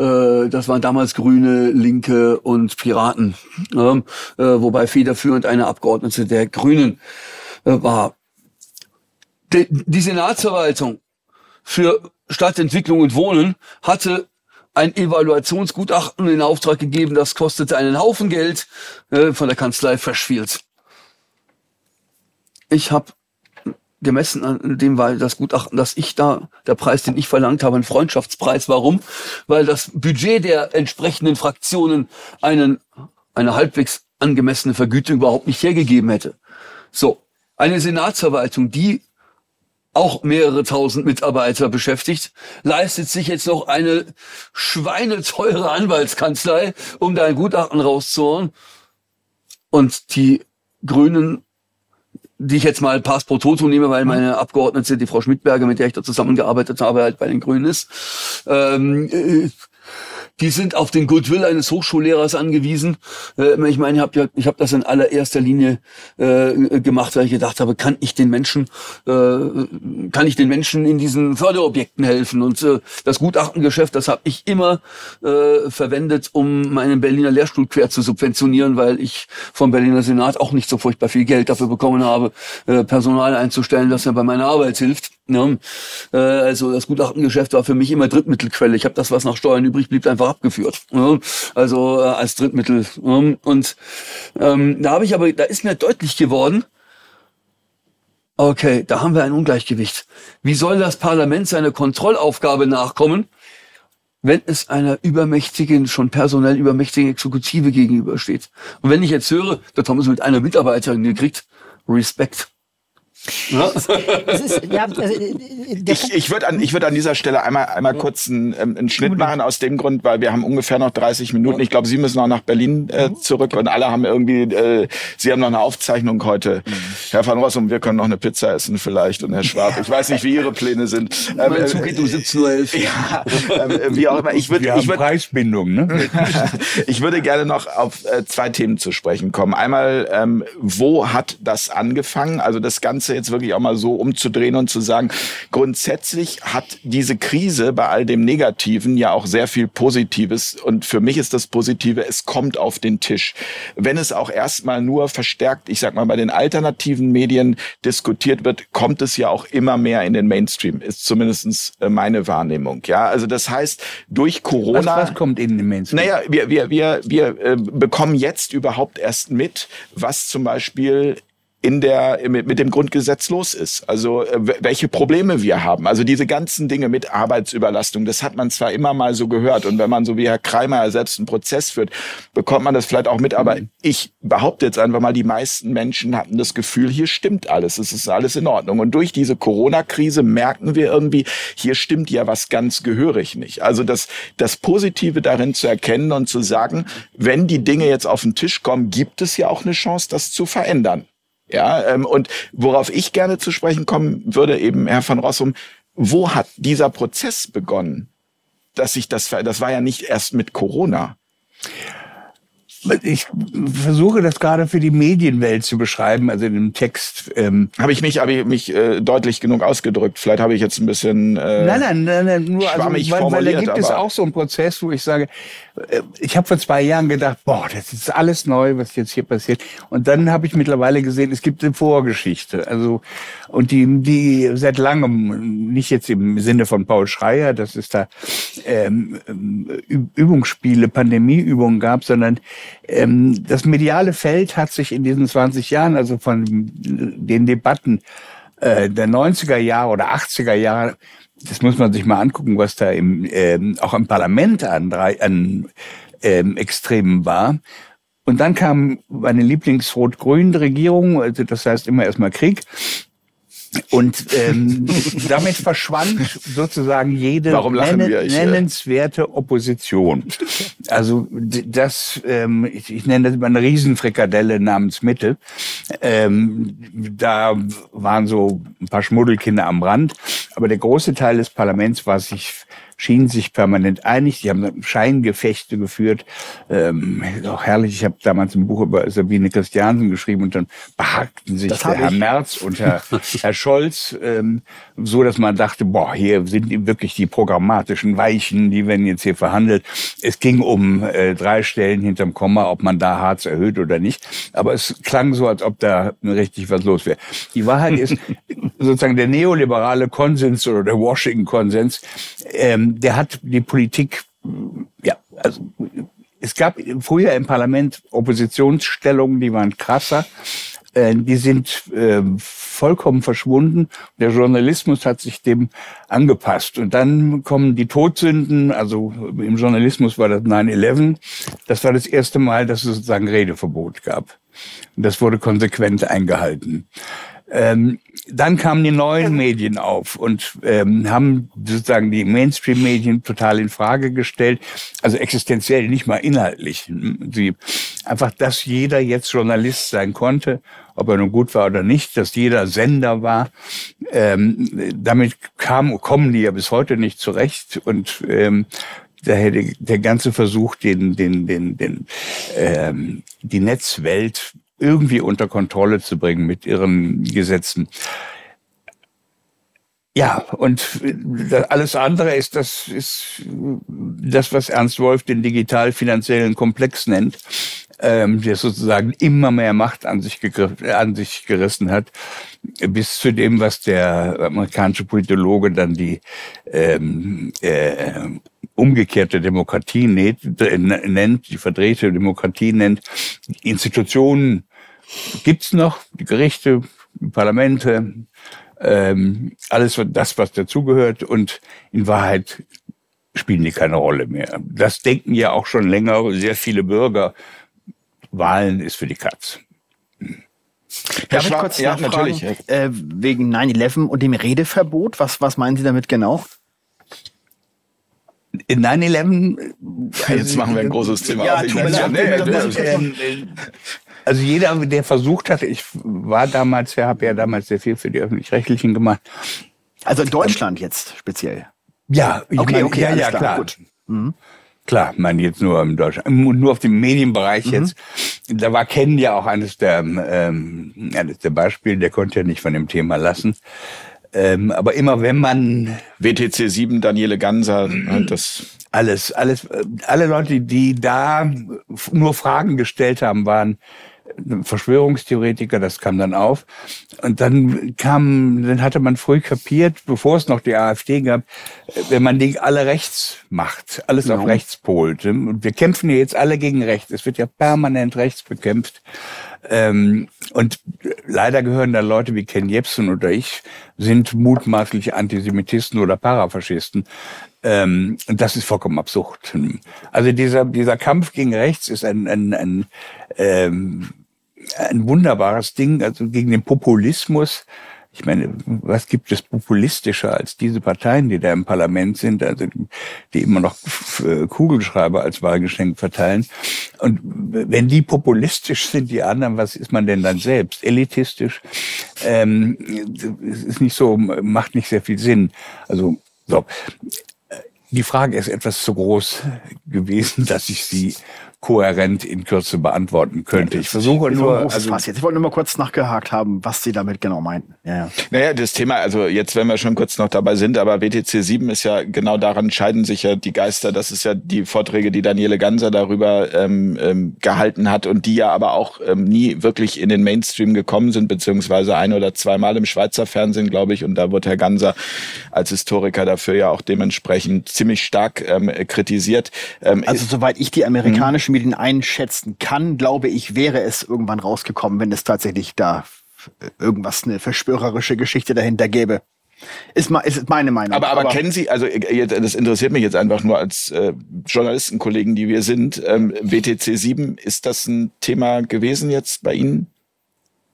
äh, das waren damals Grüne, Linke und Piraten, äh, wobei federführend eine Abgeordnete der Grünen äh, war. Die Senatsverwaltung für Stadtentwicklung und Wohnen hatte ein Evaluationsgutachten in Auftrag gegeben, das kostete einen Haufen Geld äh, von der Kanzlei Freshfields. Ich habe gemessen an dem war das Gutachten, dass ich da, der Preis, den ich verlangt habe, ein Freundschaftspreis. Warum? Weil das Budget der entsprechenden Fraktionen einen, eine halbwegs angemessene Vergütung überhaupt nicht hergegeben hätte. So. Eine Senatsverwaltung, die auch mehrere tausend Mitarbeiter beschäftigt, leistet sich jetzt noch eine schweineteure Anwaltskanzlei, um da ein Gutachten rauszuholen. Und die Grünen, die ich jetzt mal Pass pro Toto nehme, weil meine Abgeordnete, die Frau Schmidberger, mit der ich da zusammengearbeitet habe, halt bei den Grünen ist, ähm, äh, die sind auf den Goodwill eines Hochschullehrers angewiesen. Äh, ich meine, ich habe ich habe das in allererster Linie äh, gemacht, weil ich gedacht habe, kann ich den Menschen, äh, kann ich den Menschen in diesen Förderobjekten helfen? Und äh, das Gutachtengeschäft, das habe ich immer äh, verwendet, um meinen Berliner Lehrstuhl quer zu subventionieren, weil ich vom Berliner Senat auch nicht so furchtbar viel Geld dafür bekommen habe, äh, Personal einzustellen, das mir bei meiner Arbeit hilft. Ja, äh, also das Gutachtengeschäft war für mich immer Drittmittelquelle. Ich habe das, was nach Steuern übrig blieb, einfach abgeführt. Ja, also äh, als Drittmittel. Ja, und ähm, da habe ich aber, da ist mir deutlich geworden, okay, da haben wir ein Ungleichgewicht. Wie soll das Parlament seiner Kontrollaufgabe nachkommen, wenn es einer übermächtigen, schon personell übermächtigen Exekutive gegenübersteht? Und wenn ich jetzt höre, haben wir mit einer Mitarbeiterin gekriegt, Respekt. Ist, ja, also, äh, ich ich würde an, ich würd an dieser Stelle einmal, einmal kurz einen, ähm, einen Schnitt machen, aus dem Grund, weil wir haben ungefähr noch 30 Minuten. Ich glaube, Sie müssen auch nach Berlin äh, mhm. zurück und alle haben irgendwie, äh, Sie haben noch eine Aufzeichnung heute. Mhm. Herr van Rossum, wir können noch eine Pizza essen vielleicht und Herr Schwab. Ich weiß nicht, wie Ihre Pläne sind. Ähm, mein Zug geht um 17.11 Ja, äh, wie auch immer. Ich würde, ich würd, Preisbindung, ne? ich würde gerne noch auf äh, zwei Themen zu sprechen kommen. Einmal, ähm, wo hat das angefangen? Also das Ganze Ganze jetzt wirklich auch mal so umzudrehen und zu sagen, grundsätzlich hat diese Krise bei all dem Negativen ja auch sehr viel Positives. Und für mich ist das Positive, es kommt auf den Tisch. Wenn es auch erstmal nur verstärkt, ich sag mal, bei den alternativen Medien diskutiert wird, kommt es ja auch immer mehr in den Mainstream, ist zumindestens äh, meine Wahrnehmung. Ja, also das heißt, durch Corona. Was, was kommt in den Mainstream? Naja, wir, wir, wir, wir äh, bekommen jetzt überhaupt erst mit, was zum Beispiel in der mit, mit dem Grundgesetz los ist. Also äh, welche Probleme wir haben. Also diese ganzen Dinge mit Arbeitsüberlastung, das hat man zwar immer mal so gehört und wenn man so wie Herr Kreimer selbst einen Prozess führt, bekommt man das vielleicht auch mit. Aber ich behaupte jetzt einfach mal, die meisten Menschen hatten das Gefühl, hier stimmt alles, es ist alles in Ordnung. Und durch diese Corona-Krise merken wir irgendwie, hier stimmt ja was ganz gehörig nicht. Also das das Positive darin zu erkennen und zu sagen, wenn die Dinge jetzt auf den Tisch kommen, gibt es ja auch eine Chance, das zu verändern. Ja, ähm, und worauf ich gerne zu sprechen kommen würde, eben Herr von Rossum, wo hat dieser Prozess begonnen? Dass sich das, das war ja nicht erst mit Corona. Ich versuche das gerade für die Medienwelt zu beschreiben, also in dem Text. Ähm habe ich mich, habe ich mich äh, deutlich genug ausgedrückt? Vielleicht habe ich jetzt ein bisschen äh, nein, nein, nein, nein, nur also, weil, weil da gibt es auch so einen Prozess, wo ich sage, äh, ich habe vor zwei Jahren gedacht, boah, das ist alles neu, was jetzt hier passiert. Und dann habe ich mittlerweile gesehen, es gibt eine Vorgeschichte. Also und die, die seit langem, nicht jetzt im Sinne von Paul Schreier, dass es da ähm, Übungsspiele, Pandemieübungen gab, sondern ähm, das mediale Feld hat sich in diesen 20 Jahren, also von den Debatten äh, der 90er Jahre oder 80er Jahre das muss man sich mal angucken, was da im, ähm, auch im Parlament an, an ähm, Extremen war. Und dann kam meine Lieblings-Rot-Grün-Regierung, also das heißt immer erstmal Krieg. Und ähm, damit verschwand sozusagen jede nennen, nennenswerte Opposition. Also das, ähm, ich, ich nenne das immer eine Riesenfrikadelle namens Mitte. Ähm, da waren so ein paar Schmuddelkinder am Rand, aber der große Teil des Parlaments war sich schienen sich permanent einig. Die haben Scheingefechte geführt. Ähm, auch herrlich. Ich habe damals ein Buch über Sabine Christiansen geschrieben und dann behagten sich der Herr Merz und Herr, Herr Scholz ähm, so, dass man dachte, boah, hier sind wirklich die programmatischen Weichen, die werden jetzt hier verhandelt. Es ging um äh, drei Stellen hinterm Komma, ob man da Harz erhöht oder nicht. Aber es klang so, als ob da richtig was los wäre. Die Wahrheit ist, sozusagen der neoliberale Konsens oder der Washington-Konsens, ähm, der hat die Politik, ja, also es gab früher im Parlament Oppositionsstellungen, die waren krasser. Äh, die sind äh, vollkommen verschwunden. Der Journalismus hat sich dem angepasst. Und dann kommen die Todsünden, also im Journalismus war das 9-11. Das war das erste Mal, dass es sozusagen Redeverbot gab. Und das wurde konsequent eingehalten. Ähm, dann kamen die neuen Medien auf und ähm, haben sozusagen die Mainstream-Medien total in Frage gestellt. Also existenziell, nicht mal inhaltlich. Sie, einfach, dass jeder jetzt Journalist sein konnte, ob er nun gut war oder nicht, dass jeder Sender war. Ähm, damit kam, kommen die ja bis heute nicht zurecht und ähm, daher der, ganze Versuch, den, den, den, den, ähm, die Netzwelt irgendwie unter Kontrolle zu bringen mit ihren Gesetzen. Ja, und alles andere ist das, ist das, was Ernst Wolf den digital-finanziellen Komplex nennt, ähm, der sozusagen immer mehr Macht an sich, an sich gerissen hat, bis zu dem, was der amerikanische Politologe dann die ähm, äh, umgekehrte Demokratie nennt, die verdrehte Demokratie nennt, Institutionen gibt's noch, die Gerichte, die Parlamente, ähm, alles das, was dazugehört und in Wahrheit spielen die keine Rolle mehr. Das denken ja auch schon länger sehr viele Bürger. Wahlen ist für die Katz. Darf ich kurz ja, natürlich. Äh, wegen 9-11 und dem Redeverbot, was, was meinen Sie damit genau? In 9-11. Jetzt machen wir ein großes Thema. Ja, tut mir leid. Also jeder, der versucht hat, ich war damals, ja, habe ja damals sehr viel für die öffentlich-rechtlichen gemacht. Also in Deutschland jetzt speziell. Ja, ich okay, meine, okay, ja, ja, klar. klar. Gut. Mhm. Klar, man jetzt nur im Deutschland, nur auf dem Medienbereich mhm. jetzt. Da war Ken ja auch eines der, ähm, eines der Beispiele, der konnte ja nicht von dem Thema lassen. Ähm, aber immer wenn man WTC 7, Daniele Ganser, das alles, alles, alle Leute, die da nur Fragen gestellt haben, waren Verschwörungstheoretiker, das kam dann auf. Und dann kam, dann hatte man früh kapiert, bevor es noch die AfD gab, wenn man die alle rechts macht, alles genau. auf rechts polt. Und wir kämpfen ja jetzt alle gegen rechts. Es wird ja permanent rechts bekämpft. Ähm, und leider gehören da Leute wie Ken Jebsen oder ich, sind mutmaßlich Antisemitisten oder Parafaschisten. Ähm, das ist vollkommen absurd. Also dieser, dieser Kampf gegen rechts ist ein, ein, ein ähm, ein wunderbares Ding, also gegen den Populismus. Ich meine, was gibt es populistischer als diese Parteien, die da im Parlament sind, also die immer noch Kugelschreiber als Wahlgeschenk verteilen? Und wenn die populistisch sind, die anderen, was ist man denn dann selbst? Elitistisch? Ähm, ist nicht so, macht nicht sehr viel Sinn. Also so. Die Frage ist etwas zu groß gewesen, dass ich sie kohärent in Kürze beantworten könnte. Ich versuche nur. Also, jetzt. Ich wollte nur mal kurz nachgehakt haben, was Sie damit genau meinten. Ja, ja. Naja, das Thema, also jetzt, wenn wir schon kurz noch dabei sind, aber WTC 7 ist ja genau daran scheiden sich ja die Geister. Das ist ja die Vorträge, die Daniele Ganser darüber ähm, ähm, gehalten hat und die ja aber auch ähm, nie wirklich in den Mainstream gekommen sind, beziehungsweise ein oder zweimal im Schweizer Fernsehen, glaube ich. Und da wird Herr Ganser als Historiker dafür ja auch dementsprechend ziemlich stark ähm, kritisiert. Ähm, also soweit ich die amerikanischen Medien einschätzen kann, glaube ich, wäre es irgendwann rausgekommen, wenn es tatsächlich da irgendwas, eine verschwörerische Geschichte dahinter gäbe. Ist, ist meine Meinung. Aber, aber, aber kennen Sie, also äh, das interessiert mich jetzt einfach nur als äh, Journalistenkollegen, die wir sind. Ähm, WTC 7, ist das ein Thema gewesen jetzt bei Ihnen?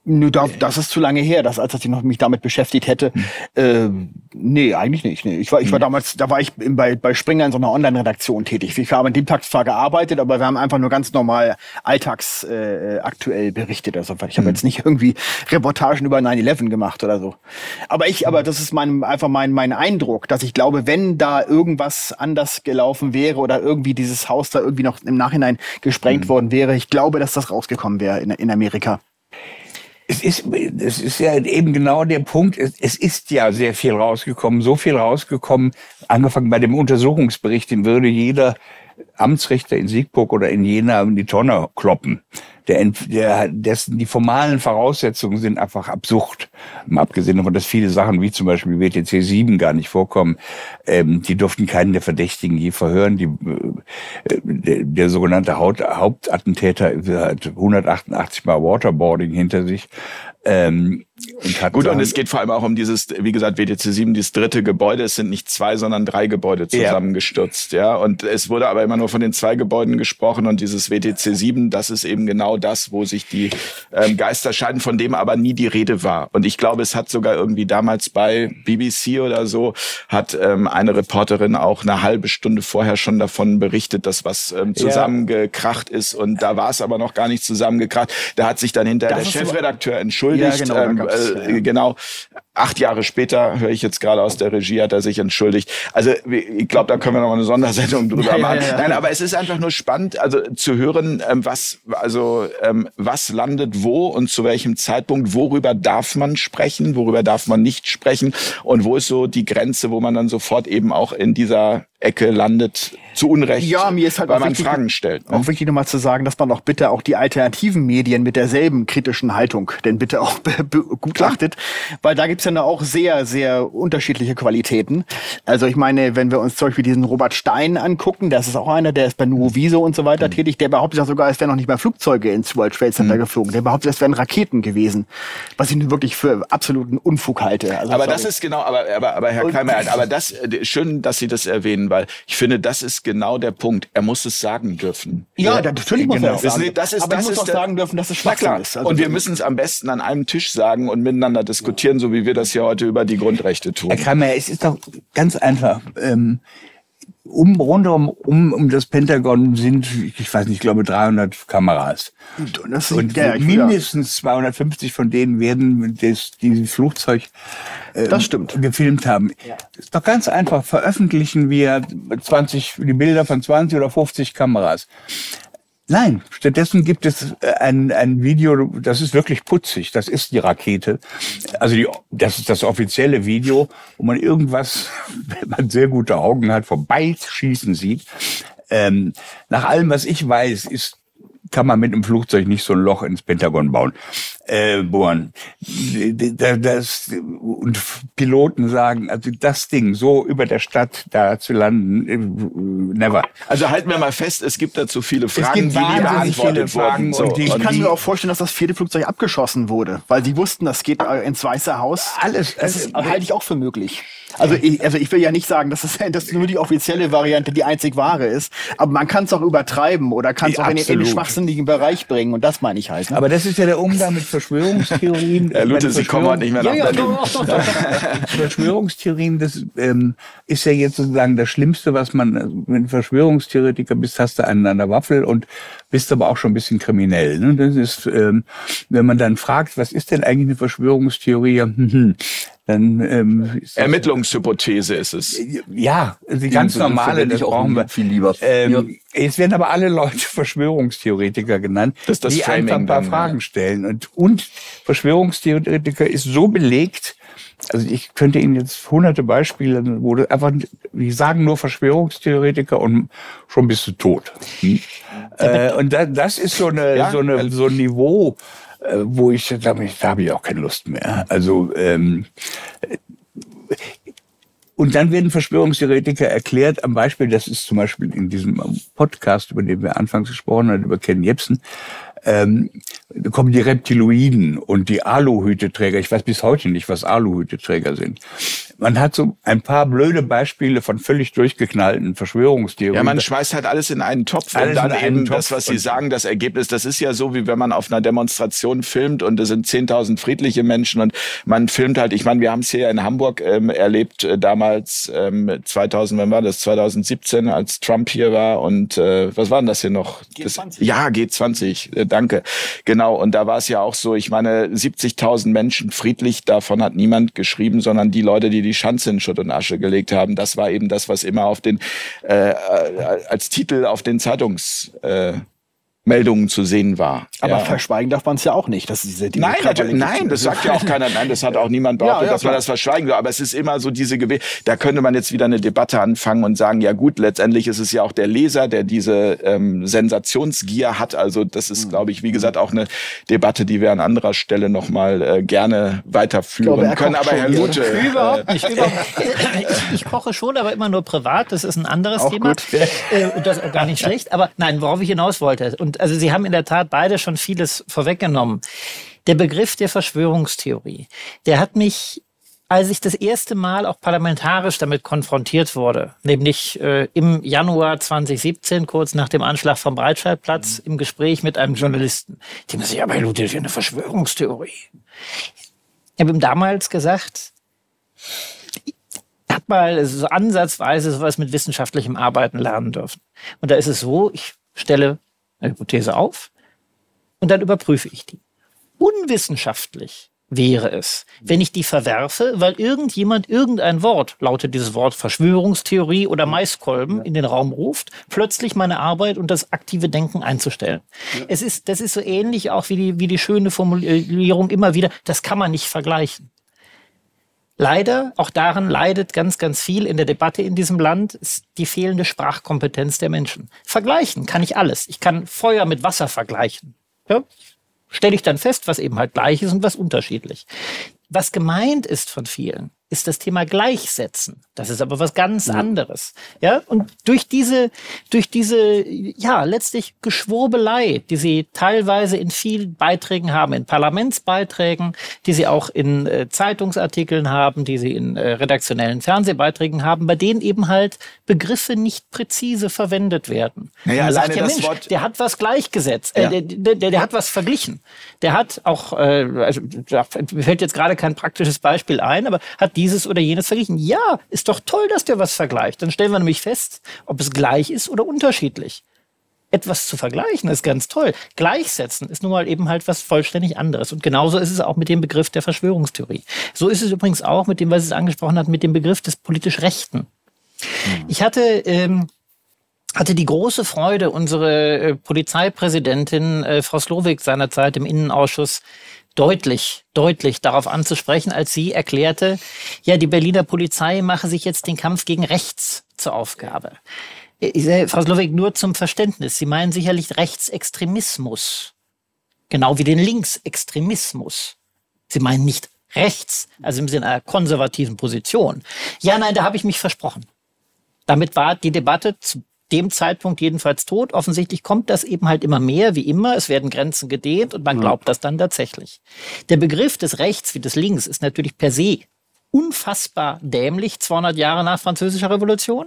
Nö, da, das ist zu lange her, dass, als ich noch mich damit beschäftigt hätte. Hm. Äh, nee, eigentlich nicht. Nee. Ich war, ich war hm. damals, da war ich bei, bei Springer in so einer Online-Redaktion tätig. Ich habe an dem Tag zwar gearbeitet, aber wir haben einfach nur ganz normal alltagsaktuell äh, berichtet. Also ich habe hm. jetzt nicht irgendwie Reportagen über 9-11 gemacht oder so. Aber ich, aber das ist mein, einfach mein, mein Eindruck, dass ich glaube, wenn da irgendwas anders gelaufen wäre oder irgendwie dieses Haus da irgendwie noch im Nachhinein gesprengt hm. worden wäre, ich glaube, dass das rausgekommen wäre in, in Amerika. Es ist, es ist ja eben genau der Punkt. Es, es ist ja sehr viel rausgekommen, so viel rausgekommen. Angefangen bei dem Untersuchungsbericht, den würde jeder Amtsrichter in Siegburg oder in Jena in die Tonne kloppen der, der, dessen, die formalen Voraussetzungen sind einfach absurd. Mal abgesehen davon, dass viele Sachen wie zum Beispiel WTC 7 gar nicht vorkommen. Ähm, die durften keinen der Verdächtigen je verhören. Die, äh, der, der sogenannte Haut, Hauptattentäter hat 188 Mal Waterboarding hinter sich. Ähm, und Gut, und es geht vor allem auch um dieses, wie gesagt, WTC 7, dieses dritte Gebäude. Es sind nicht zwei, sondern drei Gebäude zusammengestürzt, ja. ja. Und es wurde aber immer nur von den zwei Gebäuden gesprochen und dieses WTC 7, das ist eben genau das, wo sich die ähm, Geister scheiden, von dem aber nie die Rede war. Und ich glaube, es hat sogar irgendwie damals bei BBC oder so, hat ähm, eine Reporterin auch eine halbe Stunde vorher schon davon berichtet, dass was ähm, zusammengekracht ist. Und da war es aber noch gar nicht zusammengekracht. Da hat sich dann hinterher der Chefredakteur entschuldigt. Ja, genau, ähm, äh, genau. Acht Jahre später, höre ich jetzt gerade aus der Regie, hat er sich entschuldigt. Also ich glaube, da können wir noch mal eine Sondersendung drüber ja, machen. Ja, ja. Nein, aber es ist einfach nur spannend, also zu hören, ähm, was, also ähm, was landet wo und zu welchem Zeitpunkt, worüber darf man sprechen, worüber darf man nicht sprechen und wo ist so die Grenze, wo man dann sofort eben auch in dieser Ecke landet, zu Unrecht, ja, mir ist halt weil man wichtig, Fragen stellt. Ne? Auch wichtig nochmal zu sagen, dass man auch bitte auch die alternativen Medien mit derselben kritischen Haltung denn bitte auch begutachtet, weil da gibt's ja auch sehr, sehr unterschiedliche Qualitäten. Also ich meine, wenn wir uns zum Beispiel diesen Robert Stein angucken, das ist auch einer, der ist bei Nuoviso und so weiter mhm. tätig, der behauptet ja sogar, es wären noch nicht mal Flugzeuge ins World Trade Center mhm. geflogen. Der behauptet, es wären Raketen gewesen, was ich nun wirklich für absoluten Unfug halte. Also, aber sorry. das ist genau, aber, aber, aber Herr Keimer, aber das, schön, dass Sie das erwähnen, weil ich finde, das ist genau der Punkt. Er muss es sagen dürfen. Ja, ja natürlich muss genau. er es sagen. Das ist, Aber das er muss auch sagen dürfen, dass es Schwachsinn ist. Also und wir müssen es am besten an einem Tisch sagen und miteinander diskutieren, so wie wir das hier heute über die Grundrechte tun. Herr Kramer, es ist doch ganz einfach. Ähm, um rundum um, um das Pentagon sind, ich weiß nicht, ich glaube 300 Kameras. Und, das und ja, mindestens 250 von denen werden das, dieses Flugzeug äh, das stimmt. gefilmt haben. Ja. Ist doch ganz einfach. Veröffentlichen wir 20, die Bilder von 20 oder 50 Kameras. Nein, stattdessen gibt es äh, ein, ein Video, das ist wirklich putzig. Das ist die Rakete. Also die, das ist das offizielle Video, wo man irgendwas, wenn man sehr gute Augen hat, vorbeischießen sieht. Ähm, nach allem, was ich weiß, ist kann man mit einem Flugzeug nicht so ein Loch ins Pentagon bauen, äh, bohren. Das, und Piloten sagen, also das Ding so über der Stadt da zu landen, äh, never. Also halten wir mal fest, es gibt dazu viele Fragen, die nie beantwortet wurden. So. Ich kann mir auch vorstellen, dass das vierte Flugzeug abgeschossen wurde, weil die wussten, das geht ins Weiße Haus. Alles. Das, das halte ich auch für möglich. Also ich, also ich will ja nicht sagen, dass das dass nur die offizielle Variante die einzig wahre ist, aber man kann es auch übertreiben oder kann es auch in den, in den schwachsinnigen Bereich bringen und das meine ich halt. Ne? Aber das ist ja der Umgang mit Verschwörungstheorien. Herr Lute, Sie kommen heute nicht mehr nach ja. Ja, Verschwörungstheorien, das ähm, ist ja jetzt sozusagen das Schlimmste, was man, wenn du Verschwörungstheoretiker bist, hast du einen an der Waffel und bist aber auch schon ein bisschen kriminell. Ne? Das ist, ähm, wenn man dann fragt, was ist denn eigentlich eine Verschwörungstheorie? Hm, dann ähm, Ermittlungshypothese ist es. Ja, die ganz die normale, das brauchen wir viel lieber. Ähm, ja. Es werden aber alle Leute Verschwörungstheoretiker genannt, das das die Framing einfach ein paar Fragen stellen. Und, und Verschwörungstheoretiker ist so belegt, also ich könnte Ihnen jetzt hunderte Beispiele, wo einfach, die sagen nur Verschwörungstheoretiker und schon bist du tot. Hm? Äh, und da, das ist so eine, ja, so eine, so ein Niveau, äh, wo ich, da, da habe ich auch keine Lust mehr. Also ähm, und dann werden Verschwörungstheoretiker erklärt, am Beispiel, das ist zum Beispiel in diesem Podcast, über den wir anfangs gesprochen haben, über Ken Jebsen, ähm, kommen die Reptiloiden und die Aluhüteträger. Ich weiß bis heute nicht, was Aluhüteträger sind. Man hat so ein paar blöde Beispiele von völlig durchgeknallten Verschwörungstheorien. Ja, man schmeißt halt alles in einen Topf alles und dann eben Topf das, was Sie sagen, das Ergebnis, das ist ja so, wie wenn man auf einer Demonstration filmt und es sind 10.000 friedliche Menschen und man filmt halt, ich meine, wir haben es hier in Hamburg ähm, erlebt, äh, damals ähm, 2000, wann war das, 2017, als Trump hier war und äh, was war denn das hier noch? G20. Das, ja, G20, äh, danke. Genau, und da war es ja auch so, ich meine, 70.000 Menschen friedlich, davon hat niemand geschrieben, sondern die Leute, die die Schanze in Schutt und Asche gelegt haben. Das war eben das, was immer auf den äh, äh als Titel auf den Zeitungs äh, Meldungen zu sehen war. Aber ja. verschweigen darf man es ja auch nicht, dass diese Dinge Nein, natürlich, nein, das sagt ja auch keiner. Nein, das hat auch niemand behauptet, ja, ja, dass man das verschweigen will. Aber es ist immer so diese Gew Da könnte man jetzt wieder eine Debatte anfangen und sagen, ja gut, letztendlich ist es ja auch der Leser, der diese ähm, Sensationsgier hat. Also das ist, mhm. glaube ich, wie gesagt, auch eine Debatte, die wir an anderer Stelle nochmal äh, gerne weiterführen glaube, können. Aber Herr Lute, äh, überhaupt nicht. Überhaupt. ich, ich, koche schon, aber immer nur privat. Das ist ein anderes auch Thema. Gut. Äh, das ist gar nicht schlecht. Aber nein, worauf ich hinaus wollte und also Sie haben in der Tat beide schon vieles vorweggenommen. Der Begriff der Verschwörungstheorie, der hat mich als ich das erste Mal auch parlamentarisch damit konfrontiert wurde, nämlich äh, im Januar 2017, kurz nach dem Anschlag vom Breitscheidplatz, im Gespräch mit einem Journalisten, dem gesagt, aber Herr Luther, das ist ja eine Verschwörungstheorie. Ich habe ihm damals gesagt, hat mal so ansatzweise sowas mit wissenschaftlichem Arbeiten lernen dürfen. Und da ist es so, ich stelle eine Hypothese auf und dann überprüfe ich die. Unwissenschaftlich wäre es, wenn ich die verwerfe, weil irgendjemand irgendein Wort, lautet dieses Wort Verschwörungstheorie oder Maiskolben, ja. in den Raum ruft, plötzlich meine Arbeit und das aktive Denken einzustellen. Ja. Es ist, das ist so ähnlich auch wie die, wie die schöne Formulierung immer wieder, das kann man nicht vergleichen. Leider, auch daran leidet ganz, ganz viel in der Debatte in diesem Land, ist die fehlende Sprachkompetenz der Menschen. Vergleichen kann ich alles. Ich kann Feuer mit Wasser vergleichen. Ja? Stelle ich dann fest, was eben halt gleich ist und was unterschiedlich. Was gemeint ist von vielen, ist das Thema Gleichsetzen. Das ist aber was ganz anderes. Ja, und durch diese, durch diese, ja, letztlich Geschwurbelei, die sie teilweise in vielen Beiträgen haben, in Parlamentsbeiträgen, die sie auch in äh, Zeitungsartikeln haben, die sie in äh, redaktionellen Fernsehbeiträgen haben, bei denen eben halt Begriffe nicht präzise verwendet werden. Naja, Man sagt, ja, Mensch, Wort der hat was gleichgesetzt, äh, ja. der, der, der, der, hat was verglichen. Der hat auch, äh, also, da fällt jetzt gerade kein praktisches Beispiel ein, aber hat dieses oder jenes verglichen. Ja, ist doch toll, dass der was vergleicht. Dann stellen wir nämlich fest, ob es gleich ist oder unterschiedlich. Etwas zu vergleichen ist ganz toll. Gleichsetzen ist nun mal eben halt was vollständig anderes. Und genauso ist es auch mit dem Begriff der Verschwörungstheorie. So ist es übrigens auch mit dem, was es angesprochen hat, mit dem Begriff des politisch Rechten. Hm. Ich hatte ähm, hatte die große Freude, unsere äh, Polizeipräsidentin äh, Frau Slowik seinerzeit im Innenausschuss deutlich, deutlich darauf anzusprechen, als sie erklärte, ja, die Berliner Polizei mache sich jetzt den Kampf gegen rechts zur Aufgabe. Äh, Frau Slowik, nur zum Verständnis. Sie meinen sicherlich Rechtsextremismus. Genau wie den Linksextremismus. Sie meinen nicht rechts, also im Sinne einer konservativen Position. Ja, nein, da habe ich mich versprochen. Damit war die Debatte zu dem Zeitpunkt jedenfalls tot. Offensichtlich kommt das eben halt immer mehr, wie immer. Es werden Grenzen gedehnt und man glaubt das dann tatsächlich. Der Begriff des Rechts wie des Links ist natürlich per se unfassbar dämlich, 200 Jahre nach französischer Revolution,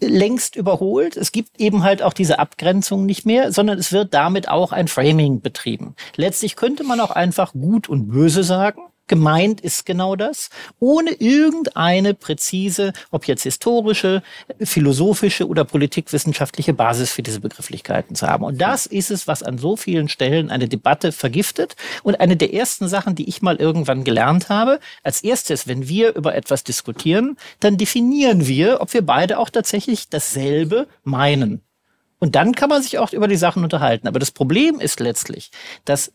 längst überholt. Es gibt eben halt auch diese Abgrenzung nicht mehr, sondern es wird damit auch ein Framing betrieben. Letztlich könnte man auch einfach gut und böse sagen. Gemeint ist genau das, ohne irgendeine präzise, ob jetzt historische, philosophische oder politikwissenschaftliche Basis für diese Begrifflichkeiten zu haben. Und das ist es, was an so vielen Stellen eine Debatte vergiftet. Und eine der ersten Sachen, die ich mal irgendwann gelernt habe, als erstes, wenn wir über etwas diskutieren, dann definieren wir, ob wir beide auch tatsächlich dasselbe meinen. Und dann kann man sich auch über die Sachen unterhalten. Aber das Problem ist letztlich, dass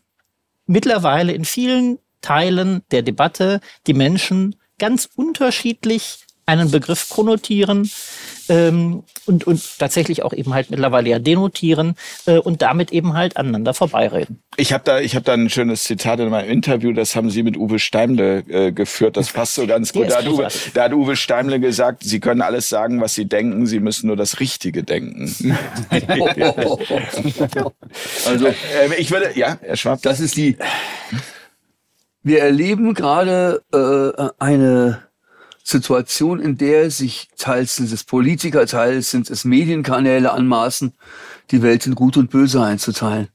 mittlerweile in vielen Teilen der Debatte die Menschen ganz unterschiedlich einen Begriff konnotieren ähm, und, und tatsächlich auch eben halt mittlerweile ja denotieren äh, und damit eben halt aneinander vorbeireden. Ich habe da, ich habe da ein schönes Zitat in meinem Interview, das haben Sie mit Uwe Steimle äh, geführt, das passt so ganz gut. Da hat, Uwe, da hat Uwe Steimle gesagt, Sie können alles sagen, was Sie denken, Sie müssen nur das Richtige denken. also äh, ich würde, ja, Herr Schwab. Das ist die wir erleben gerade äh, eine Situation, in der sich teils sind es Politiker, teils sind es Medienkanäle anmaßen, die Welt in Gut und Böse einzuteilen.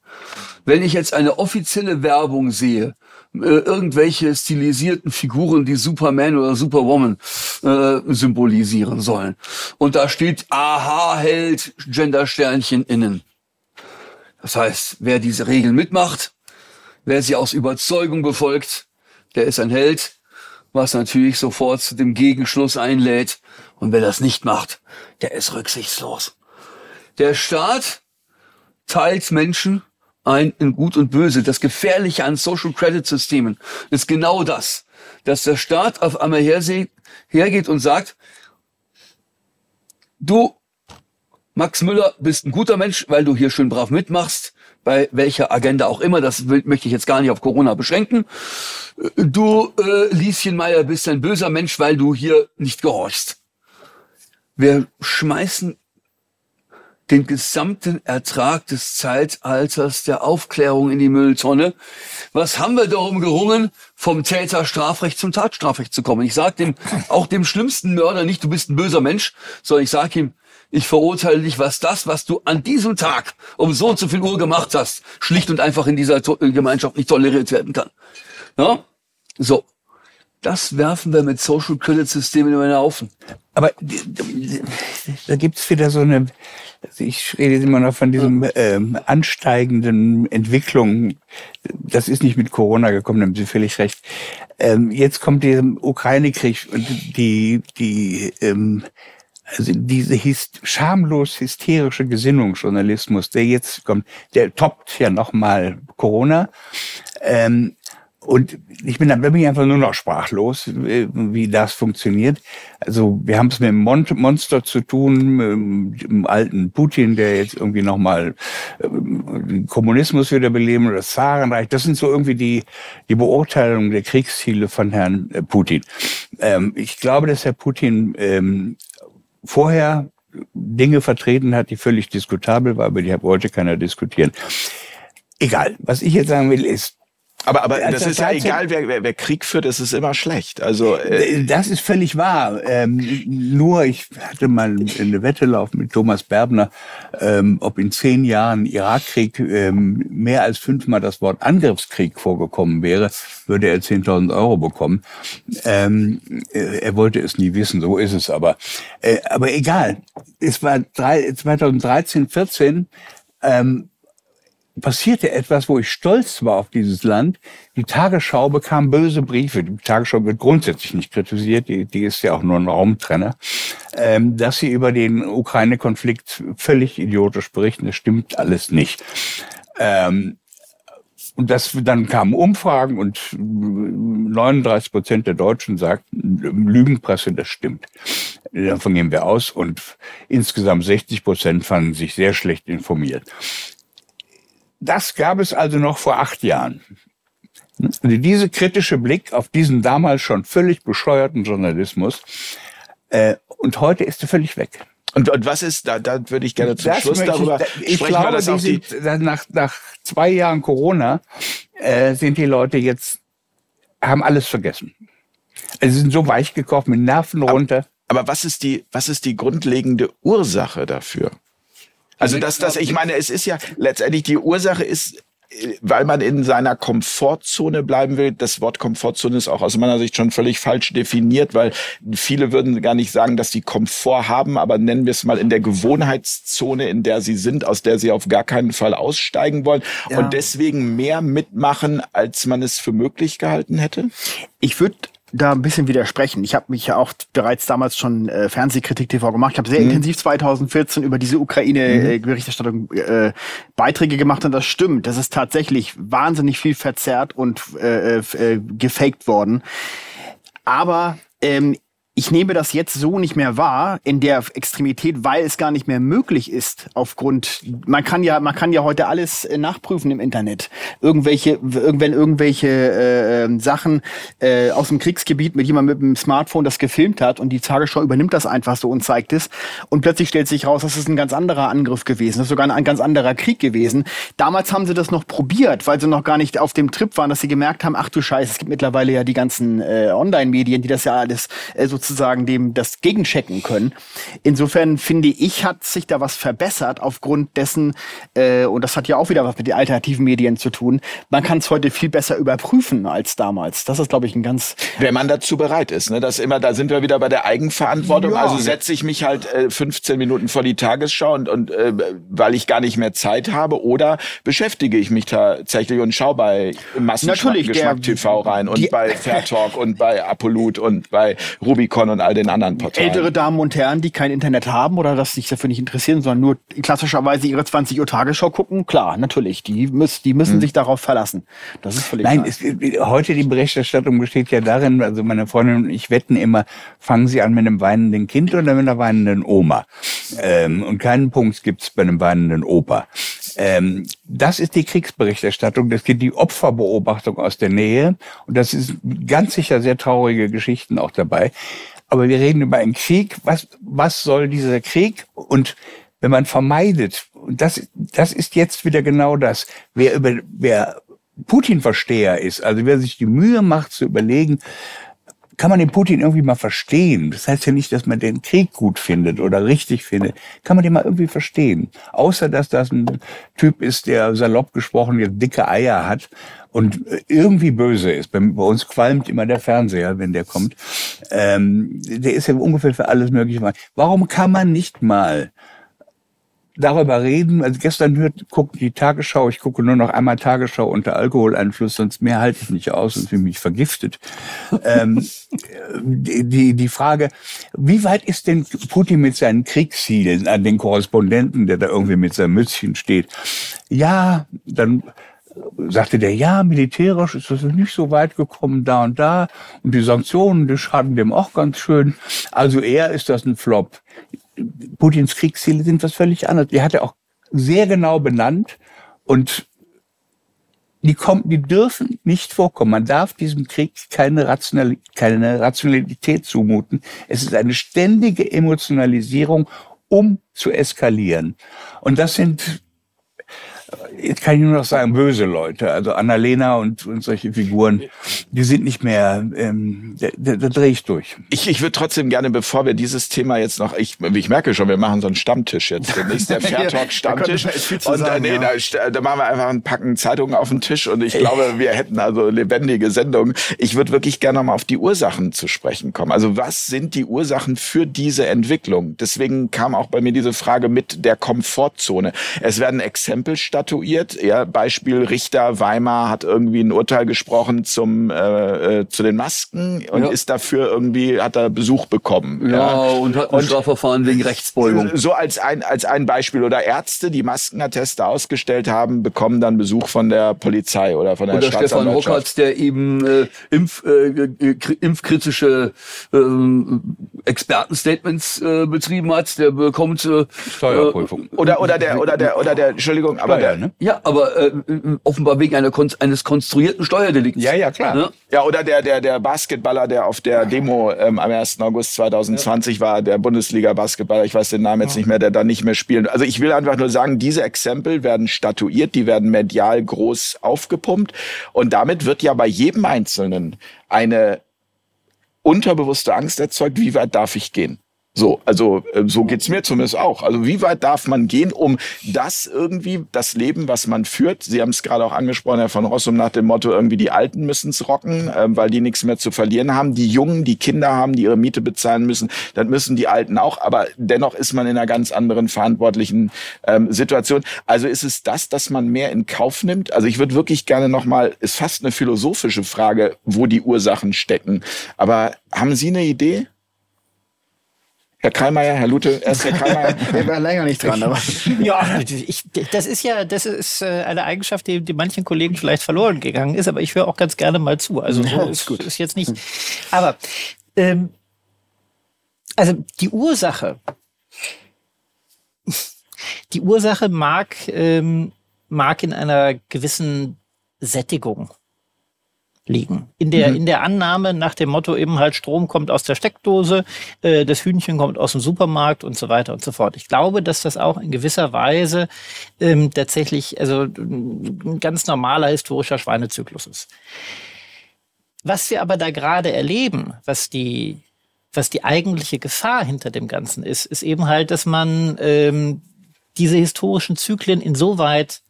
Wenn ich jetzt eine offizielle Werbung sehe, äh, irgendwelche stilisierten Figuren, die Superman oder Superwoman äh, symbolisieren sollen. Und da steht Aha-Held, Gendersternchen innen. Das heißt, wer diese Regeln mitmacht, wer sie aus Überzeugung befolgt, der ist ein Held, was natürlich sofort zu dem Gegenschluss einlädt. Und wer das nicht macht, der ist rücksichtslos. Der Staat teilt Menschen ein in Gut und Böse. Das Gefährliche an Social Credit Systemen ist genau das, dass der Staat auf einmal hergeht und sagt, du, Max Müller, bist ein guter Mensch, weil du hier schön brav mitmachst, bei welcher Agenda auch immer, das will, möchte ich jetzt gar nicht auf Corona beschränken. Du, äh, Lieschen Meier, bist ein böser Mensch, weil du hier nicht gehorchst. Wir schmeißen den gesamten Ertrag des Zeitalters der Aufklärung in die Mülltonne. Was haben wir darum gerungen, vom Täterstrafrecht zum Tatstrafrecht zu kommen? Ich sage dem, auch dem schlimmsten Mörder nicht, du bist ein böser Mensch, sondern ich sage ihm, ich verurteile dich, was das, was du an diesem Tag um so und so viel Uhr gemacht hast, schlicht und einfach in dieser Gemeinschaft nicht toleriert werden kann. Ja? So. Das werfen wir mit Social Credit Systemen in den Haufen. Aber da gibt's wieder so eine, also ich rede immer noch von diesem ähm, ansteigenden Entwicklung. Das ist nicht mit Corona gekommen, da haben Sie völlig recht. Ähm, jetzt kommt der Ukraine-Krieg und die, die ähm, also diese hist schamlos hysterische Gesinnungsjournalismus, der jetzt kommt, der toppt ja nochmal Corona. Ähm, und ich bin dann wirklich einfach nur noch sprachlos, äh, wie das funktioniert. Also wir haben es mit dem Mon Monster zu tun, mit dem alten Putin, der jetzt irgendwie nochmal äh, Kommunismus wiederbeleben oder das Zarenreich. Das sind so irgendwie die, die Beurteilung der Kriegsziele von Herrn äh, Putin. Ähm, ich glaube, dass Herr Putin ähm, vorher Dinge vertreten hat, die völlig diskutabel waren, aber die wollte keiner diskutieren. Egal. Was ich jetzt sagen will, ist, aber, aber das ist ja egal, wer, wer, wer Krieg führt, das ist immer schlecht. Also äh das ist völlig wahr. Ähm, nur ich hatte mal eine Wette laufen mit Thomas Berbner, ähm, ob in zehn Jahren Irakkrieg ähm, mehr als fünfmal das Wort Angriffskrieg vorgekommen wäre, würde er 10.000 Euro bekommen. Ähm, äh, er wollte es nie wissen, so ist es aber. Äh, aber egal. Es war drei, 2013, 14. Ähm, passierte etwas, wo ich stolz war auf dieses Land. Die Tagesschau bekam böse Briefe. Die Tagesschau wird grundsätzlich nicht kritisiert, die, die ist ja auch nur ein Raumtrenner, ähm, dass sie über den Ukraine-Konflikt völlig idiotisch berichten. Das stimmt alles nicht. Ähm, und das, dann kamen Umfragen und 39 Prozent der Deutschen sagten, Lügenpresse, das stimmt. Davon gehen wir aus. Und insgesamt 60 Prozent fanden sich sehr schlecht informiert. Das gab es also noch vor acht Jahren. Diese kritische Blick auf diesen damals schon völlig bescheuerten Journalismus, äh, und heute ist er völlig weg. Und, und was ist, da, da würde ich gerne zum das Schluss darüber ich, ich glaube, das die sind, nach, nach zwei Jahren Corona äh, sind die Leute jetzt, haben alles vergessen. Also sie sind so weich gekocht mit Nerven runter. Aber, aber was ist die, was ist die grundlegende Ursache dafür? Also das, das, ich meine, es ist ja letztendlich die Ursache ist, weil man in seiner Komfortzone bleiben will. Das Wort Komfortzone ist auch aus meiner Sicht schon völlig falsch definiert, weil viele würden gar nicht sagen, dass sie Komfort haben, aber nennen wir es mal in der Gewohnheitszone, in der sie sind, aus der sie auf gar keinen Fall aussteigen wollen ja. und deswegen mehr mitmachen, als man es für möglich gehalten hätte? Ich würde da ein bisschen widersprechen. Ich habe mich ja auch bereits damals schon äh, Fernsehkritik TV gemacht. Ich habe sehr mhm. intensiv 2014 über diese Ukraine-Berichterstattung mhm. äh, Beiträge gemacht und das stimmt. Das ist tatsächlich wahnsinnig viel verzerrt und äh, äh, gefaked worden. Aber ähm, ich nehme das jetzt so nicht mehr wahr in der Extremität, weil es gar nicht mehr möglich ist aufgrund man kann ja man kann ja heute alles äh, nachprüfen im Internet irgendwelche wenn irgendwelche äh, ähm, Sachen äh, aus dem Kriegsgebiet mit jemandem mit dem Smartphone das gefilmt hat und die Tagesschau übernimmt das einfach so und zeigt es und plötzlich stellt sich raus, das ist ein ganz anderer Angriff gewesen, das ist sogar ein ganz anderer Krieg gewesen. Damals haben sie das noch probiert, weil sie noch gar nicht auf dem Trip waren, dass sie gemerkt haben, ach du Scheiße, es gibt mittlerweile ja die ganzen äh, Online-Medien, die das ja alles äh, sozusagen sozusagen dem das gegenchecken können. Insofern finde ich, hat sich da was verbessert aufgrund dessen, äh, und das hat ja auch wieder was mit den alternativen Medien zu tun. Man kann es heute viel besser überprüfen als damals. Das ist, glaube ich, ein ganz. Wenn man dazu bereit ist, ne? Das immer, da sind wir wieder bei der Eigenverantwortung. Ja. Also setze ich mich halt äh, 15 Minuten vor die Tagesschau und, und äh, weil ich gar nicht mehr Zeit habe, oder beschäftige ich mich tatsächlich und schaue bei Massengeschmack TV rein und bei Fair Talk und bei Apolut und bei Rubicon und all den anderen Portalen. Ältere Damen und Herren, die kein Internet haben oder das sich dafür nicht interessieren, sondern nur klassischerweise ihre 20 Uhr Tagesschau gucken, klar, natürlich, die müssen, die müssen hm. sich darauf verlassen. Das ist völlig Nein, es, heute die Berichterstattung besteht ja darin, also meine Freundin und ich wetten immer, fangen Sie an mit einem weinenden Kind oder mit einer weinenden Oma. Ähm, und keinen Punkt gibt's bei einem weinenden Opa. Ähm, das ist die Kriegsberichterstattung, das geht die Opferbeobachtung aus der Nähe und das ist ganz sicher sehr traurige Geschichten auch dabei. Aber wir reden über einen Krieg. Was, was soll dieser Krieg? Und wenn man vermeidet, und das, das ist jetzt wieder genau das, wer über, wer Putin-Versteher ist, also wer sich die Mühe macht zu überlegen, kann man den Putin irgendwie mal verstehen. Das heißt ja nicht, dass man den Krieg gut findet oder richtig findet. Kann man den mal irgendwie verstehen. Außer, dass das ein Typ ist, der salopp gesprochen jetzt dicke Eier hat und irgendwie böse ist. Bei, uns qualmt immer der Fernseher, wenn der kommt. Ähm, der ist ja ungefähr für alles Mögliche. Warum kann man nicht mal darüber reden. Also gestern hört, guckt die Tagesschau, ich gucke nur noch einmal Tagesschau unter Alkoholeinfluss, sonst mehr halte ich nicht aus und fühle mich vergiftet. ähm, die, die Frage, wie weit ist denn Putin mit seinen Kriegszielen an den Korrespondenten, der da irgendwie mit seinem Mützchen steht? Ja, dann sagte der, ja, militärisch ist das nicht so weit gekommen, da und da. Und die Sanktionen, die schaden dem auch ganz schön. Also eher ist das ein Flop. Putins Kriegsziele sind was völlig anderes. Die hat er auch sehr genau benannt und die kommen, die dürfen nicht vorkommen. Man darf diesem Krieg keine, Rationalität, keine Rationalität zumuten. Es ist eine ständige Emotionalisierung, um zu eskalieren. Und das sind jetzt kann ich nur noch sagen, böse Leute. Also Annalena und, und solche Figuren, die sind nicht mehr, ähm, da, da, da drehe ich durch. Ich, ich würde trotzdem gerne, bevor wir dieses Thema jetzt noch, ich, ich merke schon, wir machen so einen Stammtisch jetzt. Demnächst der Fair Talk Stammtisch. und sagen, äh, nee, ja. da, da machen wir einfach ein Packen Zeitungen auf den Tisch und ich glaube, wir hätten also lebendige Sendungen. Ich würde wirklich gerne mal auf die Ursachen zu sprechen kommen. Also was sind die Ursachen für diese Entwicklung? Deswegen kam auch bei mir diese Frage mit der Komfortzone. Es werden Exempel statuiert. Ja, Beispiel Richter Weimar hat irgendwie ein Urteil gesprochen zum äh, äh, zu den Masken und ja. ist dafür irgendwie hat er Besuch bekommen. Ja, ja. und hat ein und Strafverfahren wegen Rechtsbeugung. So als ein als ein Beispiel oder Ärzte, die Maskenatteste ausgestellt haben, bekommen dann Besuch von der Polizei oder von der oder Stefan Rockertz, der eben äh, Impf, äh, äh impfkritische äh, Expertenstatements äh, betrieben hat, der bekommt äh, Steuerprüfung. Oder oder der oder der oder der Entschuldigung, aber der, ne? Ja, aber äh, offenbar wegen einer eines konstruierten Steuerdelikts. Ja, ja, klar. Ja, ja oder der, der, der Basketballer, der auf der Demo ähm, am 1. August 2020 ja. war, der Bundesliga-Basketballer, ich weiß den Namen jetzt nicht mehr, der da nicht mehr spielt. Also ich will einfach nur sagen, diese Exempel werden statuiert, die werden medial groß aufgepumpt und damit wird ja bei jedem Einzelnen eine unterbewusste Angst erzeugt, wie weit darf ich gehen? So, also äh, so geht's mir zumindest auch. Also wie weit darf man gehen, um das irgendwie, das Leben, was man führt, Sie haben es gerade auch angesprochen, Herr von Rossum, nach dem Motto, irgendwie die Alten müssen's rocken, äh, weil die nichts mehr zu verlieren haben. Die Jungen, die Kinder haben, die ihre Miete bezahlen müssen, dann müssen die Alten auch. Aber dennoch ist man in einer ganz anderen verantwortlichen ähm, Situation. Also ist es das, dass man mehr in Kauf nimmt? Also ich würde wirklich gerne nochmal, ist fast eine philosophische Frage, wo die Ursachen stecken. Aber haben Sie eine Idee? Herr Kreimeier, Herr Lute, erst Herr Kreimeier. Der war länger nicht dran, aber. ja, ich, das ist ja, das ist äh, eine Eigenschaft, die, die manchen Kollegen vielleicht verloren gegangen ist, aber ich höre auch ganz gerne mal zu. Also so ist, gut. ist jetzt nicht. Aber ähm, also die Ursache, die Ursache mag, ähm, mag in einer gewissen Sättigung liegen. In der, mhm. in der Annahme nach dem Motto eben halt Strom kommt aus der Steckdose, äh, das Hühnchen kommt aus dem Supermarkt und so weiter und so fort. Ich glaube, dass das auch in gewisser Weise ähm, tatsächlich also ein ganz normaler historischer Schweinezyklus ist. Was wir aber da gerade erleben, was die was die eigentliche Gefahr hinter dem Ganzen ist, ist eben halt, dass man ähm, diese historischen Zyklen insoweit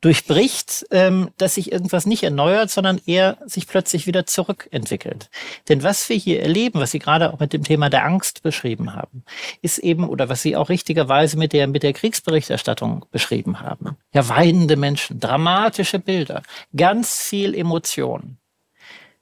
durchbricht, ähm, dass sich irgendwas nicht erneuert, sondern eher sich plötzlich wieder zurückentwickelt. Denn was wir hier erleben, was Sie gerade auch mit dem Thema der Angst beschrieben haben, ist eben, oder was Sie auch richtigerweise mit der, mit der Kriegsberichterstattung beschrieben haben, ja, weinende Menschen, dramatische Bilder, ganz viel Emotion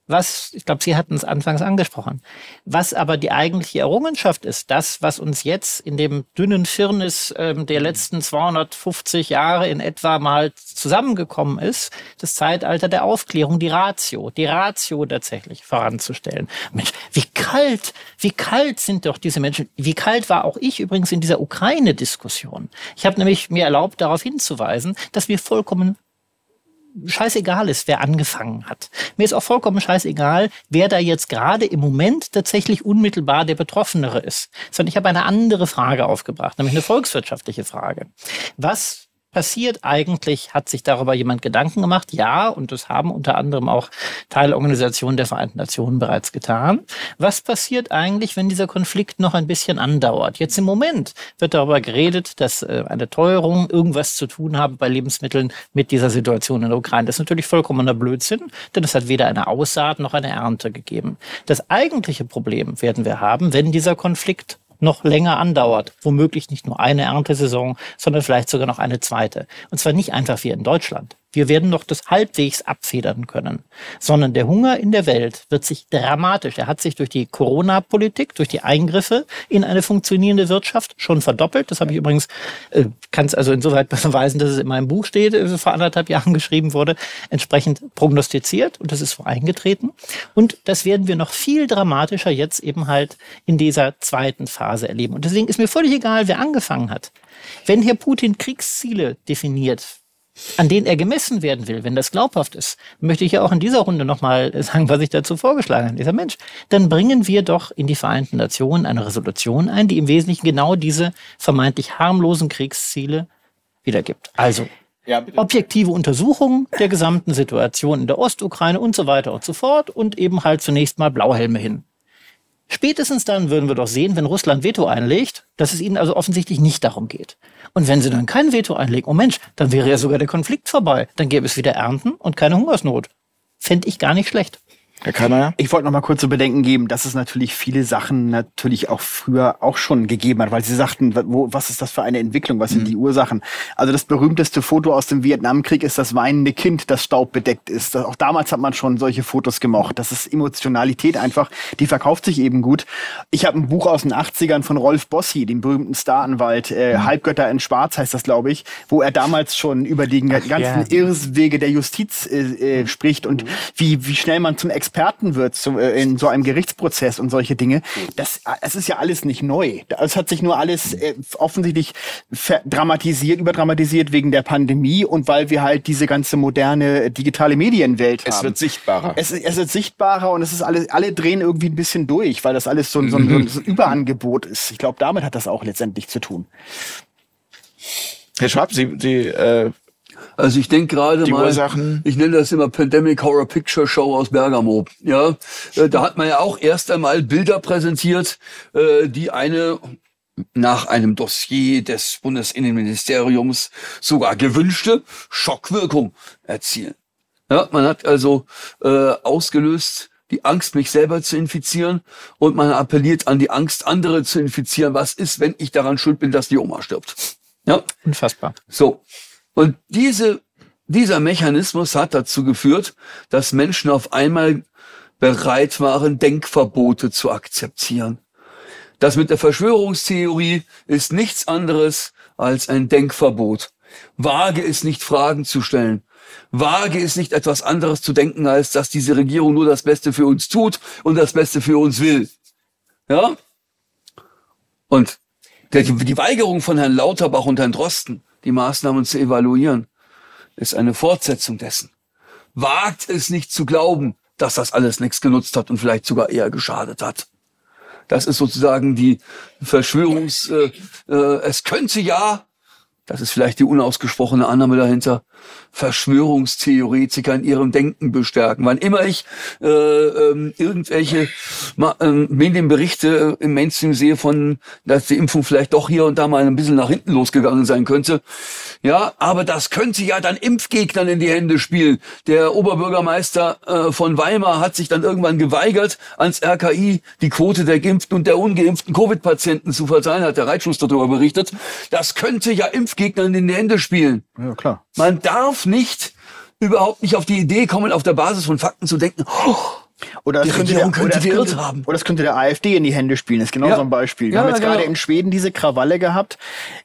was, ich glaube, Sie hatten es anfangs angesprochen, was aber die eigentliche Errungenschaft ist, das, was uns jetzt in dem dünnen Firnis ähm, der letzten 250 Jahre in etwa mal zusammengekommen ist, das Zeitalter der Aufklärung, die Ratio, die Ratio tatsächlich voranzustellen. Mensch, wie kalt, wie kalt sind doch diese Menschen, wie kalt war auch ich übrigens in dieser Ukraine-Diskussion. Ich habe nämlich mir erlaubt, darauf hinzuweisen, dass wir vollkommen scheißegal ist, wer angefangen hat. Mir ist auch vollkommen scheißegal, wer da jetzt gerade im Moment tatsächlich unmittelbar der Betroffenere ist. Sondern ich habe eine andere Frage aufgebracht, nämlich eine volkswirtschaftliche Frage. Was passiert eigentlich? Hat sich darüber jemand Gedanken gemacht? Ja, und das haben unter anderem auch Teilorganisationen der Vereinten Nationen bereits getan. Was passiert eigentlich, wenn dieser Konflikt noch ein bisschen andauert? Jetzt im Moment wird darüber geredet, dass äh, eine Teuerung irgendwas zu tun habe bei Lebensmitteln mit dieser Situation in der Ukraine. Das ist natürlich vollkommener Blödsinn, denn es hat weder eine Aussaat noch eine Ernte gegeben. Das eigentliche Problem werden wir haben, wenn dieser Konflikt noch länger andauert. Womöglich nicht nur eine Erntesaison, sondern vielleicht sogar noch eine zweite. Und zwar nicht einfach wie in Deutschland. Wir werden noch das halbwegs abfedern können, sondern der Hunger in der Welt wird sich dramatisch, er hat sich durch die Corona-Politik, durch die Eingriffe in eine funktionierende Wirtschaft schon verdoppelt. Das habe ich übrigens, äh, kann es also insoweit beweisen, dass es in meinem Buch steht, äh, vor anderthalb Jahren geschrieben wurde, entsprechend prognostiziert und das ist vor eingetreten. Und das werden wir noch viel dramatischer jetzt eben halt in dieser zweiten Phase erleben. Und deswegen ist mir völlig egal, wer angefangen hat. Wenn Herr Putin Kriegsziele definiert, an denen er gemessen werden will, wenn das glaubhaft ist, möchte ich ja auch in dieser Runde nochmal sagen, was ich dazu vorgeschlagen habe. Dieser Mensch, dann bringen wir doch in die Vereinten Nationen eine Resolution ein, die im Wesentlichen genau diese vermeintlich harmlosen Kriegsziele wiedergibt. Also ja, objektive Untersuchungen der gesamten Situation in der Ostukraine und so weiter und so fort und eben halt zunächst mal Blauhelme hin. Spätestens dann würden wir doch sehen, wenn Russland Veto einlegt, dass es ihnen also offensichtlich nicht darum geht. Und wenn sie dann kein Veto einlegen, oh Mensch, dann wäre ja sogar der Konflikt vorbei. Dann gäbe es wieder Ernten und keine Hungersnot. Fände ich gar nicht schlecht. Herr Kallmeier? Ich wollte noch mal kurz zu bedenken geben, dass es natürlich viele Sachen natürlich auch früher auch schon gegeben hat, weil Sie sagten, wo, was ist das für eine Entwicklung, was sind mhm. die Ursachen? Also das berühmteste Foto aus dem Vietnamkrieg ist das weinende Kind, das staubbedeckt ist. Auch damals hat man schon solche Fotos gemacht. Das ist Emotionalität einfach, die verkauft sich eben gut. Ich habe ein Buch aus den 80ern von Rolf Bossi, dem berühmten Staranwalt, äh, mhm. Halbgötter in Schwarz heißt das, glaube ich, wo er damals schon über die ganzen ja. Irrswege der Justiz äh, äh, spricht und mhm. wie, wie schnell man zum Ex Experten wird zum, äh, in so einem Gerichtsprozess und solche Dinge, das, es ist ja alles nicht neu. Es hat sich nur alles äh, offensichtlich dramatisiert, überdramatisiert wegen der Pandemie und weil wir halt diese ganze moderne äh, digitale Medienwelt haben. Es wird sichtbarer. Es, es wird sichtbarer und es ist alles, alle drehen irgendwie ein bisschen durch, weil das alles so, so, so, mhm. so ein Überangebot ist. Ich glaube, damit hat das auch letztendlich zu tun. Herr Schwab, Sie, Sie äh, also ich denke gerade mal, Ursachen. ich nenne das immer Pandemic Horror Picture Show aus Bergamo. Ja, äh, da hat man ja auch erst einmal Bilder präsentiert, äh, die eine nach einem Dossier des Bundesinnenministeriums sogar gewünschte Schockwirkung erzielen. Ja, man hat also äh, ausgelöst die Angst, mich selber zu infizieren und man appelliert an die Angst, andere zu infizieren. Was ist, wenn ich daran schuld bin, dass die Oma stirbt? Ja, unfassbar. So, und diese, dieser Mechanismus hat dazu geführt, dass Menschen auf einmal bereit waren, Denkverbote zu akzeptieren. Das mit der Verschwörungstheorie ist nichts anderes als ein Denkverbot. Wage es nicht, Fragen zu stellen. Wage es nicht, etwas anderes zu denken, als dass diese Regierung nur das Beste für uns tut und das Beste für uns will. Ja? Und die Weigerung von Herrn Lauterbach und Herrn Drosten, die Maßnahmen zu evaluieren, ist eine Fortsetzung dessen. Wagt es nicht zu glauben, dass das alles nichts genutzt hat und vielleicht sogar eher geschadet hat. Das ist sozusagen die Verschwörungs, äh, äh, es könnte ja, das ist vielleicht die unausgesprochene Annahme dahinter, Verschwörungstheoretiker in ihrem Denken bestärken. Wann immer ich äh, äh, irgendwelche äh, Medienberichte im Mainstream sehe von, dass die Impfung vielleicht doch hier und da mal ein bisschen nach hinten losgegangen sein könnte, ja, aber das könnte ja dann Impfgegnern in die Hände spielen. Der Oberbürgermeister äh, von Weimar hat sich dann irgendwann geweigert, ans RKI die Quote der geimpften und der ungeimpften Covid-Patienten zu verteilen, hat der Reitschuster darüber berichtet. Das könnte ja Impfgegnern in die Hände spielen. Ja, klar. Man darf nicht überhaupt nicht auf die Idee kommen, auf der Basis von Fakten zu denken, oh, oder das, könnte der, oder, könnte, haben. oder das könnte der AfD in die Hände spielen. Das ist genau ja. so ein Beispiel. Wir ja, haben jetzt genau. gerade in Schweden diese Krawalle gehabt.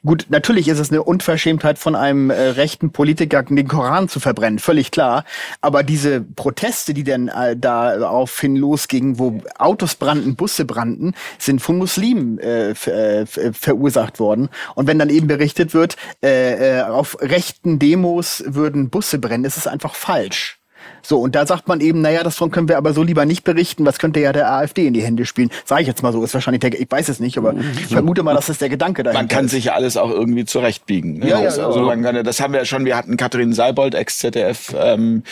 Gut, natürlich ist es eine Unverschämtheit von einem äh, rechten Politiker, den Koran zu verbrennen, völlig klar. Aber diese Proteste, die dann äh, daraufhin losgingen, wo Autos brannten, Busse brannten, sind von Muslimen äh, äh verursacht worden. Und wenn dann eben berichtet wird, äh, äh, auf rechten Demos würden Busse brennen, ist es einfach falsch. So, und da sagt man eben, naja, davon können wir aber so lieber nicht berichten, was könnte ja der AfD in die Hände spielen. Sage ich jetzt mal so, ist wahrscheinlich der, ich weiß es nicht, aber ich vermute mal, dass das der Gedanke dahinter Man kann ist. sich ja alles auch irgendwie zurechtbiegen. Ne? Ja, ja, also, ja. Man kann, das haben wir ja schon, wir hatten Katharin Seibold, Ex-ZDF, ähm,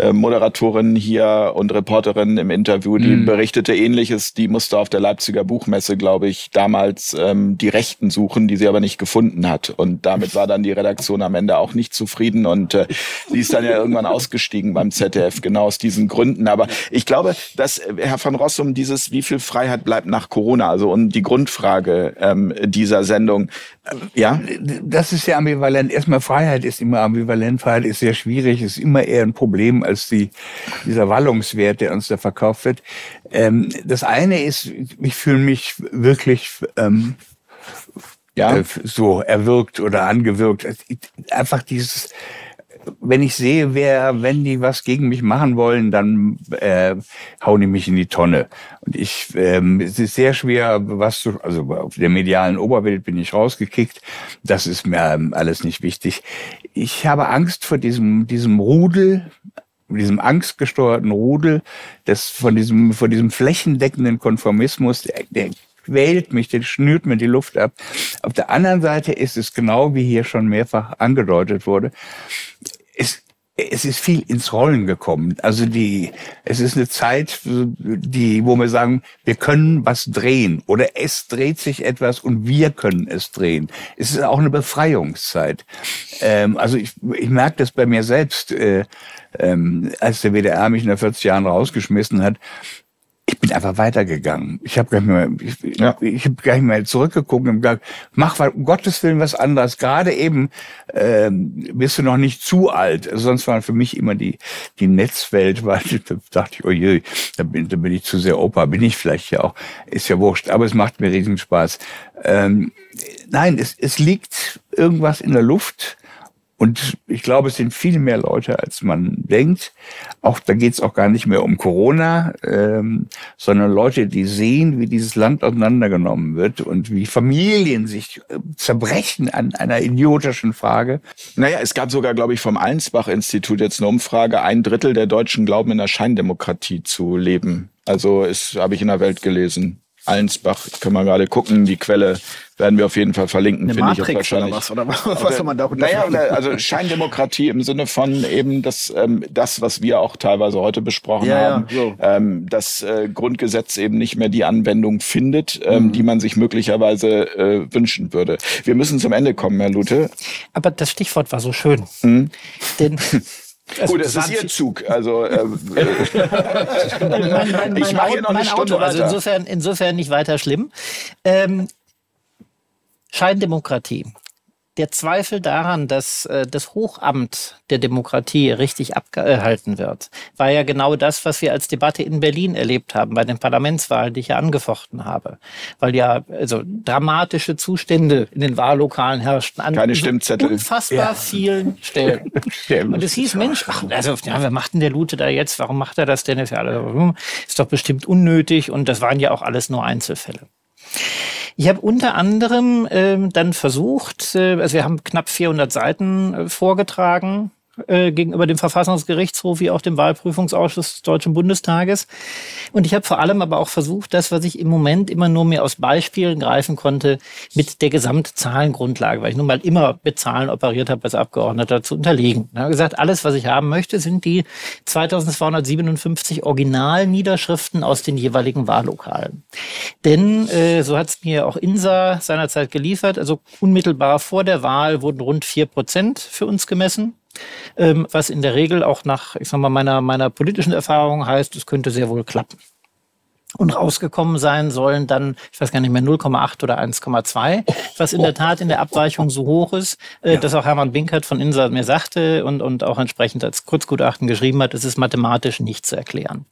äh, Moderatorin hier und Reporterin im Interview, die mhm. berichtete ähnliches, die musste auf der Leipziger Buchmesse, glaube ich, damals ähm, die Rechten suchen, die sie aber nicht gefunden hat. Und damit war dann die Redaktion am Ende auch nicht zufrieden und äh, sie ist dann ja irgendwann ausgestiegen beim ZDF. Genau aus diesen Gründen. Aber ich glaube, dass äh, Herr van Rossum dieses, wie viel Freiheit bleibt nach Corona, also um die Grundfrage ähm, dieser Sendung, äh, ja? Das ist ja ambivalent. Erstmal Freiheit ist immer ambivalent. Freiheit ist sehr schwierig, ist immer eher ein Problem als die, dieser Wallungswert, der uns da verkauft wird. Ähm, das eine ist, ich fühle mich wirklich ähm, ja. Äh, so erwirkt oder angewirkt. Einfach dieses wenn ich sehe, wer, wenn die was gegen mich machen wollen, dann äh, hauen die mich in die Tonne. Und ich, ähm, es ist sehr schwer, was zu, also auf der medialen Oberwelt bin ich rausgekickt. Das ist mir ähm, alles nicht wichtig. Ich habe Angst vor diesem, diesem Rudel, diesem angstgesteuerten Rudel, das von diesem, von diesem flächendeckenden Konformismus, der, der quält mich, der schnürt mir die Luft ab. Auf der anderen Seite ist es genau, wie hier schon mehrfach angedeutet wurde, es, es ist viel ins Rollen gekommen. Also die, es ist eine Zeit, die, wo wir sagen, wir können was drehen oder es dreht sich etwas und wir können es drehen. Es ist auch eine Befreiungszeit. Ähm, also ich, ich merke das bei mir selbst, äh, ähm, als der WDR mich nach 40 Jahren rausgeschmissen hat ich bin einfach weitergegangen. Ich habe gar nicht mehr, ich, ja. ich habe gar nicht mehr zurückgeguckt und gesagt, mach um Gottes Willen was anderes. Gerade eben ähm, bist du noch nicht zu alt. sonst war für mich immer die die Netzwelt, weil da dachte ich, oh je, da bin, da bin ich zu sehr Opa, bin ich vielleicht ja auch, ist ja wurscht. Aber es macht mir riesen Spaß. Ähm, nein, es, es liegt irgendwas in der Luft und ich glaube, es sind viel mehr Leute, als man denkt. Auch da geht es auch gar nicht mehr um Corona, ähm, sondern Leute, die sehen, wie dieses Land auseinandergenommen wird und wie Familien sich äh, zerbrechen an einer idiotischen Frage. Naja, es gab sogar, glaube ich, vom Allensbach-Institut jetzt eine Umfrage, ein Drittel der Deutschen glauben in der Scheindemokratie zu leben. Also ist, habe ich in der Welt gelesen. Allensbach, können wir gerade gucken, die Quelle werden wir auf jeden Fall verlinken, finde ich wahrscheinlich. Oder was, oder was soll man da Naja, also Scheindemokratie im Sinne von eben das, ähm, das was wir auch teilweise heute besprochen ja, haben, ja, so. ähm, das äh, Grundgesetz eben nicht mehr die Anwendung findet, ähm, mhm. die man sich möglicherweise äh, wünschen würde. Wir müssen zum Ende kommen, Herr Lute. Aber das Stichwort war so schön. Mhm. Denn Also Gut, das ist Ihr Zug. Also ähm, mein, mein, mein, ich mache hier noch eine Stunde Auto, Also insofern, insofern nicht weiter schlimm. Ähm, Scheindemokratie der Zweifel daran, dass äh, das Hochamt der Demokratie richtig abgehalten wird, war ja genau das, was wir als Debatte in Berlin erlebt haben bei den Parlamentswahlen, die ich ja angefochten habe. Weil ja also dramatische Zustände in den Wahllokalen herrschten an Keine Stimmzettel. unfassbar ja. vielen Stellen. Und es hieß, Mensch, ach, also ja, wer macht denn der Lute da jetzt? Warum macht er das denn? Ist, ja alles, ist doch bestimmt unnötig und das waren ja auch alles nur Einzelfälle. Ich habe unter anderem ähm, dann versucht, äh, also wir haben knapp 400 Seiten äh, vorgetragen äh, gegenüber dem Verfassungsgerichtshof wie auch dem Wahlprüfungsausschuss des Deutschen Bundestages. Und ich habe vor allem aber auch versucht, das, was ich im Moment immer nur mir aus Beispielen greifen konnte, mit der Gesamtzahlengrundlage, weil ich nun mal immer mit Zahlen operiert habe als Abgeordneter, zu unterlegen. Ich habe gesagt, alles, was ich haben möchte, sind die 2257 Originalniederschriften aus den jeweiligen Wahllokalen. Denn, äh, so hat es mir auch INSA seinerzeit geliefert, also unmittelbar vor der Wahl wurden rund vier Prozent für uns gemessen ähm, was in der Regel auch nach, ich sag mal, meiner, meiner politischen Erfahrung heißt, es könnte sehr wohl klappen. Und rausgekommen sein sollen dann, ich weiß gar nicht mehr, 0,8 oder 1,2, was in der Tat in der Abweichung so hoch ist, äh, ja. dass auch Hermann Binkert von INSA mir sagte und, und auch entsprechend als Kurzgutachten geschrieben hat, es ist mathematisch nicht zu erklären.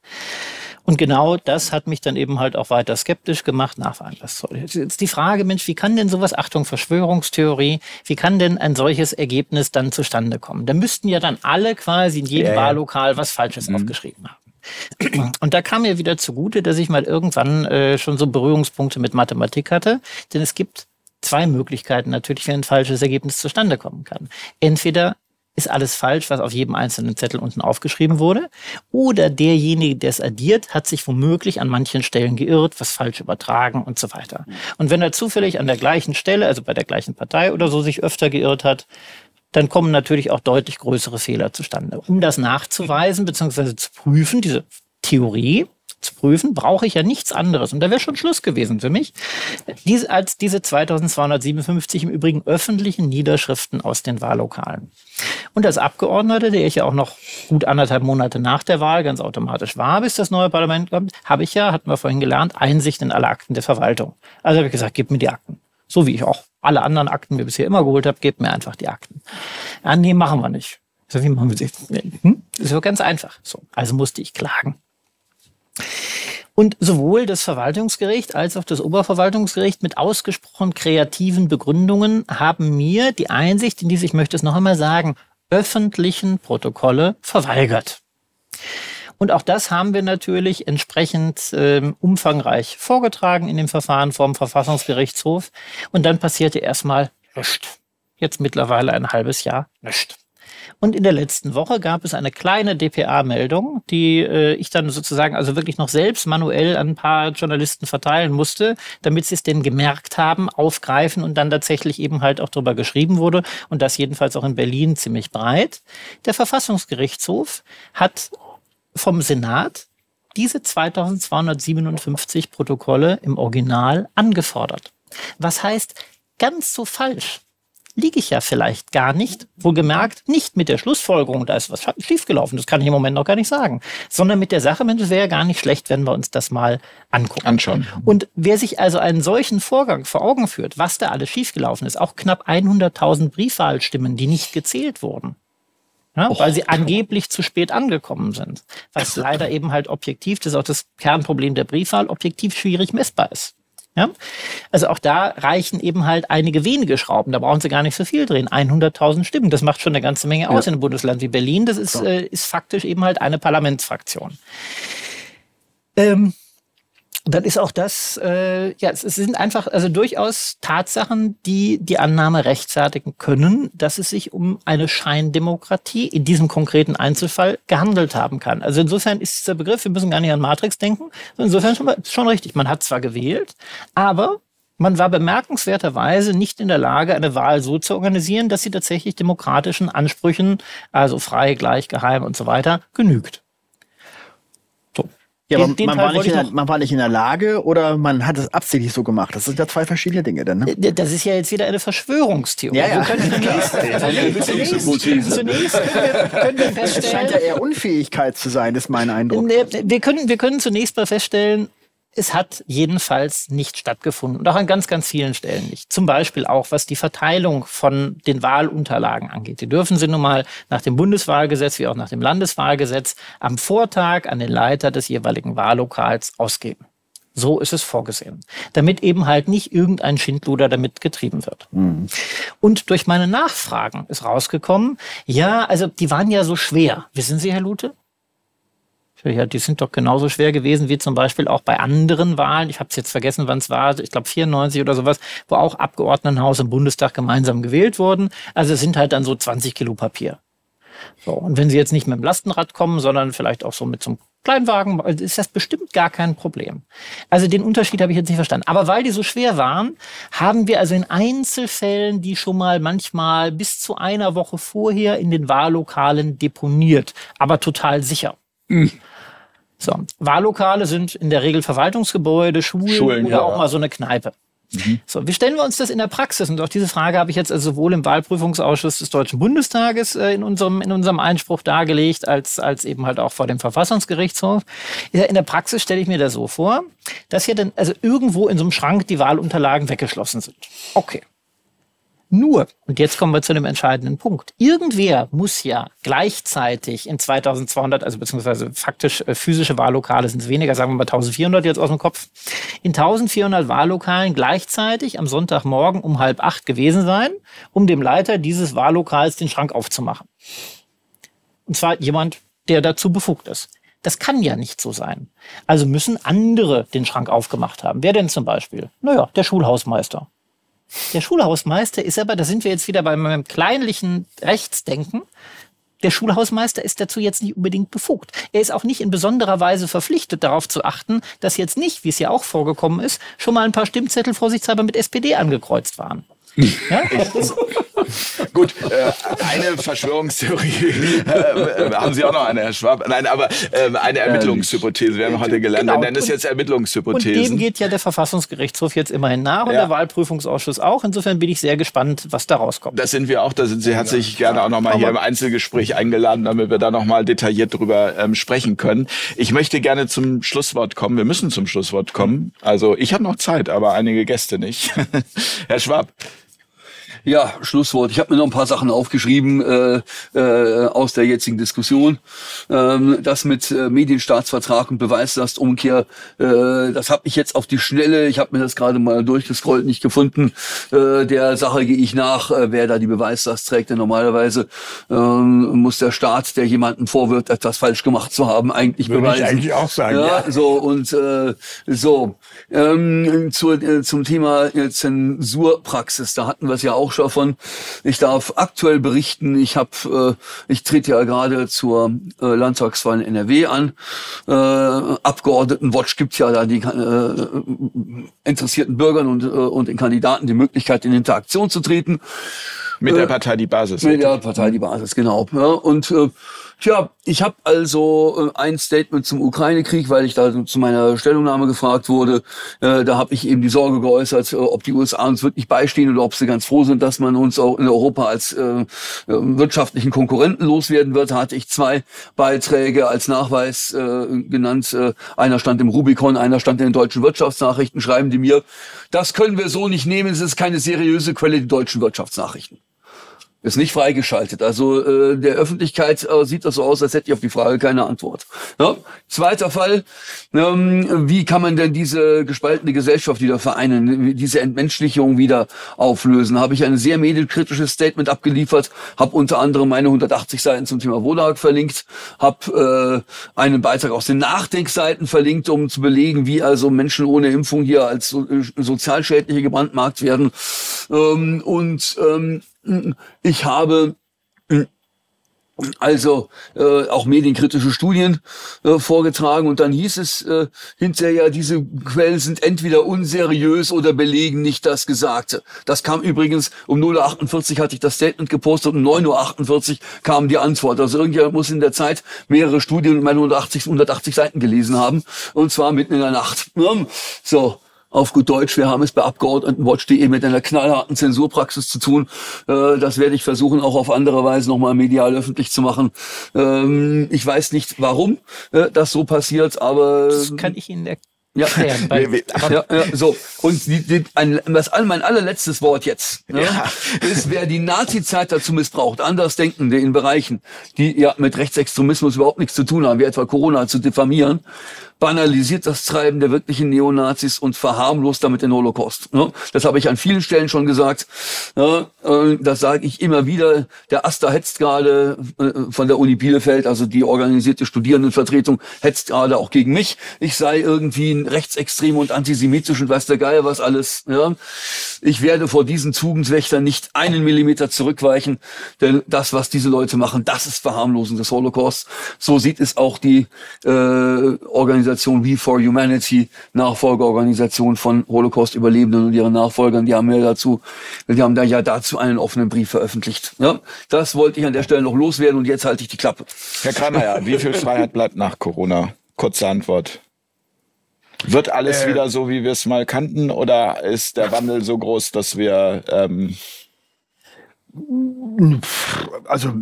Und genau das hat mich dann eben halt auch weiter skeptisch gemacht. Nach was soll jetzt die Frage, Mensch, wie kann denn sowas, Achtung, Verschwörungstheorie, wie kann denn ein solches Ergebnis dann zustande kommen? Da müssten ja dann alle quasi in jedem ja, Wahllokal was Falsches mhm. aufgeschrieben haben. Und da kam mir wieder zugute, dass ich mal irgendwann äh, schon so Berührungspunkte mit Mathematik hatte. Denn es gibt zwei Möglichkeiten natürlich, wie ein falsches Ergebnis zustande kommen kann. Entweder ist alles falsch, was auf jedem einzelnen Zettel unten aufgeschrieben wurde. Oder derjenige, der es addiert, hat sich womöglich an manchen Stellen geirrt, was falsch übertragen und so weiter. Und wenn er zufällig an der gleichen Stelle, also bei der gleichen Partei oder so, sich öfter geirrt hat, dann kommen natürlich auch deutlich größere Fehler zustande. Um das nachzuweisen bzw. zu prüfen, diese Theorie, zu prüfen, brauche ich ja nichts anderes. Und da wäre schon Schluss gewesen für mich, diese, als diese 2257 im Übrigen öffentlichen Niederschriften aus den Wahllokalen. Und als Abgeordneter, der ich ja auch noch gut anderthalb Monate nach der Wahl ganz automatisch war, bis das neue Parlament kommt, habe ich ja, hatten wir vorhin gelernt, Einsicht in alle Akten der Verwaltung. Also habe ich gesagt, gib mir die Akten. So wie ich auch alle anderen Akten mir bisher immer geholt habe, gebt mir einfach die Akten. Ja, nee, machen wir nicht. So, wie machen wir das? Hm? Ist ja ganz einfach. So, also musste ich klagen. Und sowohl das Verwaltungsgericht als auch das Oberverwaltungsgericht mit ausgesprochen kreativen Begründungen haben mir die Einsicht in diese, ich möchte es noch einmal sagen, öffentlichen Protokolle verweigert. Und auch das haben wir natürlich entsprechend äh, umfangreich vorgetragen in dem Verfahren vom Verfassungsgerichtshof. Und dann passierte erstmal nichts. Jetzt mittlerweile ein halbes Jahr nichts. Und in der letzten Woche gab es eine kleine DPA-Meldung, die äh, ich dann sozusagen also wirklich noch selbst manuell an ein paar Journalisten verteilen musste, damit sie es denn gemerkt haben, aufgreifen und dann tatsächlich eben halt auch darüber geschrieben wurde. Und das jedenfalls auch in Berlin ziemlich breit. Der Verfassungsgerichtshof hat vom Senat diese 2257 Protokolle im Original angefordert. Was heißt, ganz so falsch liege ich ja vielleicht gar nicht, wohlgemerkt nicht mit der Schlussfolgerung, da ist was schiefgelaufen, das kann ich im Moment noch gar nicht sagen, sondern mit der Sache, Mensch, es wäre ja gar nicht schlecht, wenn wir uns das mal angucken. Anschauen. Und wer sich also einen solchen Vorgang vor Augen führt, was da alles schiefgelaufen ist, auch knapp 100.000 Briefwahlstimmen, die nicht gezählt wurden, ja, weil sie angeblich zu spät angekommen sind. Was leider eben halt objektiv, das ist auch das Kernproblem der Briefwahl, objektiv schwierig messbar ist. Ja? Also auch da reichen eben halt einige wenige Schrauben. Da brauchen Sie gar nicht so viel drehen. 100.000 Stimmen, das macht schon eine ganze Menge aus ja. in einem Bundesland wie Berlin. Das ist, äh, ist faktisch eben halt eine Parlamentsfraktion. Ähm, dann ist auch das, äh, ja, es, sind einfach also durchaus Tatsachen, die die Annahme rechtfertigen können, dass es sich um eine Scheindemokratie in diesem konkreten Einzelfall gehandelt haben kann. Also insofern ist dieser Begriff, wir müssen gar nicht an Matrix denken, insofern schon, schon richtig. Man hat zwar gewählt, aber man war bemerkenswerterweise nicht in der Lage, eine Wahl so zu organisieren, dass sie tatsächlich demokratischen Ansprüchen, also frei, gleich, geheim und so weiter, genügt. Ja, aber man, war nicht in der, man war nicht in der Lage oder man hat es absichtlich so gemacht. Das sind ja zwei verschiedene Dinge dann. Ne? Das ist ja jetzt wieder eine Verschwörungstheorie. Ja, ja. können zunächst, zunächst, zunächst können, wir, können wir feststellen. Es scheint ja eher Unfähigkeit zu sein, ist mein Eindruck. Wir können, wir können zunächst mal feststellen, es hat jedenfalls nicht stattgefunden und auch an ganz, ganz vielen Stellen nicht. Zum Beispiel auch, was die Verteilung von den Wahlunterlagen angeht. Die dürfen sie nun mal nach dem Bundeswahlgesetz wie auch nach dem Landeswahlgesetz am Vortag an den Leiter des jeweiligen Wahllokals ausgeben. So ist es vorgesehen. Damit eben halt nicht irgendein Schindluder damit getrieben wird. Mhm. Und durch meine Nachfragen ist rausgekommen, ja, also die waren ja so schwer. Wissen Sie, Herr Lute? Ja, die sind doch genauso schwer gewesen wie zum Beispiel auch bei anderen Wahlen. Ich habe es jetzt vergessen, wann es war. Ich glaube 94 oder sowas, wo auch Abgeordnetenhaus im Bundestag gemeinsam gewählt wurden. Also es sind halt dann so 20 Kilo Papier. So, und wenn Sie jetzt nicht mit dem Lastenrad kommen, sondern vielleicht auch so mit so einem Kleinwagen, ist das bestimmt gar kein Problem. Also den Unterschied habe ich jetzt nicht verstanden. Aber weil die so schwer waren, haben wir also in Einzelfällen die schon mal manchmal bis zu einer Woche vorher in den Wahllokalen deponiert, aber total sicher. Mhm. So, Wahllokale sind in der Regel Verwaltungsgebäude, Schulen, Schulen oder ja. auch mal so eine Kneipe. Mhm. So, wie stellen wir uns das in der Praxis? Und auch diese Frage habe ich jetzt also sowohl im Wahlprüfungsausschuss des Deutschen Bundestages äh, in, unserem, in unserem Einspruch dargelegt, als, als eben halt auch vor dem Verfassungsgerichtshof. In der Praxis stelle ich mir das so vor, dass hier dann also irgendwo in so einem Schrank die Wahlunterlagen weggeschlossen sind. Okay. Nur, und jetzt kommen wir zu einem entscheidenden Punkt, irgendwer muss ja gleichzeitig in 2200, also beziehungsweise faktisch äh, physische Wahllokale sind es weniger, sagen wir mal 1400 jetzt aus dem Kopf, in 1400 Wahllokalen gleichzeitig am Sonntagmorgen um halb acht gewesen sein, um dem Leiter dieses Wahllokals den Schrank aufzumachen. Und zwar jemand, der dazu befugt ist. Das kann ja nicht so sein. Also müssen andere den Schrank aufgemacht haben. Wer denn zum Beispiel? Naja, der Schulhausmeister. Der Schulhausmeister ist aber, da sind wir jetzt wieder bei meinem kleinlichen Rechtsdenken, der Schulhausmeister ist dazu jetzt nicht unbedingt befugt. Er ist auch nicht in besonderer Weise verpflichtet, darauf zu achten, dass jetzt nicht, wie es ja auch vorgekommen ist, schon mal ein paar Stimmzettel vorsichtshalber mit SPD angekreuzt waren. Ja? Gut, äh, eine Verschwörungstheorie äh, haben Sie auch noch eine, Herr Schwab? Nein, aber äh, eine Ermittlungshypothese. Wir haben heute gelernt, genau. wir nennen es jetzt Ermittlungshypothesen. Und dem geht ja der Verfassungsgerichtshof jetzt immerhin nach und ja. der Wahlprüfungsausschuss auch. Insofern bin ich sehr gespannt, was da rauskommt. Das sind wir auch. Da sind Sie herzlich ja. gerne auch nochmal hier im Einzelgespräch eingeladen, damit wir da nochmal detailliert drüber ähm, sprechen können. Ich möchte gerne zum Schlusswort kommen. Wir müssen zum Schlusswort kommen. Also ich habe noch Zeit, aber einige Gäste nicht. Herr Schwab. Ja, Schlusswort. Ich habe mir noch ein paar Sachen aufgeschrieben äh, äh, aus der jetzigen Diskussion. Ähm, das mit äh, Medienstaatsvertrag und Beweislastumkehr, äh, das habe ich jetzt auf die Schnelle, ich habe mir das gerade mal durchgescrollt, nicht gefunden. Äh, der Sache gehe ich nach, äh, wer da die Beweislast trägt. Denn normalerweise ähm, muss der Staat, der jemanden vorwirft, etwas falsch gemacht zu haben, eigentlich Würde beweisen. Ich eigentlich auch sagen. Ja, ja. so und äh, so. Ähm, zu, äh, zum Thema äh, Zensurpraxis, da hatten wir es ja auch schon davon. Ich darf aktuell berichten, ich habe, äh, ich trete ja gerade zur äh, Landtagswahl in NRW an. Äh, Abgeordnetenwatch gibt ja da die äh, interessierten Bürgern und, äh, und den Kandidaten die Möglichkeit, in Interaktion zu treten. Mit der äh, Partei Die Basis. Mit der Partei Die Basis, genau. Ja, und äh, Tja, ich habe also äh, ein Statement zum Ukraine-Krieg, weil ich da zu meiner Stellungnahme gefragt wurde. Äh, da habe ich eben die Sorge geäußert, äh, ob die USA uns wirklich beistehen oder ob sie ganz froh sind, dass man uns auch in Europa als wirtschaftlichen Konkurrenten loswerden wird. Da hatte ich zwei Beiträge als Nachweis genannt. Einer stand im Rubicon, einer stand in den deutschen Wirtschaftsnachrichten. Schreiben die mir, das können wir so nicht nehmen, es ist keine seriöse Quelle, die deutschen Wirtschaftsnachrichten. Ist nicht freigeschaltet. Also äh, der Öffentlichkeit äh, sieht das so aus, als hätte ich auf die Frage keine Antwort. Ja? Zweiter Fall, ähm, wie kann man denn diese gespaltene Gesellschaft wieder vereinen, diese Entmenschlichung wieder auflösen? Habe ich ein sehr medienkritisches Statement abgeliefert, habe unter anderem meine 180 Seiten zum Thema Wohlag verlinkt, habe äh, einen Beitrag aus den Nachdenkseiten verlinkt, um zu belegen, wie also Menschen ohne Impfung hier als so, äh, sozialschädliche gebrandmarkt werden. Ähm, und ähm, ich habe also äh, auch medienkritische Studien äh, vorgetragen und dann hieß es äh, hinterher, diese Quellen sind entweder unseriös oder belegen nicht das Gesagte. Das kam übrigens um 0.48 Uhr hatte ich das Statement gepostet und um 9.48 Uhr kam die Antwort. Also irgendjemand muss in der Zeit mehrere Studien und meine 180, 180 Seiten gelesen haben und zwar mitten in der Nacht. So, auf gut Deutsch, wir haben es bei Abgeordnetenwatch.de mit einer knallharten Zensurpraxis zu tun. Äh, das werde ich versuchen, auch auf andere Weise nochmal medial öffentlich zu machen. Ähm, ich weiß nicht, warum äh, das so passiert, aber... Das kann ich Ihnen erklären. Ja, ja, ja, so. Und die, die, ein, was, mein allerletztes Wort jetzt ne, ja. ist, wer die Nazi-Zeit dazu missbraucht, Andersdenkende in Bereichen, die ja mit Rechtsextremismus überhaupt nichts zu tun haben, wie etwa Corona zu diffamieren, banalisiert das Treiben der wirklichen Neonazis und verharmlost damit den Holocaust. Ne? Das habe ich an vielen Stellen schon gesagt. Das sage ich immer wieder. Der Asta hetzt gerade äh, von der Uni Bielefeld, also die organisierte Studierendenvertretung, hetzt gerade auch gegen mich. Ich sei irgendwie rechtsextrem und antisemitisch und weiß der Geier was alles. Ich werde vor diesen Tugendwächtern nicht einen Millimeter zurückweichen, denn das, was diese Leute machen, das ist Verharmlosen des Holocaust. So sieht es auch die äh, Organisation We for Humanity, Nachfolgeorganisation von Holocaust-Überlebenden und ihren Nachfolgern. Die haben ja dazu, die haben da ja dazu einen offenen Brief veröffentlicht. Ja, das wollte ich an der Stelle noch loswerden und jetzt halte ich die Klappe. Herr Kramer, wie viel Freiheit bleibt nach Corona? Kurze Antwort. Wird alles äh, wieder so, wie wir es mal kannten, oder ist der Wandel so groß, dass wir ähm also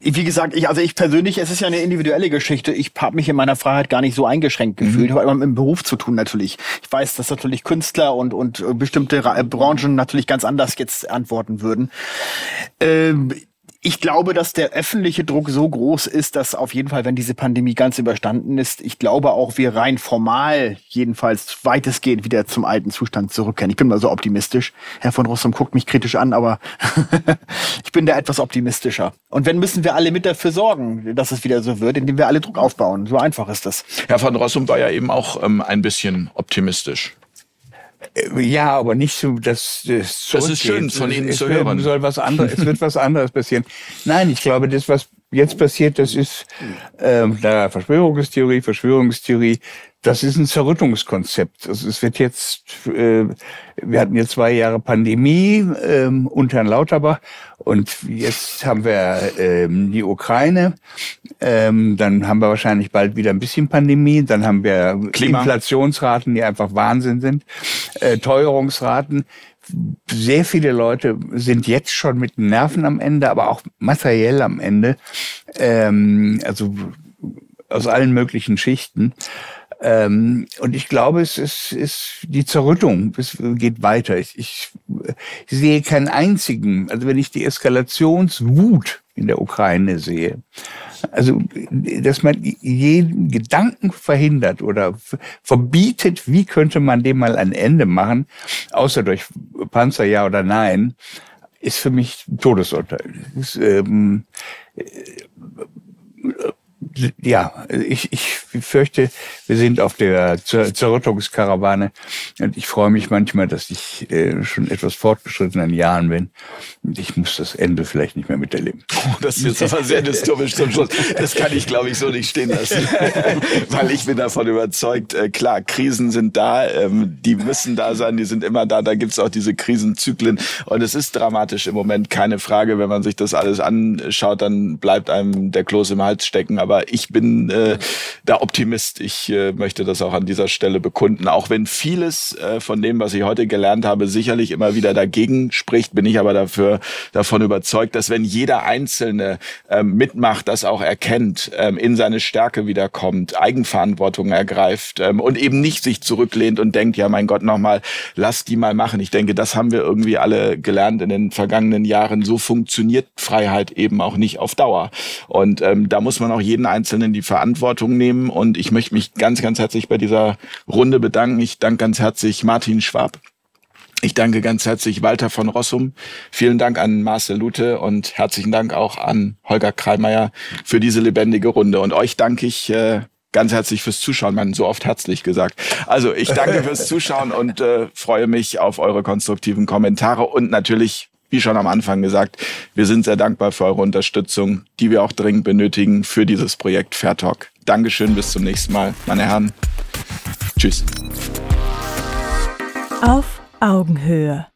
wie gesagt, ich, also ich persönlich, es ist ja eine individuelle Geschichte. Ich habe mich in meiner Freiheit gar nicht so eingeschränkt gefühlt. Mhm. Ich habe immer mit dem Beruf zu tun natürlich. Ich weiß, dass natürlich Künstler und, und bestimmte Branchen natürlich ganz anders jetzt antworten würden. Ähm, ich glaube, dass der öffentliche Druck so groß ist, dass auf jeden Fall, wenn diese Pandemie ganz überstanden ist, ich glaube auch, wir rein formal jedenfalls weitestgehend wieder zum alten Zustand zurückkehren. Ich bin mal so optimistisch. Herr von Rossum guckt mich kritisch an, aber ich bin da etwas optimistischer. Und wenn müssen wir alle mit dafür sorgen, dass es wieder so wird, indem wir alle Druck aufbauen. So einfach ist das. Herr von Rossum war ja eben auch ähm, ein bisschen optimistisch. Äh, ja, aber nicht so, dass das. Das ist schön von Ihnen es zu hören. Soll was anderes, es wird was anderes passieren. Nein, ich glaube, das, was jetzt passiert, das ist ähm, da Verschwörungstheorie, Verschwörungstheorie. Das ist ein Zerrüttungskonzept. Also es wird jetzt, äh, wir hatten jetzt zwei Jahre Pandemie ähm, unter Herrn Lauterbach und jetzt haben wir ähm, die Ukraine. Ähm, dann haben wir wahrscheinlich bald wieder ein bisschen Pandemie. Dann haben wir Klima. Inflationsraten, die einfach Wahnsinn sind, äh, Teuerungsraten sehr viele Leute sind jetzt schon mit Nerven am Ende, aber auch materiell am Ende. Ähm, also aus allen möglichen Schichten. Ähm, und ich glaube, es ist, ist die Zerrüttung. Es geht weiter. Ich, ich, sehe keinen einzigen, also wenn ich die Eskalationswut in der Ukraine sehe, also dass man jeden Gedanken verhindert oder verbietet, wie könnte man dem mal ein Ende machen, außer durch Panzer ja oder nein, ist für mich Todesurteil. Ist, ähm, ja, ich, ich fürchte, wir sind auf der Zer Zerrüttungskarawane. Und ich freue mich manchmal, dass ich äh, schon etwas fortgeschrittenen Jahren bin. Und ich muss das Ende vielleicht nicht mehr miterleben. Oh, das ist jetzt aber sehr dystopisch zum Schluss. Das kann ich, glaube ich, so nicht stehen lassen, weil ich bin davon überzeugt, äh, klar, Krisen sind da, ähm, die müssen da sein, die sind immer da, da gibt's auch diese Krisenzyklen. Und es ist dramatisch im Moment, keine Frage, wenn man sich das alles anschaut, dann bleibt einem der Kloß im Hals stecken, aber ich bin äh, der Optimist. Ich äh, möchte das auch an dieser Stelle bekunden. Auch wenn vieles äh, von dem, was ich heute gelernt habe, sicherlich immer wieder dagegen spricht, bin ich aber dafür davon überzeugt, dass wenn jeder Einzelne ähm, mitmacht, das auch erkennt, ähm, in seine Stärke wiederkommt, Eigenverantwortung ergreift ähm, und eben nicht sich zurücklehnt und denkt, ja mein Gott, nochmal, lass die mal machen. Ich denke, das haben wir irgendwie alle gelernt in den vergangenen Jahren. So funktioniert Freiheit eben auch nicht auf Dauer. Und ähm, da muss man auch jeden Einzelnen die Verantwortung nehmen. Und ich möchte mich ganz, ganz herzlich bei dieser Runde bedanken. Ich danke ganz herzlich Martin Schwab. Ich danke ganz herzlich Walter von Rossum. Vielen Dank an Marcel Lute und herzlichen Dank auch an Holger Kreimeier für diese lebendige Runde. Und euch danke ich äh, ganz herzlich fürs Zuschauen. Man so oft herzlich gesagt. Also ich danke fürs Zuschauen und äh, freue mich auf eure konstruktiven Kommentare und natürlich wie schon am Anfang gesagt, wir sind sehr dankbar für eure Unterstützung, die wir auch dringend benötigen für dieses Projekt Fair Talk. Dankeschön, bis zum nächsten Mal, meine Herren. Tschüss. Auf Augenhöhe.